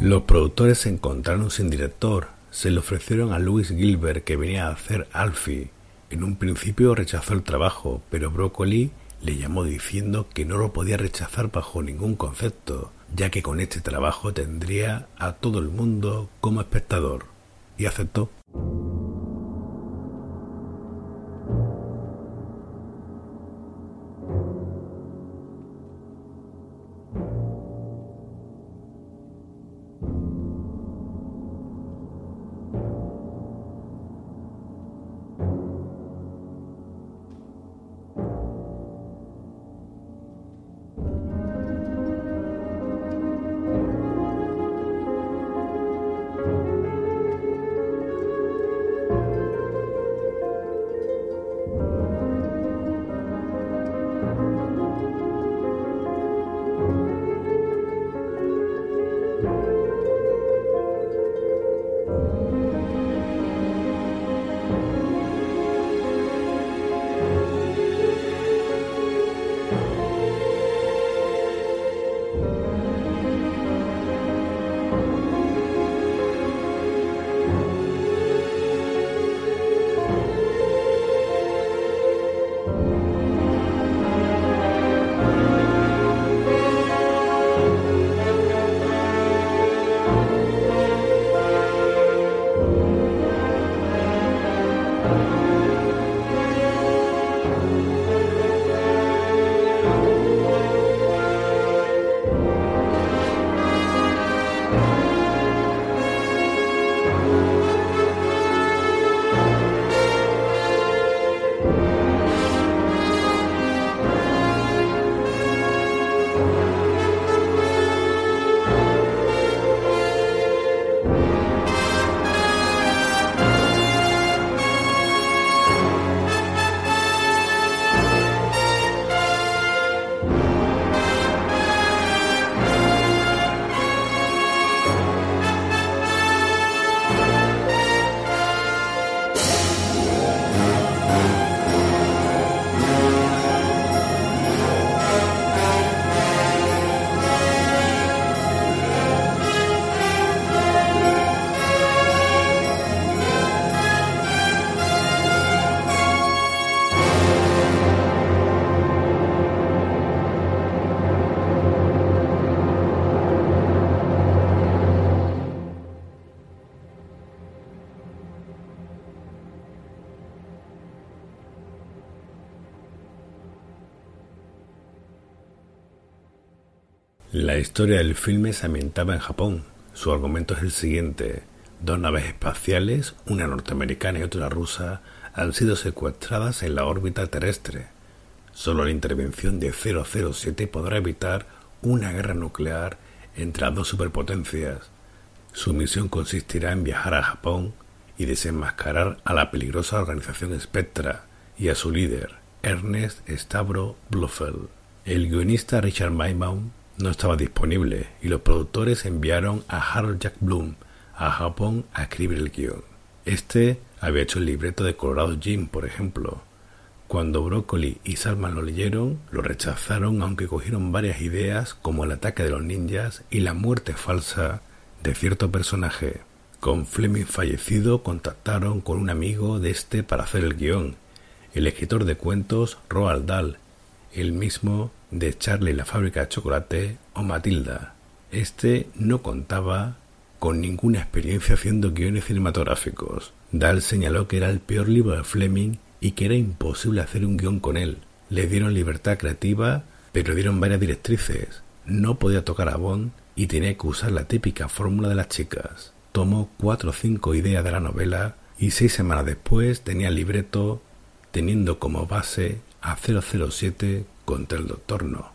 [SPEAKER 20] Los productores se encontraron sin director. Se le ofrecieron a Louis Gilbert que venía a hacer Alfie. En un principio rechazó el trabajo, pero Broccoli le llamó diciendo que no lo podía rechazar bajo ningún concepto, ya que con este trabajo tendría a todo el mundo como espectador. Y aceptó.
[SPEAKER 4] Historia del filme se ambientaba en Japón. Su argumento es el siguiente. Dos naves espaciales, una norteamericana y otra rusa, han sido secuestradas en la órbita terrestre. Solo la intervención de 007 podrá evitar una guerra nuclear entre las dos superpotencias. Su misión consistirá en viajar a Japón y desenmascarar a la peligrosa organización Spectra y a su líder, Ernest Stavro Blofeld. El guionista Richard Maibaum no estaba disponible y los productores enviaron a Harold Jack Bloom a Japón a escribir el guion. Este había hecho el libreto de Colorado Jim, por ejemplo. Cuando Broccoli y Salman lo leyeron, lo rechazaron aunque cogieron varias ideas como el ataque de los ninjas y la muerte falsa de cierto personaje. Con Fleming fallecido contactaron con un amigo de este para hacer el guion, el escritor de cuentos Roald Dahl, el mismo de Charlie la fábrica de chocolate o Matilda. Este no contaba con ninguna experiencia haciendo guiones cinematográficos. Dahl señaló que era el peor libro de Fleming y que era imposible hacer un guion con él. Le dieron libertad creativa, pero dieron varias directrices. No podía tocar a Bond y tenía que usar la típica fórmula de las chicas. Tomó cuatro o cinco ideas de la novela y seis semanas después tenía el libreto teniendo como base a 007 contra el Doctor No.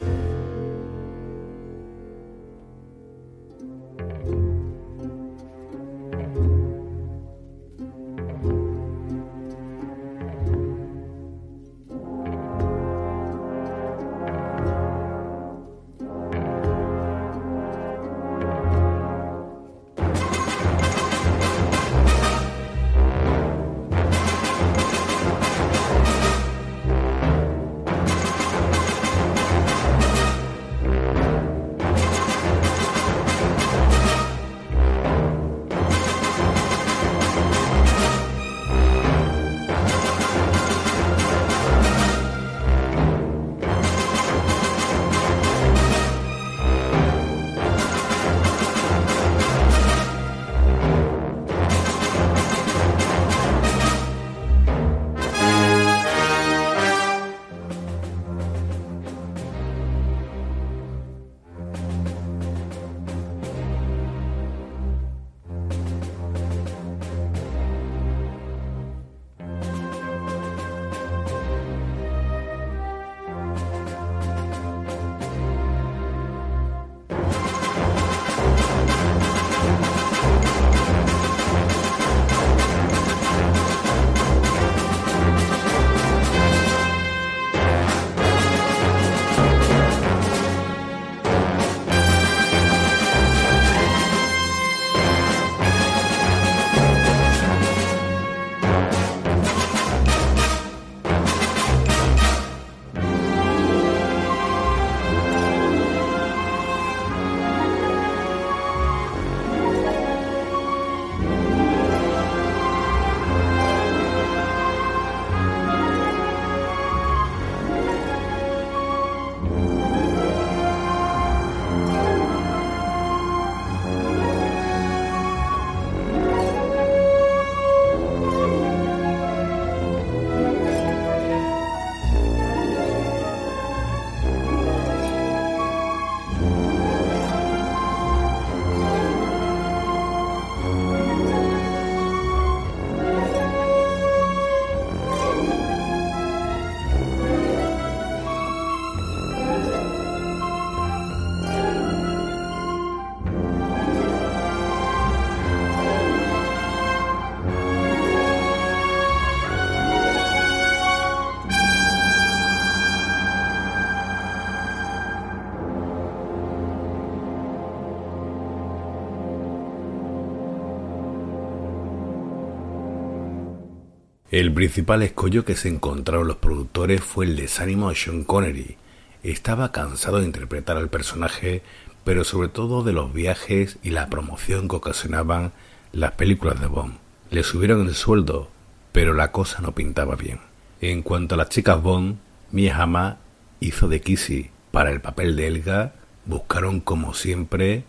[SPEAKER 4] El principal escollo que se encontraron los productores fue el desánimo de Sean Connery. Estaba cansado de interpretar al personaje, pero sobre todo de los viajes y la promoción que ocasionaban las películas de Bond. Le subieron el sueldo, pero la cosa no pintaba bien. En cuanto a las chicas Bond, Mia Hama hizo de Kissy. Para el papel de Elga, buscaron como siempre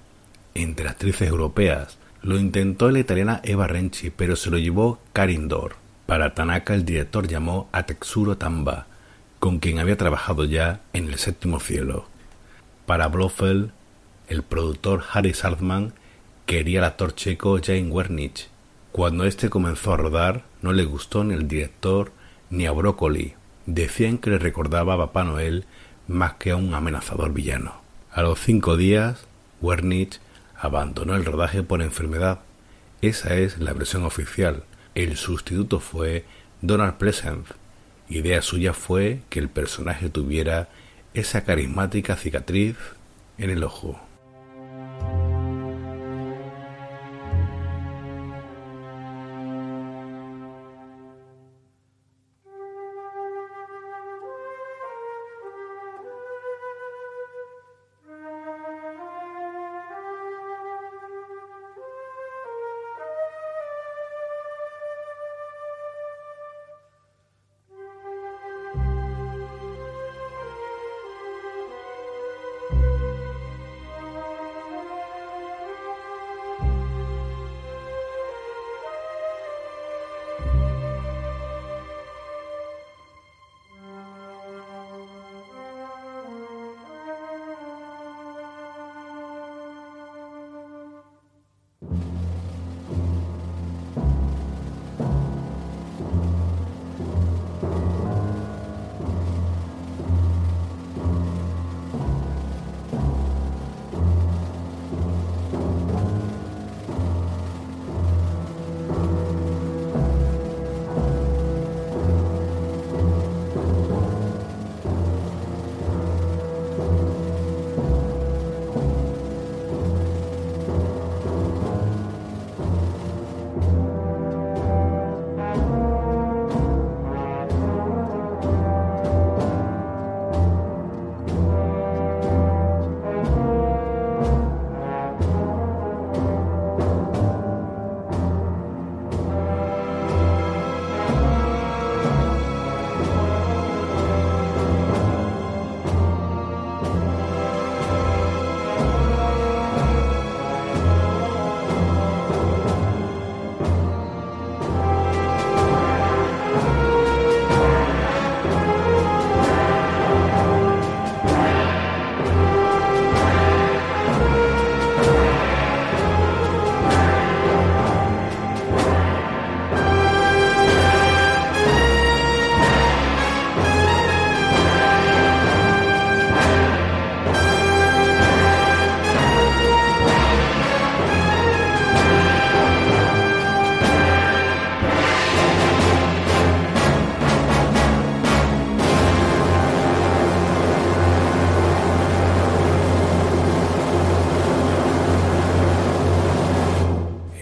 [SPEAKER 4] entre actrices europeas. Lo intentó la italiana Eva Renchi, pero se lo llevó Karin Dor. Para Tanaka el director llamó a Tetsuro Tamba, con quien había trabajado ya en El Séptimo Cielo. Para Blofeld el productor Harry Saltman quería al actor checo Jane Wernich. Cuando este comenzó a rodar, no le gustó ni el director ni a Broccoli. Decían que le recordaba a Papá Noel más que a un amenazador villano. A los cinco días, Wernich abandonó el rodaje por enfermedad. Esa es la versión oficial. El sustituto fue Donald Pleasant. Idea suya fue que el personaje tuviera esa carismática cicatriz en el ojo.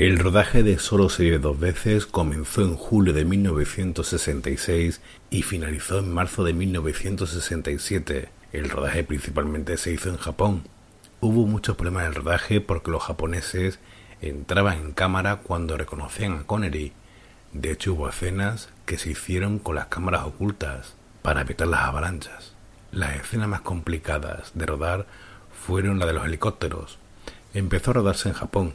[SPEAKER 4] El rodaje de Solo se vive dos veces comenzó en julio de 1966 y finalizó en marzo de 1967. El rodaje principalmente se hizo en Japón. Hubo muchos problemas en el rodaje porque los japoneses entraban en cámara cuando reconocían a Connery. De hecho hubo escenas que se hicieron con las cámaras ocultas para evitar las avalanchas. Las escenas más complicadas de rodar fueron la de los helicópteros. Empezó a rodarse en Japón,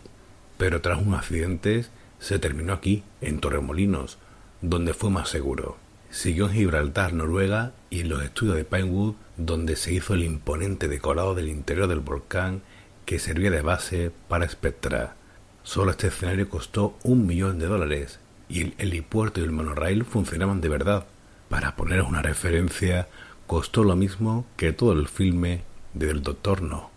[SPEAKER 4] pero tras un accidente se terminó aquí, en Torremolinos, donde fue más seguro. Siguió en Gibraltar, Noruega, y en los estudios de Pinewood, donde se hizo el imponente decorado del interior del volcán que servía de base para Spectra. Solo este escenario costó un millón de dólares y el helipuerto y el monorail funcionaban de verdad. Para poneros una referencia, costó lo mismo que todo el filme del Doctor No.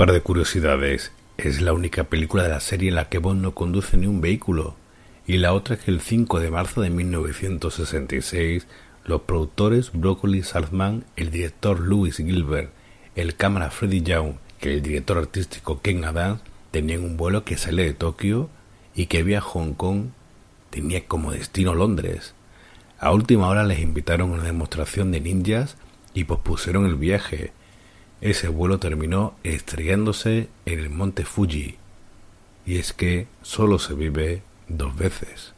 [SPEAKER 4] Par de curiosidades. Es la única película de la serie en la que Bond no conduce ni un vehículo. Y la otra es que el 5 de marzo de 1966, los productores Broccoli Salzman, el director Louis Gilbert, el cámara Freddie Young y el director artístico Ken Adams tenían un vuelo que sale de Tokio y que vía Hong Kong tenía como destino Londres. A última hora les invitaron a una demostración de ninjas y pospusieron el viaje. Ese vuelo terminó estrellándose en el monte Fuji. Y es que solo se vive dos veces.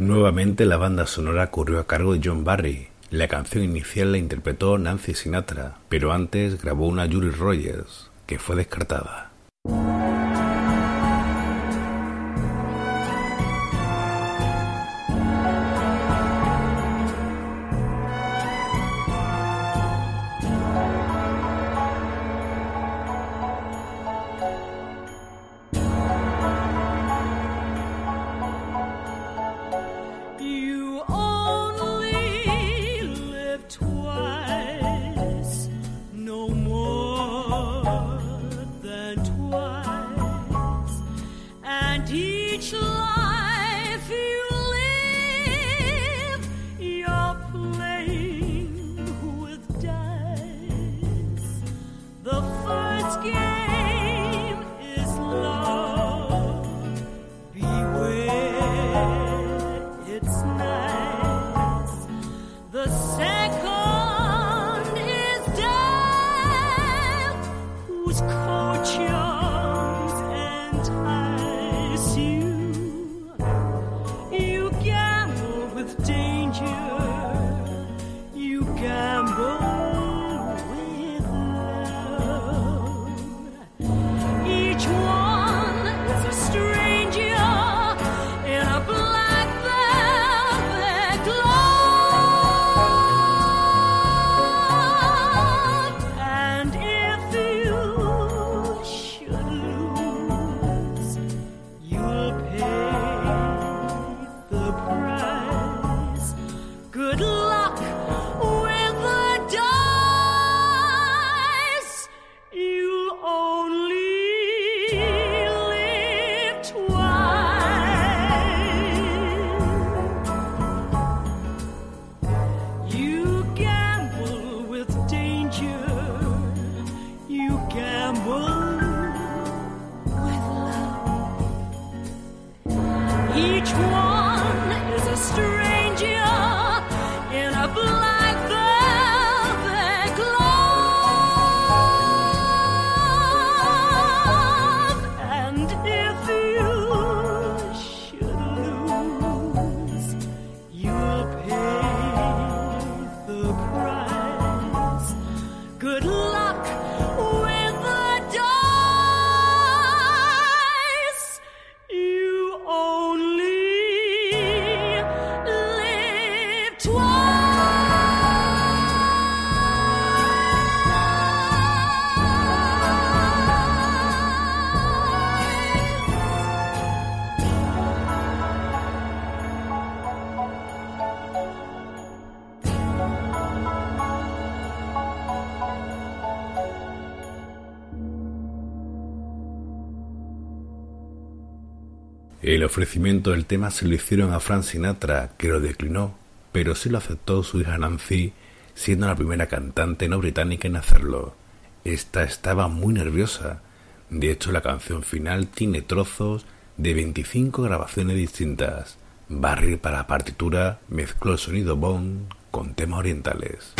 [SPEAKER 20] Nuevamente la banda sonora corrió a cargo de John Barry. La canción inicial la interpretó Nancy Sinatra, pero antes grabó una Julie Rogers, que fue descartada. Ofrecimiento del tema se lo hicieron a Frank Sinatra, que lo declinó, pero sí lo aceptó su hija Nancy, siendo la primera cantante no británica en hacerlo. Esta estaba muy nerviosa. De hecho, la canción final tiene trozos de 25 grabaciones distintas. Barry para la partitura mezcló el sonido Bond con temas orientales.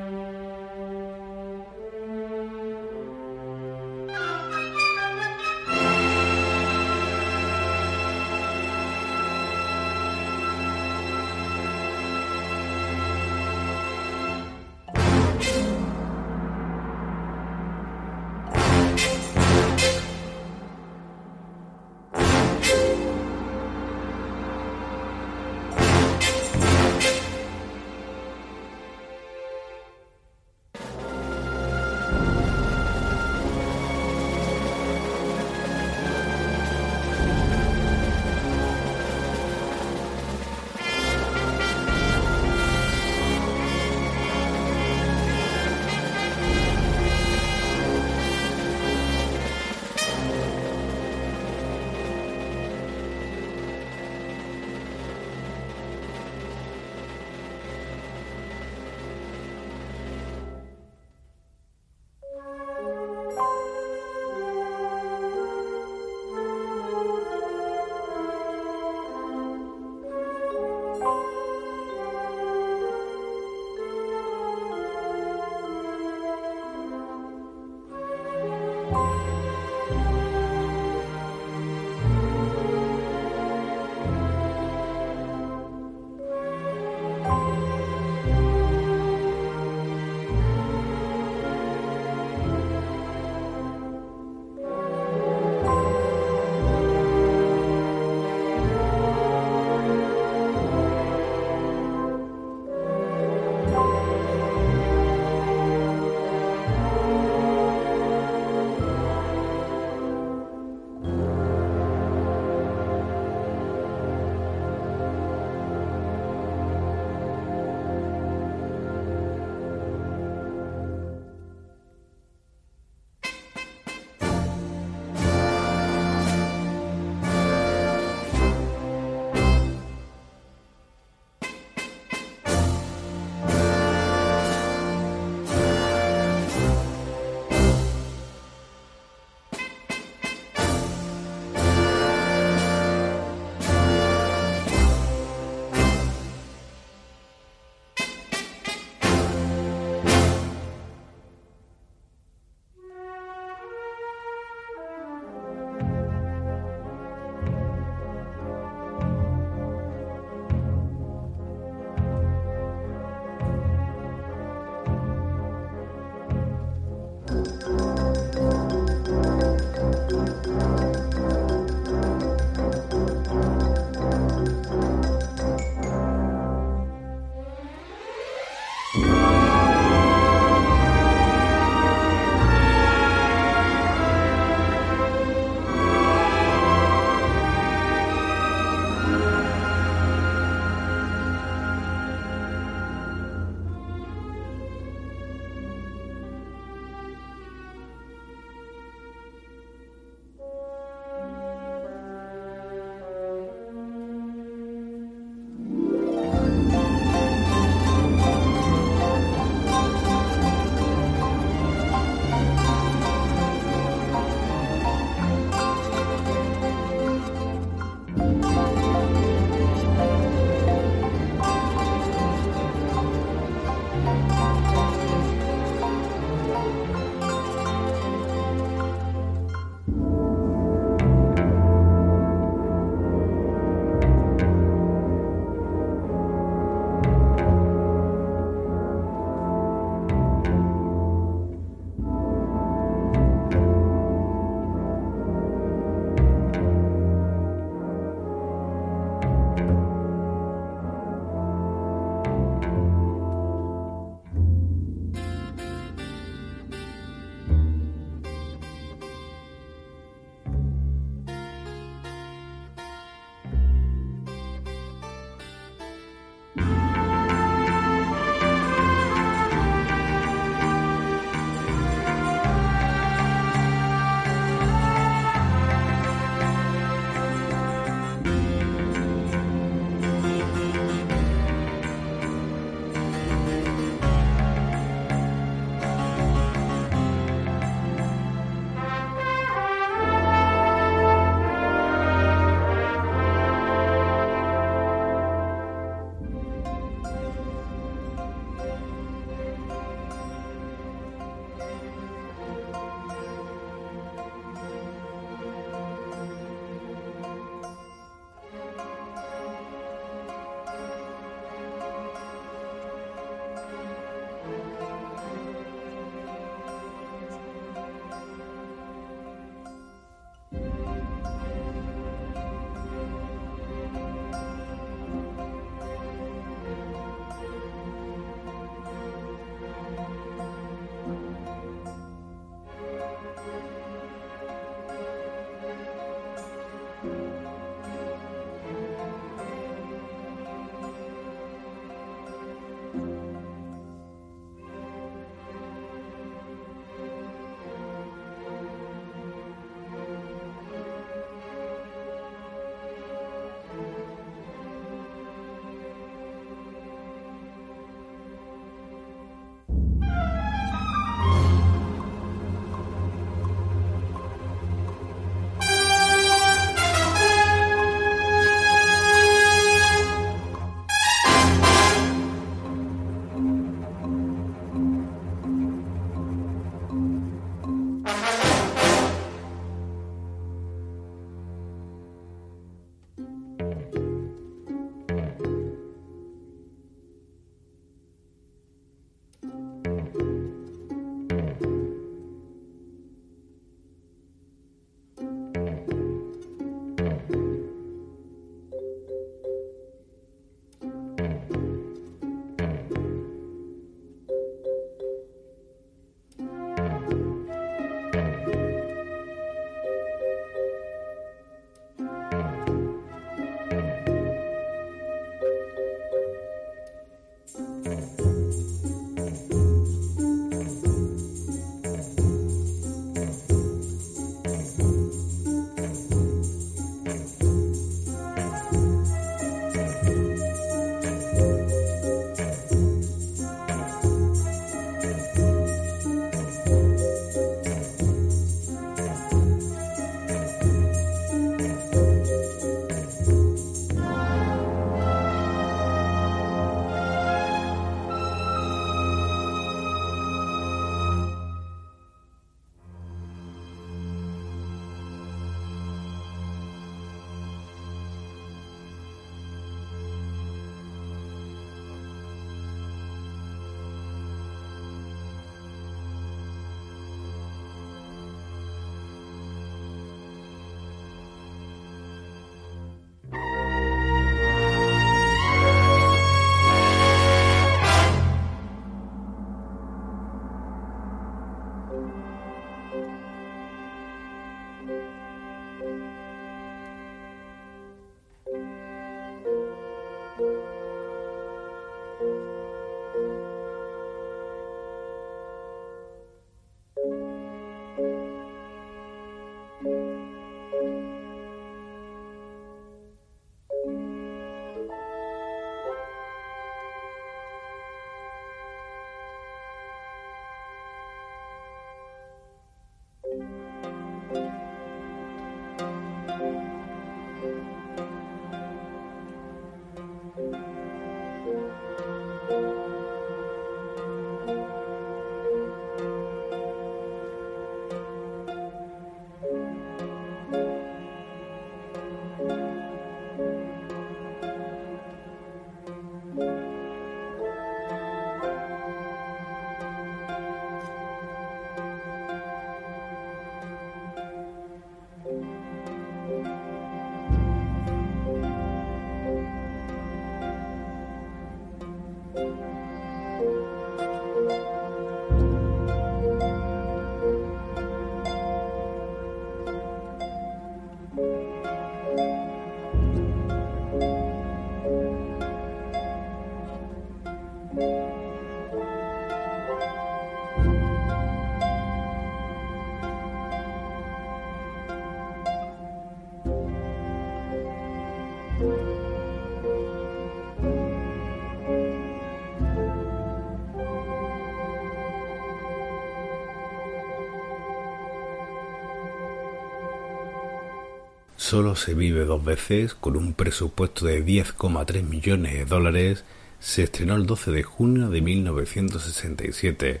[SPEAKER 20] Solo se vive dos veces con un presupuesto de 10,3 millones de dólares. Se estrenó el 12 de junio de 1967.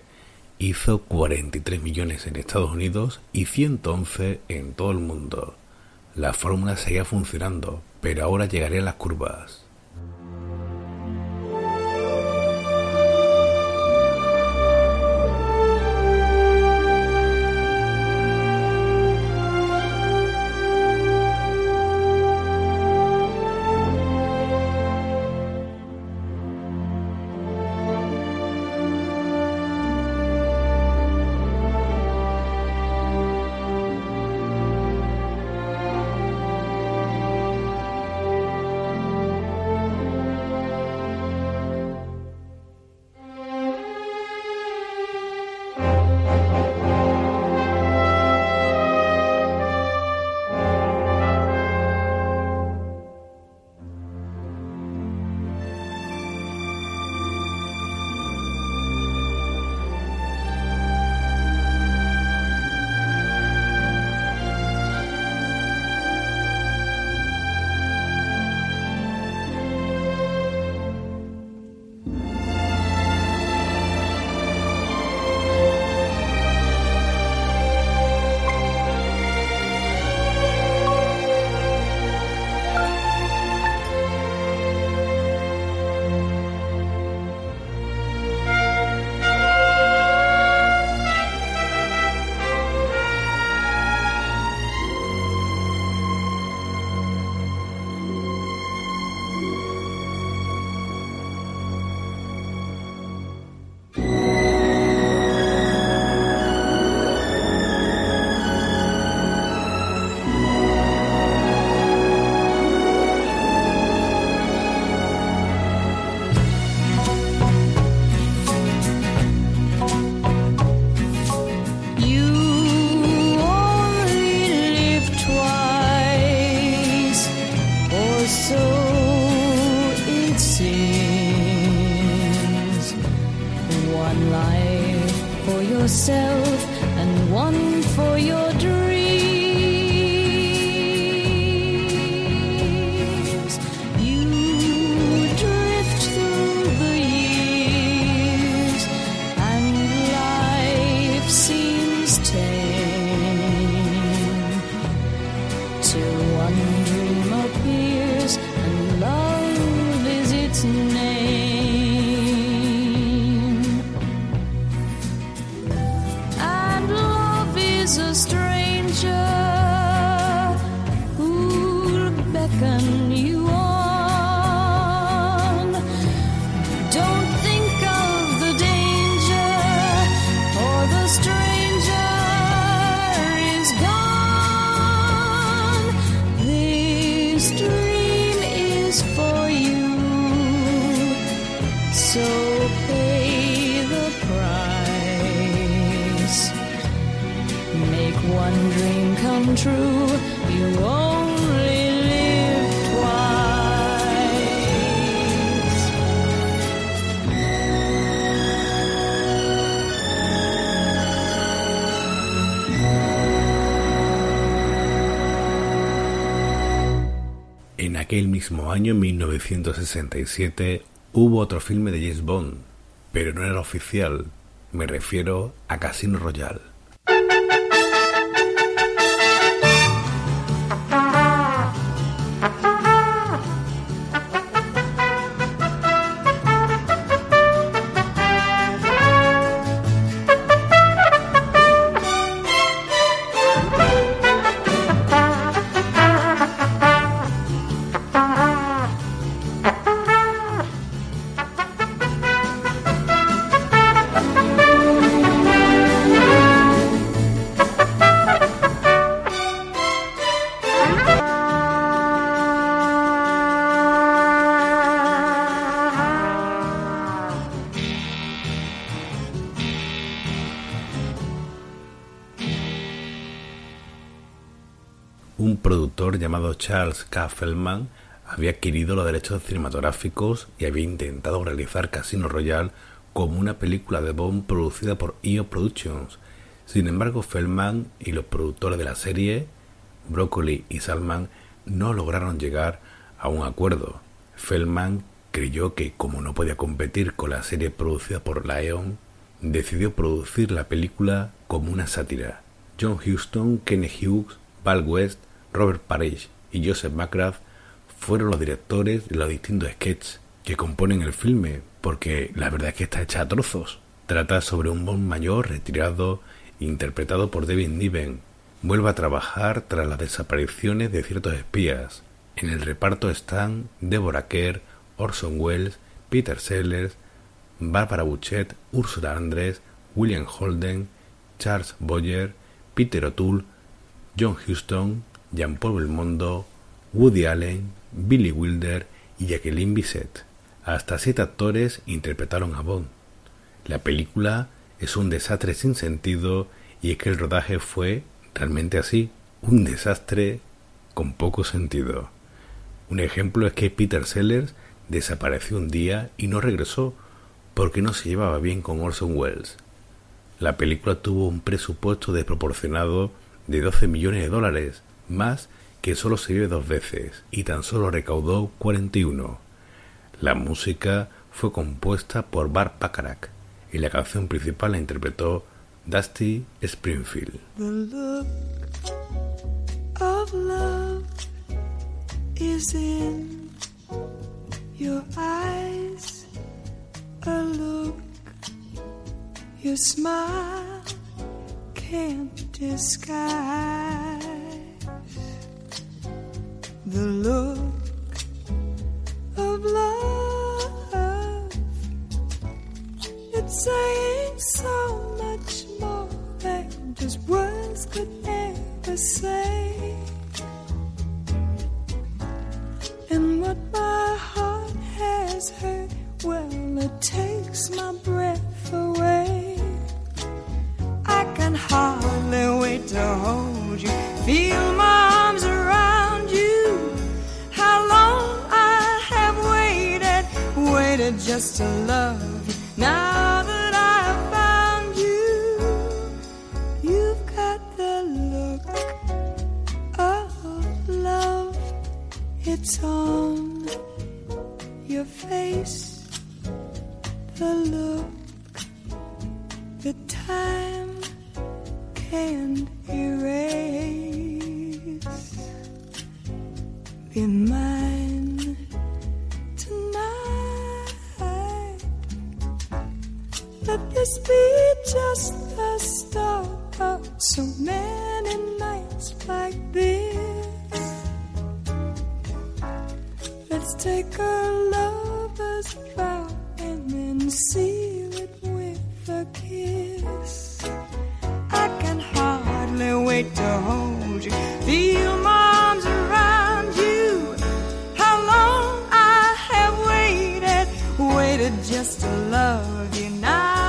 [SPEAKER 20] Hizo 43 millones en Estados Unidos y 111 en todo el mundo. La fórmula seguía funcionando, pero ahora llegarían las curvas.
[SPEAKER 4] Mismo año, 1967, hubo otro filme de James Bond, pero no era oficial. Me refiero a Casino Royale. Charles K. Feldman había adquirido los derechos cinematográficos y había intentado realizar Casino Royale como una película de Bond producida por EO Productions. Sin embargo, Feldman y los productores de la serie, Broccoli y Salman, no lograron llegar a un acuerdo. Feldman creyó que, como no podía competir con la serie producida por Lion, decidió producir la película como una sátira. John Huston, Kenneth Hughes, Val West, Robert Parrish y Joseph McGrath fueron los directores de los distintos sketches que componen el filme, porque la verdad es que está hecha a trozos. Trata sobre un Bond mayor retirado, interpretado por David Niven. Vuelve a trabajar tras las desapariciones de ciertos espías. En el reparto están Deborah Kerr, Orson Welles, Peter Sellers, Barbara Buchet, Ursula Andress, William Holden, Charles Boyer, Peter O'Toole, John Huston, Jean-Paul Belmondo, Woody Allen, Billy Wilder y Jacqueline Bisset. Hasta siete actores interpretaron a Bond. La película es un desastre sin sentido y es que el rodaje fue realmente así, un desastre con poco sentido. Un ejemplo es que Peter Sellers desapareció un día y no regresó porque no se llevaba bien con Orson Welles. La película tuvo un presupuesto desproporcionado de 12 millones de dólares, más que solo se vio dos veces, y tan solo recaudó 41. La música fue compuesta por Bart Bacharach y la canción principal la interpretó Dusty Springfield.
[SPEAKER 21] Look look. The look of love. It's saying so much more than just words could ever say. And what my heart has heard, well, it takes my breath away. I can hardly wait to hold you, feel my arms around you. Just to love you. Now that I've found you, you've got the look of love. It's on your face, the look, the time can't erase. Be mine Let this be just the start of so many nights like this. Let's take a lover's vow and then seal it with a kiss. I can hardly wait to hold you, feel my arms around you. How long I have waited, waited just to love you. Now.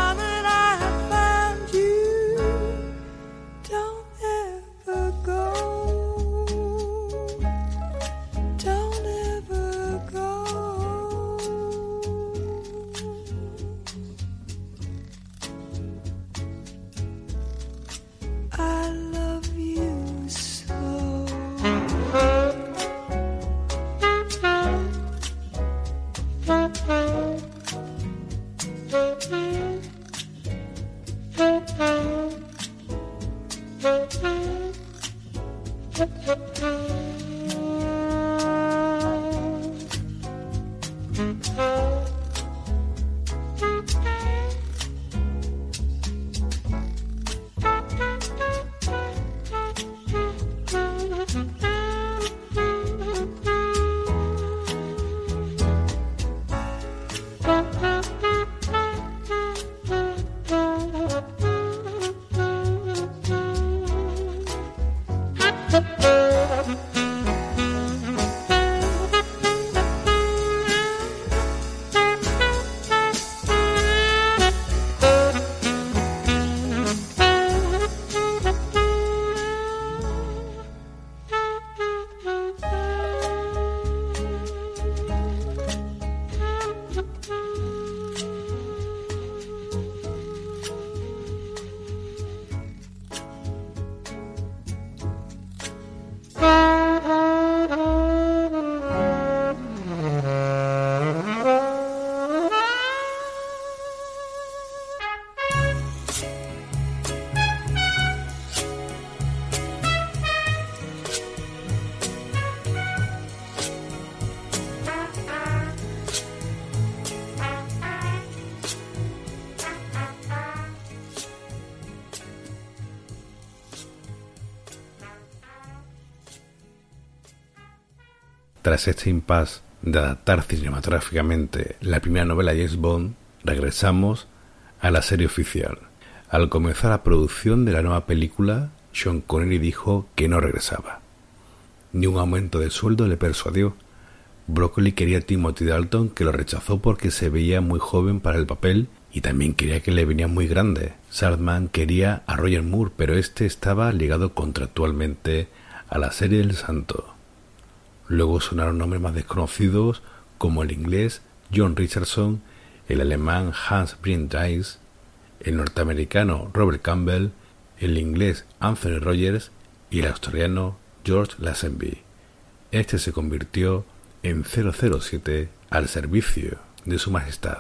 [SPEAKER 4] Este impasse de adaptar cinematográficamente la primera novela James Bond, regresamos a la serie oficial. Al comenzar la producción de la nueva película, Sean Connery dijo que no regresaba. Ni un aumento de sueldo le persuadió. Broccoli quería a Timothy Dalton que lo rechazó porque se veía muy joven para el papel y también quería que le venía muy grande. Saltman quería a Roger Moore, pero este estaba ligado contractualmente a la serie del Santo. Luego sonaron nombres más desconocidos como el inglés John Richardson, el alemán Hans Brindis, el norteamericano Robert Campbell, el inglés Anthony Rogers y el australiano George Lazenby. Este se convirtió en 007 al servicio de su majestad.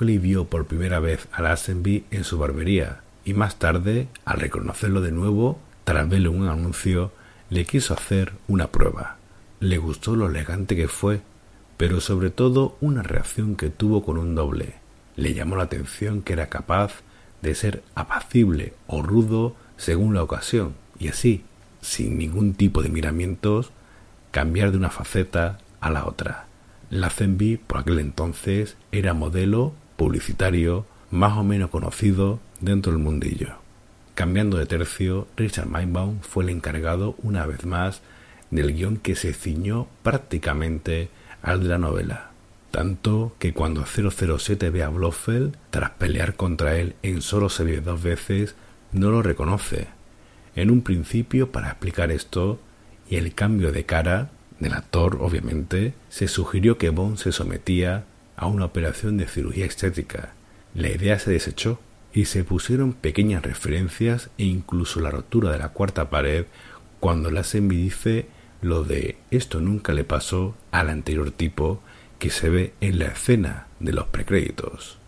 [SPEAKER 4] Broccoli vio por primera vez a Lazenby en su barbería y más tarde, al reconocerlo de nuevo, tras verle un anuncio, le quiso hacer una prueba. Le gustó lo elegante que fue, pero sobre todo una reacción que tuvo con un doble. Le llamó la atención que era capaz de ser apacible o rudo según la ocasión, y así, sin ningún tipo de miramientos, cambiar de una faceta a la otra. Lazenby por aquel entonces era modelo publicitario más o menos conocido dentro del mundillo. Cambiando de tercio, Richard Meinbaum fue el encargado una vez más del guion que se ciñó prácticamente al de la novela. Tanto que cuando 007 ve a Blofeld, tras pelear contra él en solo se ve dos veces, no lo reconoce. En un principio, para explicar esto y el cambio de cara del actor, obviamente, se sugirió que Bond se sometía a una operación de cirugía estética. La idea se desechó y se pusieron pequeñas referencias e incluso la rotura de la cuarta pared cuando Lazenby dice lo de esto nunca le pasó al anterior tipo que se ve en la escena de los precréditos.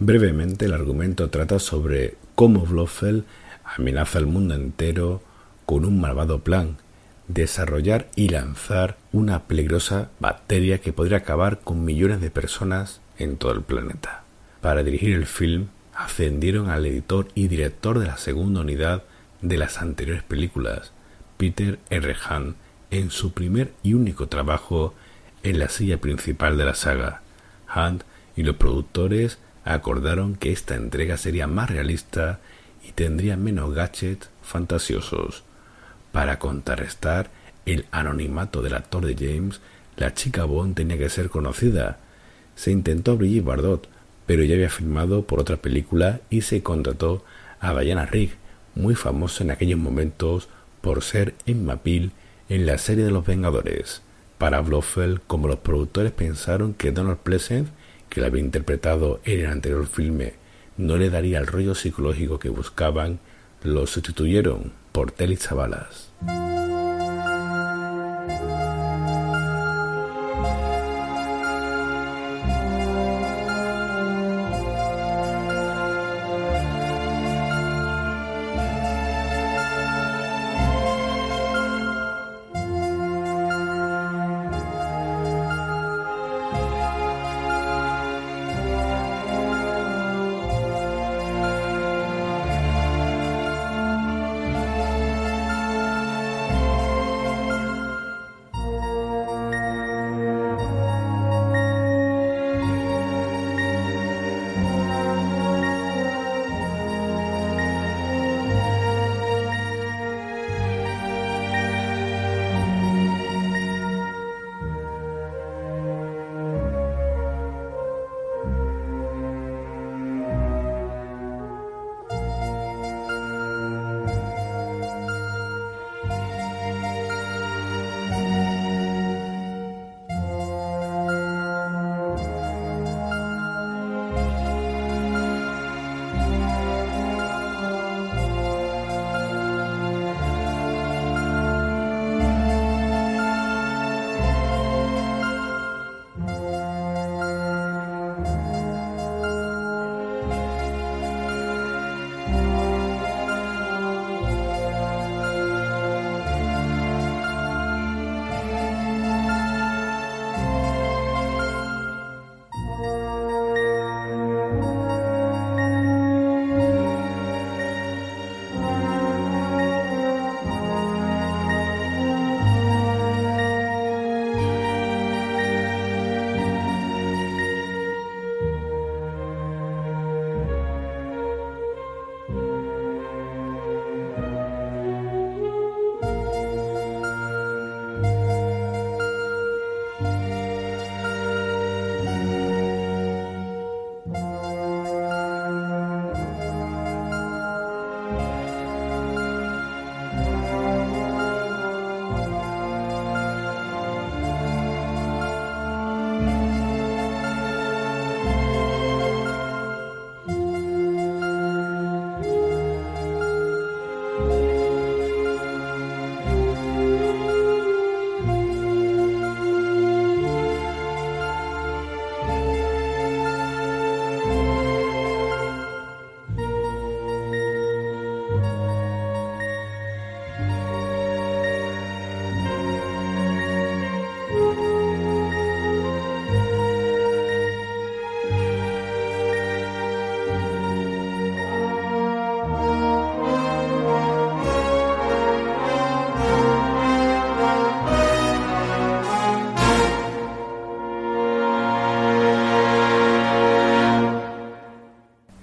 [SPEAKER 4] Brevemente, el argumento trata sobre cómo Blofeld amenaza al mundo entero con un malvado plan, desarrollar y lanzar una peligrosa bacteria que podría acabar con millones de personas en todo el planeta. Para dirigir el film, ascendieron al editor y director de la segunda unidad de las anteriores películas, Peter R. Hahn, en su primer y único trabajo en la silla principal de la saga. Hunt y los productores acordaron que esta entrega sería más realista y tendría menos gadgets fantasiosos. Para contrarrestar el anonimato del actor de James, la chica Bond tenía que ser conocida. Se intentó a Bardot, pero ya había filmado por otra película y se contrató a Diana Rigg, muy famosa en aquellos momentos por ser Emma Peel en la serie de los Vengadores. Para Blofeld, como los productores pensaron que Donald Pleasant, que la había interpretado en el anterior filme, no le daría el rollo psicológico que buscaban, lo sustituyeron por Telly Savalas.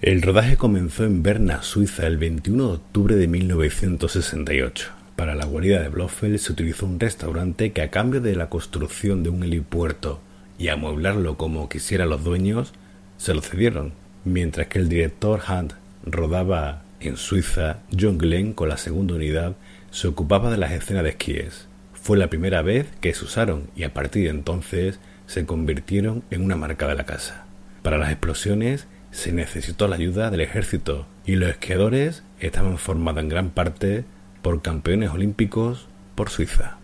[SPEAKER 4] El rodaje comenzó en Berna, Suiza, el 21 de octubre de 1968. Para la guarida de Blofeld se utilizó un restaurante que a cambio de la construcción de un helipuerto y amueblarlo como quisieran los dueños, se lo cedieron. Mientras que el director Hunt rodaba en Suiza, John Glenn con la segunda unidad se ocupaba de las escenas de esquíes. Fue la primera vez que se usaron y a partir de entonces se convirtieron en una marca de la casa. Para las explosiones se necesitó la ayuda del ejército y los esquiadores estaban formados en gran parte por campeones olímpicos por Suiza.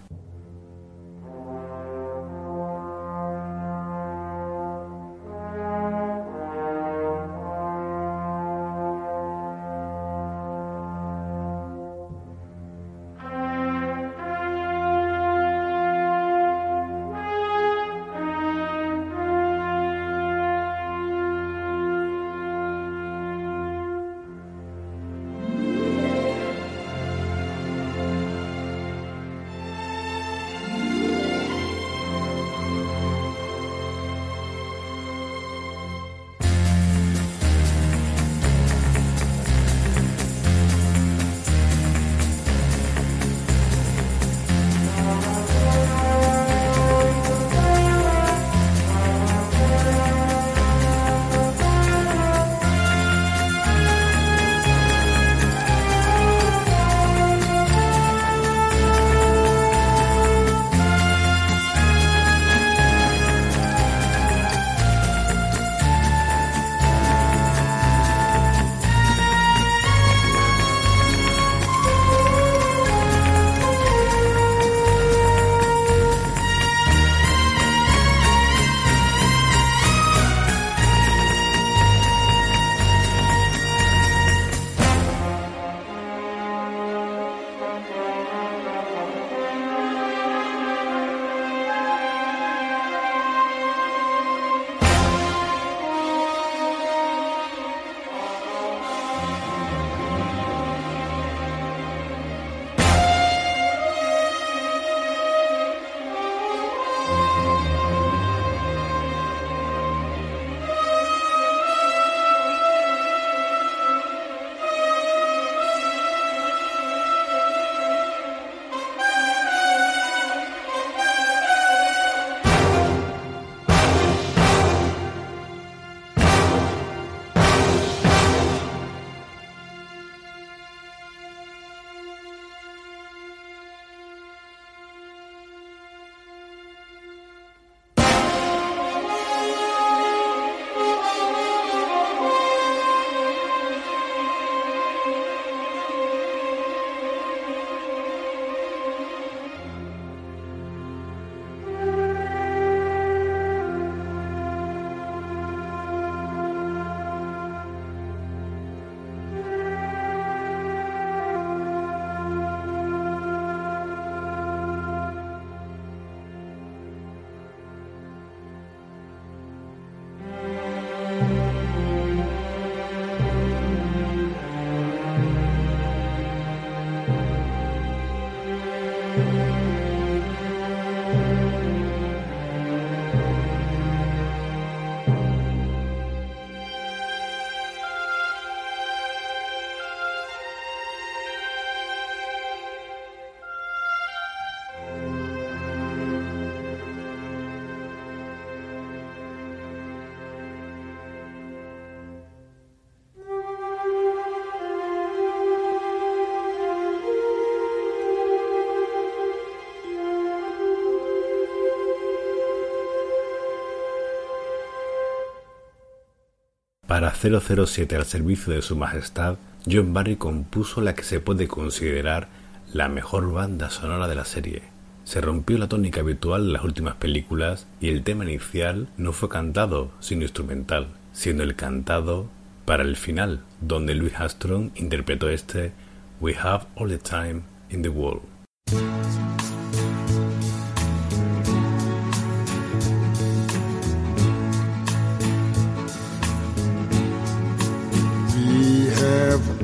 [SPEAKER 4] Para 007 al servicio de su majestad, John Barry compuso la que se puede considerar la mejor banda sonora de la serie. Se rompió la tónica habitual de las últimas películas y el tema inicial no fue cantado, sino instrumental, siendo el cantado para el final, donde Louis Armstrong interpretó este We Have All the Time in the World.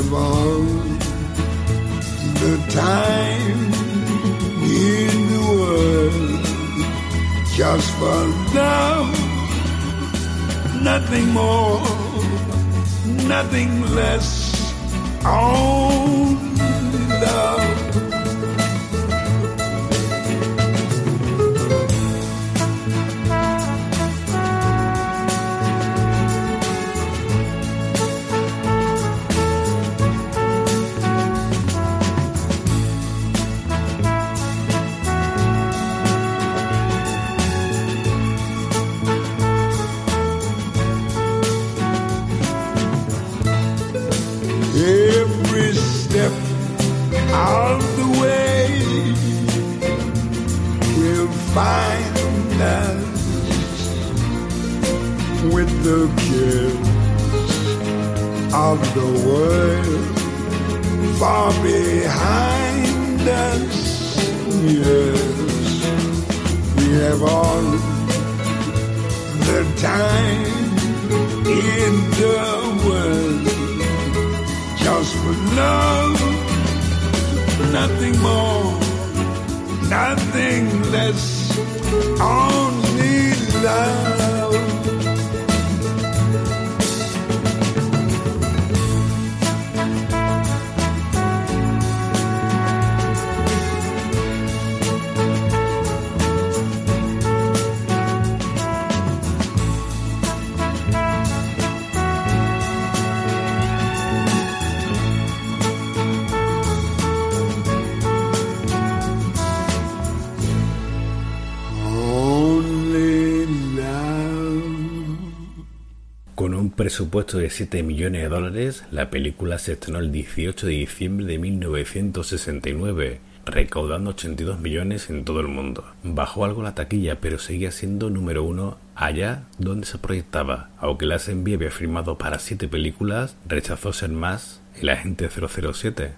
[SPEAKER 22] All the time in the world just for love, nothing more, nothing less. Only the kids of the world far behind us. Yes, we have all the time in the world just for love, nothing more, nothing less, only love.
[SPEAKER 4] Presupuesto de 7 millones de dólares, la película se estrenó el 18 de diciembre de 1969, recaudando 82 millones en todo el mundo. Bajó algo la taquilla, pero seguía siendo número uno allá donde se proyectaba. Aunque la SMV había firmado para 7 películas, rechazó ser más el agente 007.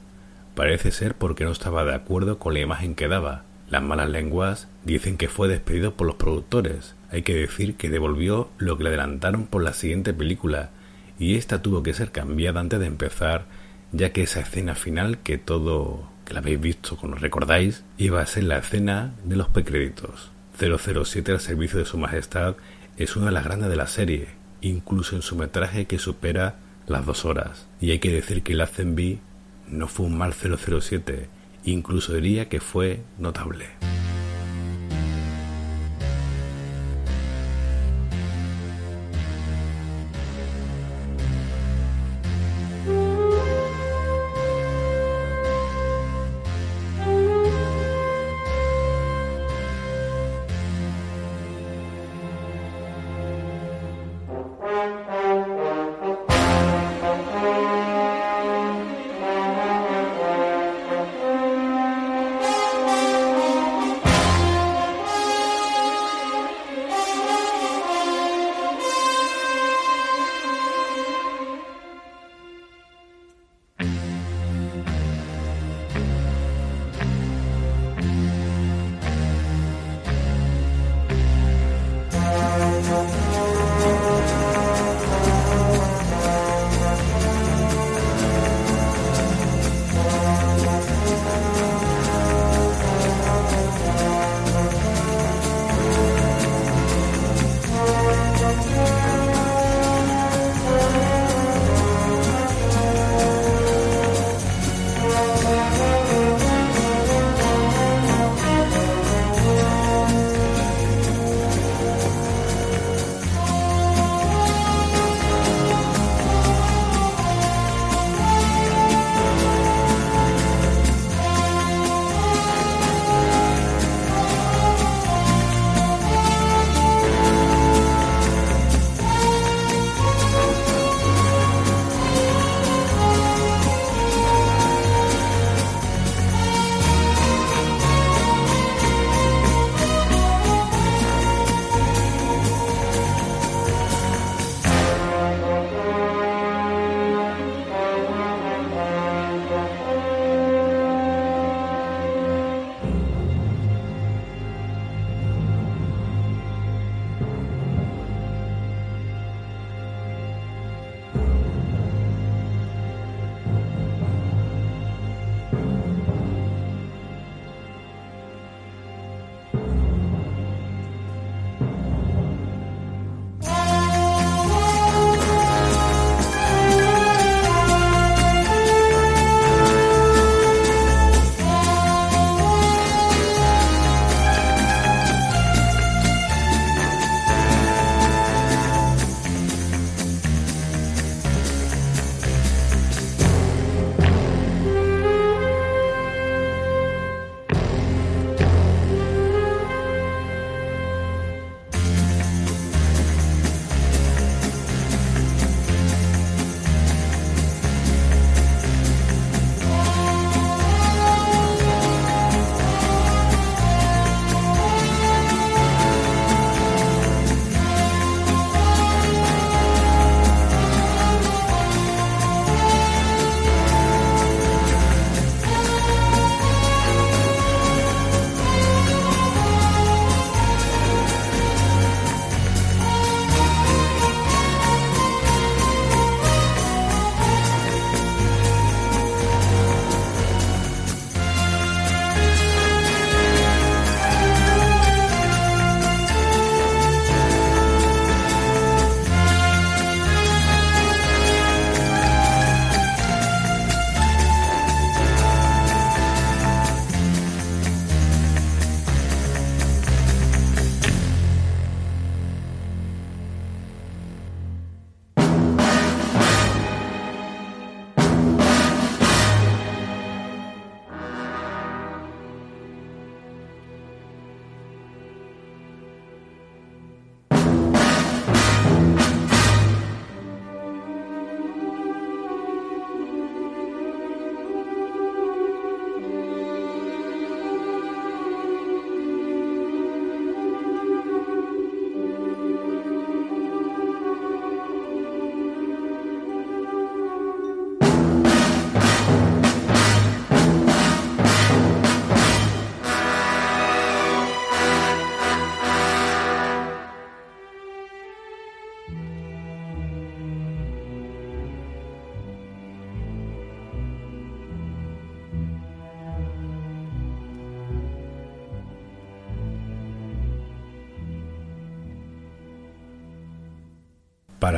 [SPEAKER 4] Parece ser porque no estaba de acuerdo con la imagen que daba. Las malas lenguas dicen que fue despedido por los productores. Hay que decir que devolvió lo que le adelantaron por la siguiente película, y esta tuvo que ser cambiada antes de empezar, ya que esa escena final que todo que la habéis visto, como recordáis, iba a ser la escena de los precréditos. 007 al servicio de su majestad es una de las grandes de la serie, incluso en su metraje que supera las dos horas. Y hay que decir que el Lazenby no fue un mal 007, incluso diría que fue notable.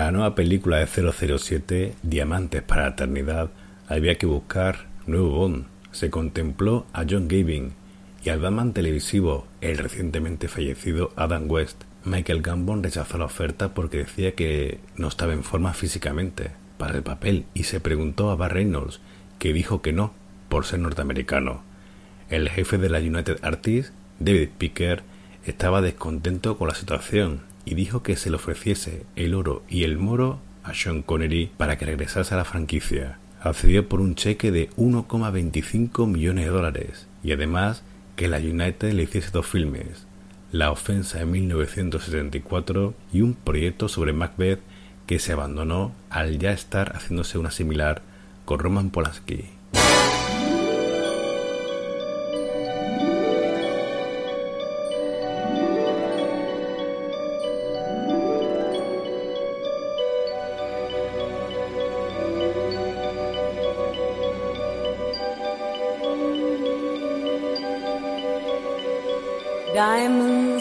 [SPEAKER 4] La nueva película de 007, Diamantes para la Eternidad, había que buscar nuevo Bond. Se contempló a John Gavin y al Batman televisivo, el recientemente fallecido Adam West. Michael Gambon rechazó la oferta porque decía que no estaba en forma físicamente para el papel y se preguntó a Bar Reynolds, que dijo que no, por ser norteamericano. El jefe de la United Artists, David Picker, estaba descontento con la situación y dijo que se le ofreciese el oro y el moro a Sean Connery para que regresase a la franquicia. Accedió por un cheque de 1,25 millones de dólares y además que la United le hiciese dos filmes, La ofensa en 1974 y un proyecto sobre Macbeth que se abandonó al ya estar haciéndose una similar con Roman Polanski.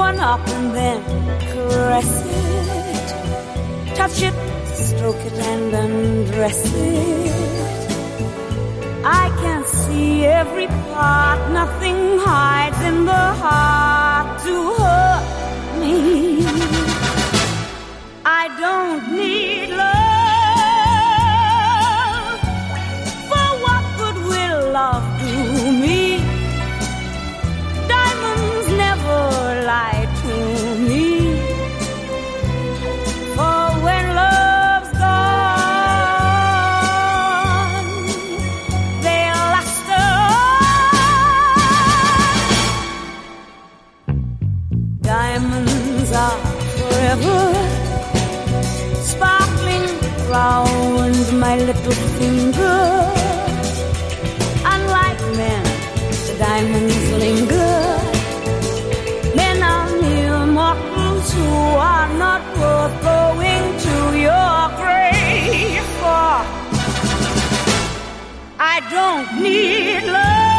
[SPEAKER 23] one up and then caress it. Touch it, stroke it, and undress it. I can see every part, nothing hides in the heart to round my little finger. Unlike men, the diamonds linger. Men are mere mortals who are not worth going to your grave for. I don't need love.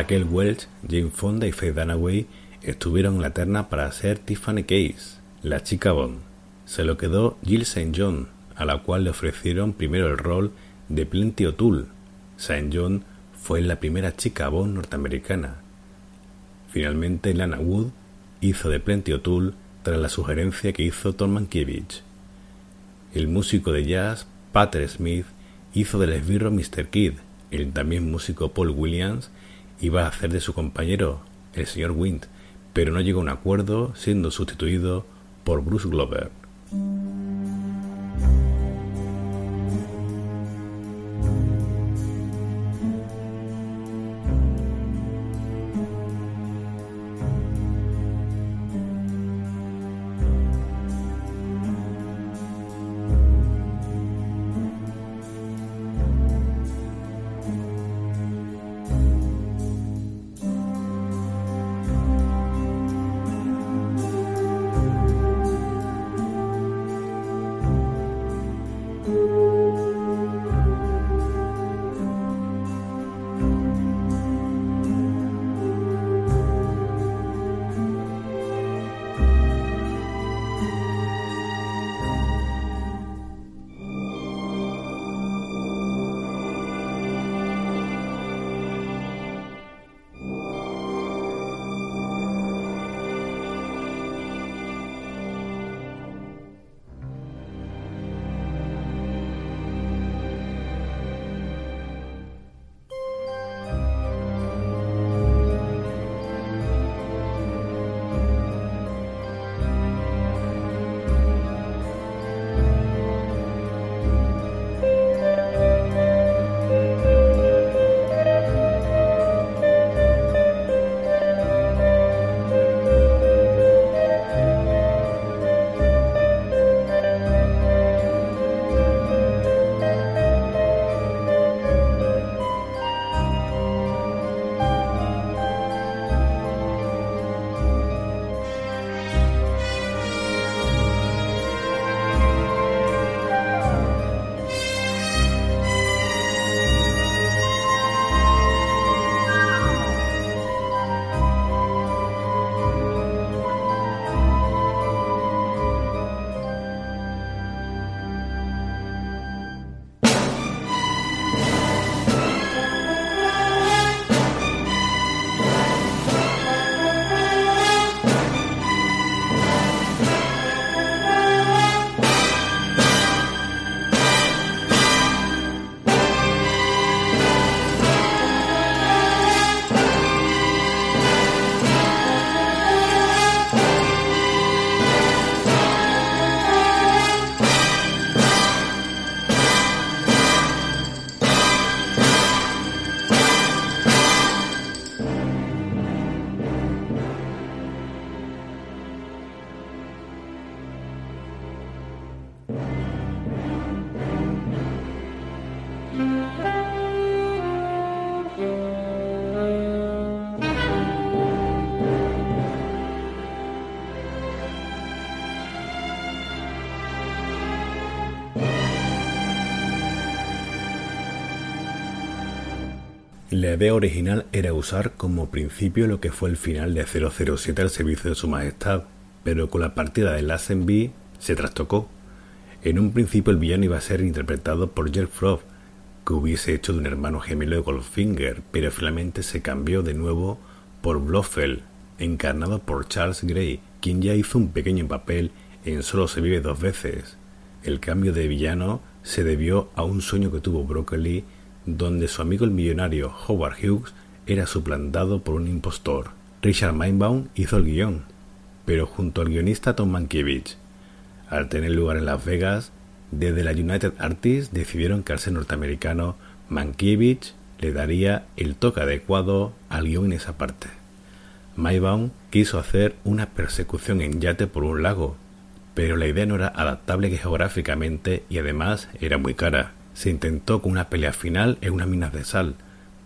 [SPEAKER 4] Raquel Welch, Jane Fonda y Faye Dunaway estuvieron en la terna para ser Tiffany Case, la chica Bond. Se lo quedó Jill St. John, a la cual le ofrecieron primero el rol de Plenty O'Toole. St. John fue la primera chica Bond norteamericana. Finalmente Lana Wood hizo de Plenty O'Toole tras la sugerencia que hizo Tom Mankiewicz. El músico de jazz Pater Smith hizo del esbirro Mr. Kid. El también músico Paul Williams iba a hacer de su compañero, el señor Wind, pero no llegó a un acuerdo, siendo sustituido por Bruce Glover. La idea original era usar como principio lo que fue el final de 007 al servicio de su majestad, pero con la partida de Lazenby se trastocó. En un principio el villano iba a ser interpretado por Jeff Frost, que hubiese hecho de un hermano gemelo de Goldfinger, pero finalmente se cambió de nuevo por Blofeld, encarnado por Charles Gray, quien ya hizo un pequeño papel en Solo se vive dos veces. El cambio de villano se debió a un sueño que tuvo Broccoli, donde su amigo el millonario Howard Hughes era suplantado por un impostor. Richard Mainbaum hizo el guion, pero junto al guionista Tom Mankiewicz. Al tener lugar en Las Vegas, desde la United Artists decidieron que al ser norteamericano, Mankiewicz le daría el toque adecuado al guion en esa parte. Maybaum quiso hacer una persecución en yate por un lago, pero la idea no era adaptable geográficamente y además era muy cara. Se intentó con una pelea final en unas minas de sal,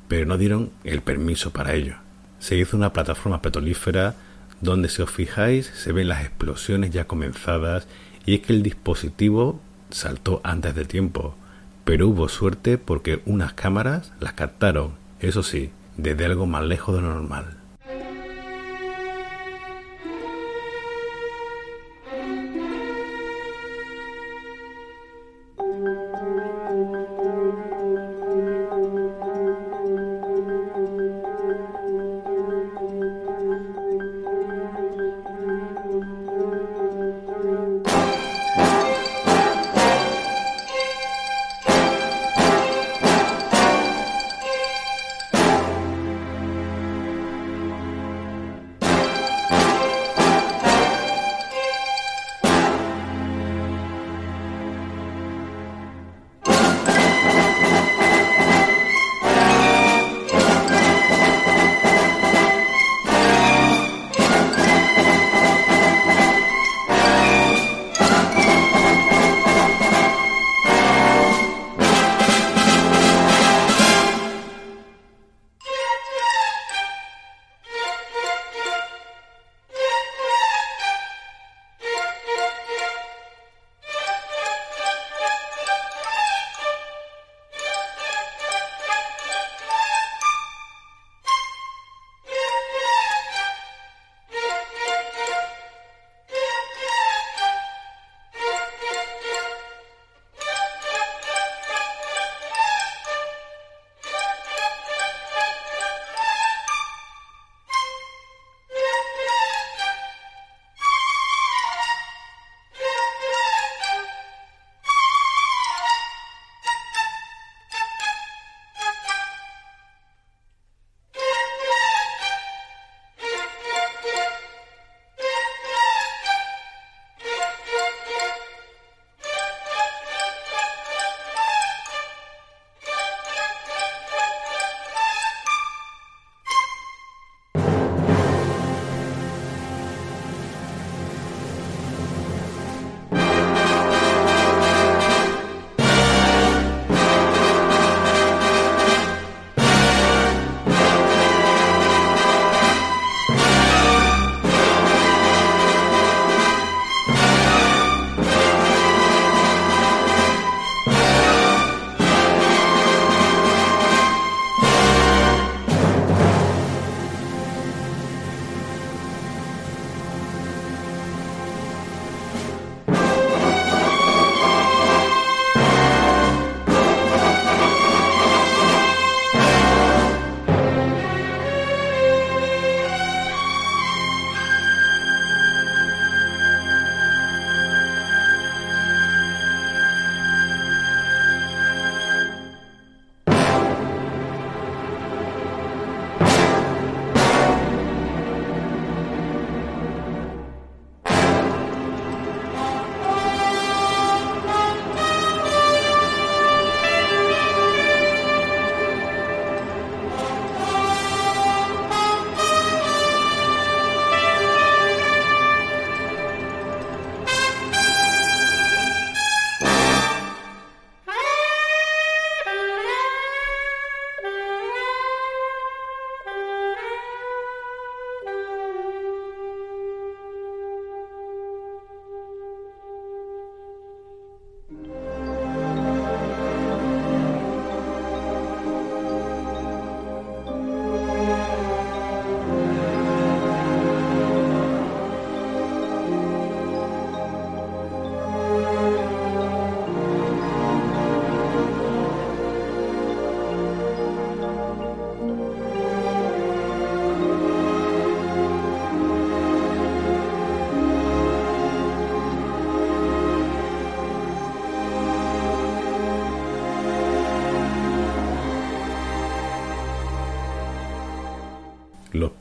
[SPEAKER 4] pero no dieron el permiso para ello. Se hizo una plataforma petrolífera donde si os fijáis se ven las explosiones ya comenzadas y es que el dispositivo saltó antes de tiempo, pero hubo suerte porque unas cámaras las captaron, eso sí, desde algo más lejos de lo normal.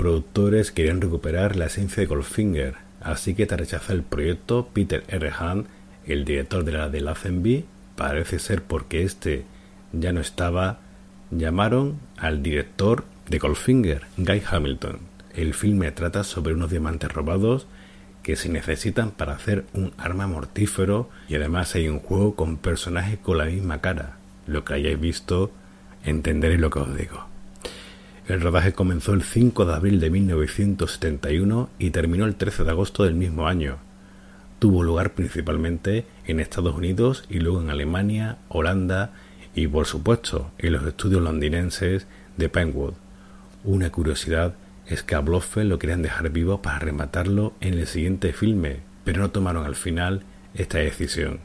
[SPEAKER 4] Productores querían recuperar la esencia de Goldfinger, así que tras rechazar el proyecto, Peter R. Hunt, el director de la de Lazenby, parece ser porque este ya no estaba, llamaron al director de Goldfinger, Guy Hamilton. El filme trata sobre unos diamantes robados que se necesitan para hacer un arma mortífero y además hay un juego con personajes con la misma cara. Lo que hayáis visto, entenderéis lo que os digo. El rodaje comenzó el 5 de abril de 1971 y terminó el 13 de agosto del mismo año. Tuvo lugar principalmente en Estados Unidos y luego en Alemania, Holanda y por supuesto en los estudios londinenses de Penwood. Una curiosidad es que a Blofeld lo querían dejar vivo para rematarlo en el siguiente filme, pero no tomaron al final esta decisión.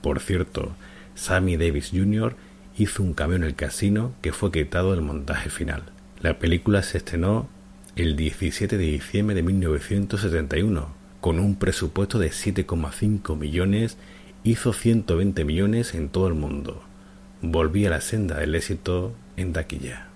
[SPEAKER 4] Por cierto, Sammy Davis Jr. hizo un cameo en el casino que fue quitado del montaje final. La película se estrenó el 17 de diciembre de 1971, con un presupuesto de 7,5 millones, hizo 120 millones en todo el mundo. Volvía a la senda del éxito en taquilla.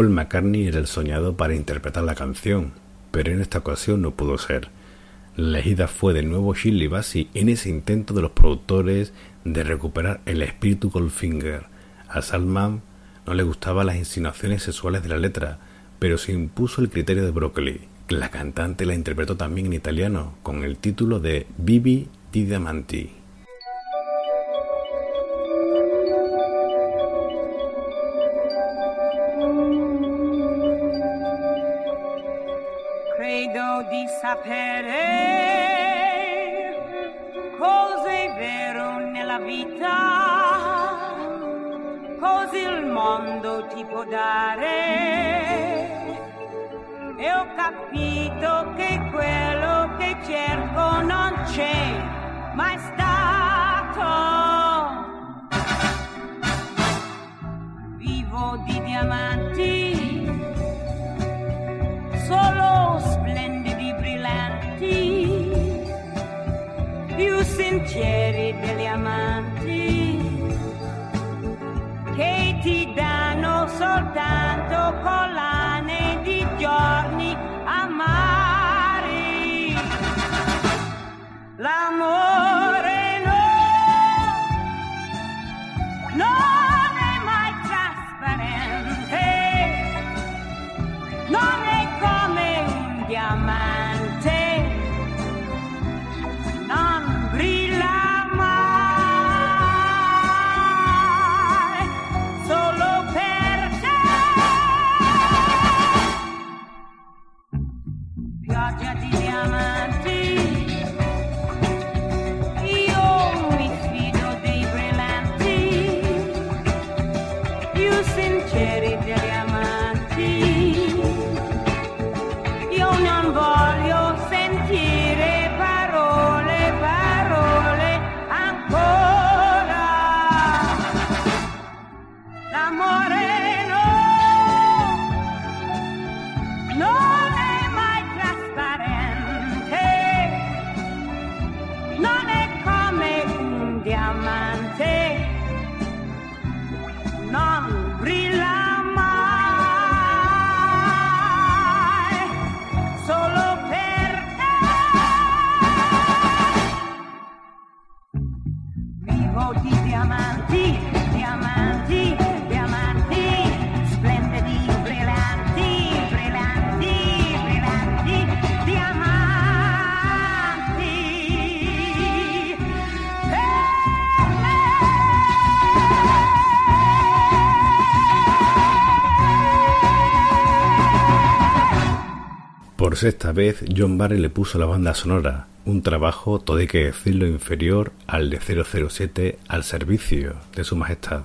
[SPEAKER 4] Paul McCartney era el soñado para interpretar la canción, pero en esta ocasión no pudo ser. La elegida fue de nuevo Shirley Bassey en ese intento de los productores de recuperar el espíritu Goldfinger. A Salman no le gustaban las insinuaciones sexuales de la letra, pero se impuso el criterio de Broccoli. La cantante la interpretó también en italiano, con el título de Vivi di Diamanti.
[SPEAKER 23] Sapere cosa è vero nella vita, cosa il mondo ti può dare. E ho capito che quello che cerco non c'è mai stato. Vivo di diamanti, solo splendidi brillanti, più sinceri degli amanti, che ti danno soltanto collane di giorni amari. L'amore un
[SPEAKER 4] Por sexta vez, John Barry le puso la banda sonora, un trabajo, todo hay que decirlo, inferior al de 007 al servicio de su majestad.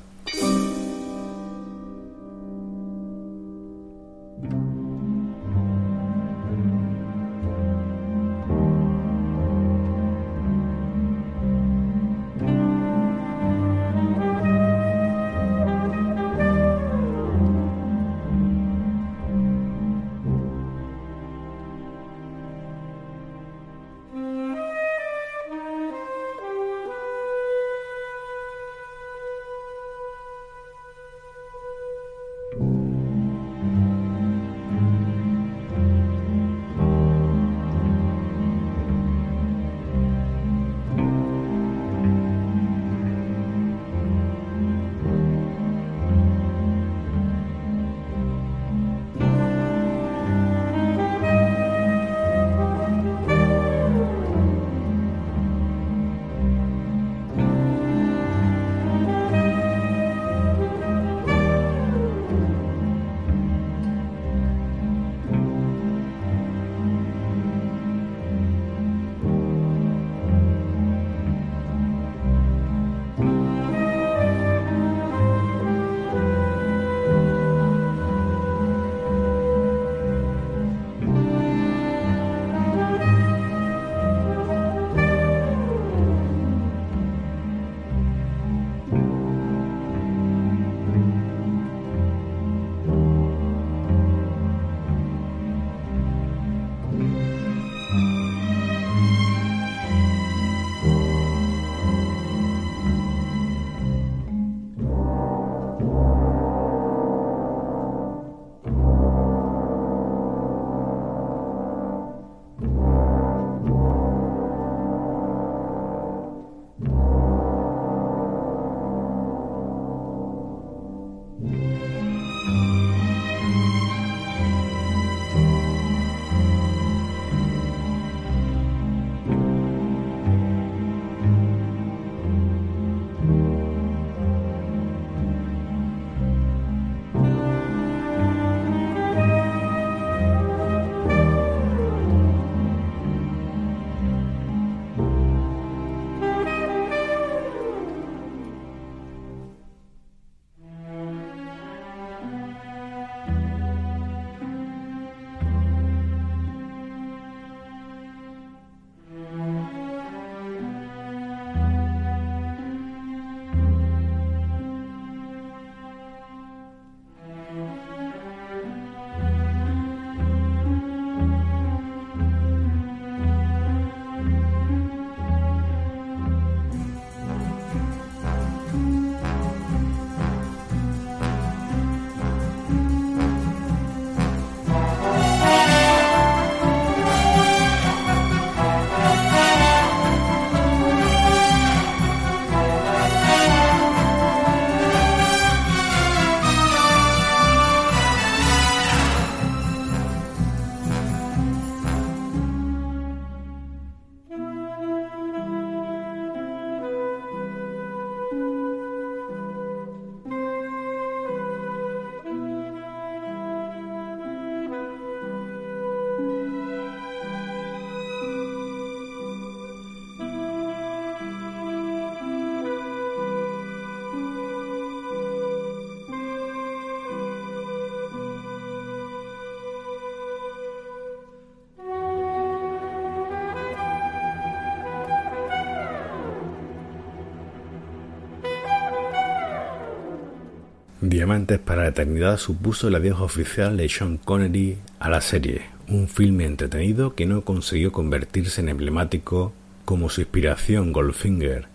[SPEAKER 4] Para la Eternidad supuso el adiós oficial de Sean Connery a la serie, un filme entretenido que no consiguió convertirse en emblemático como su inspiración Goldfinger.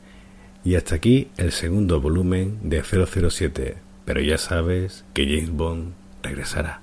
[SPEAKER 4] Y hasta aquí el segundo volumen de 007, pero ya sabes que James Bond regresará.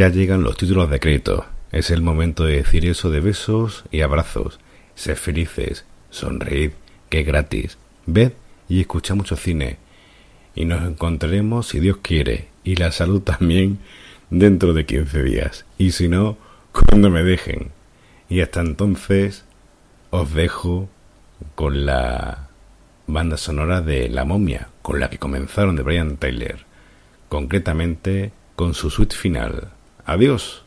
[SPEAKER 4] Ya llegan los títulos de crédito. Es el momento de decir eso de besos y abrazos. Sed felices, sonreíd, que es gratis. Ved y escucha mucho cine. Y nos encontraremos, si Dios quiere, y la salud también, dentro de 15 días. Y si no, cuando me dejen. Y hasta entonces, os dejo con la banda sonora de La momia, con la que comenzaron de Brian Tyler. Concretamente, con su suite final. Adiós.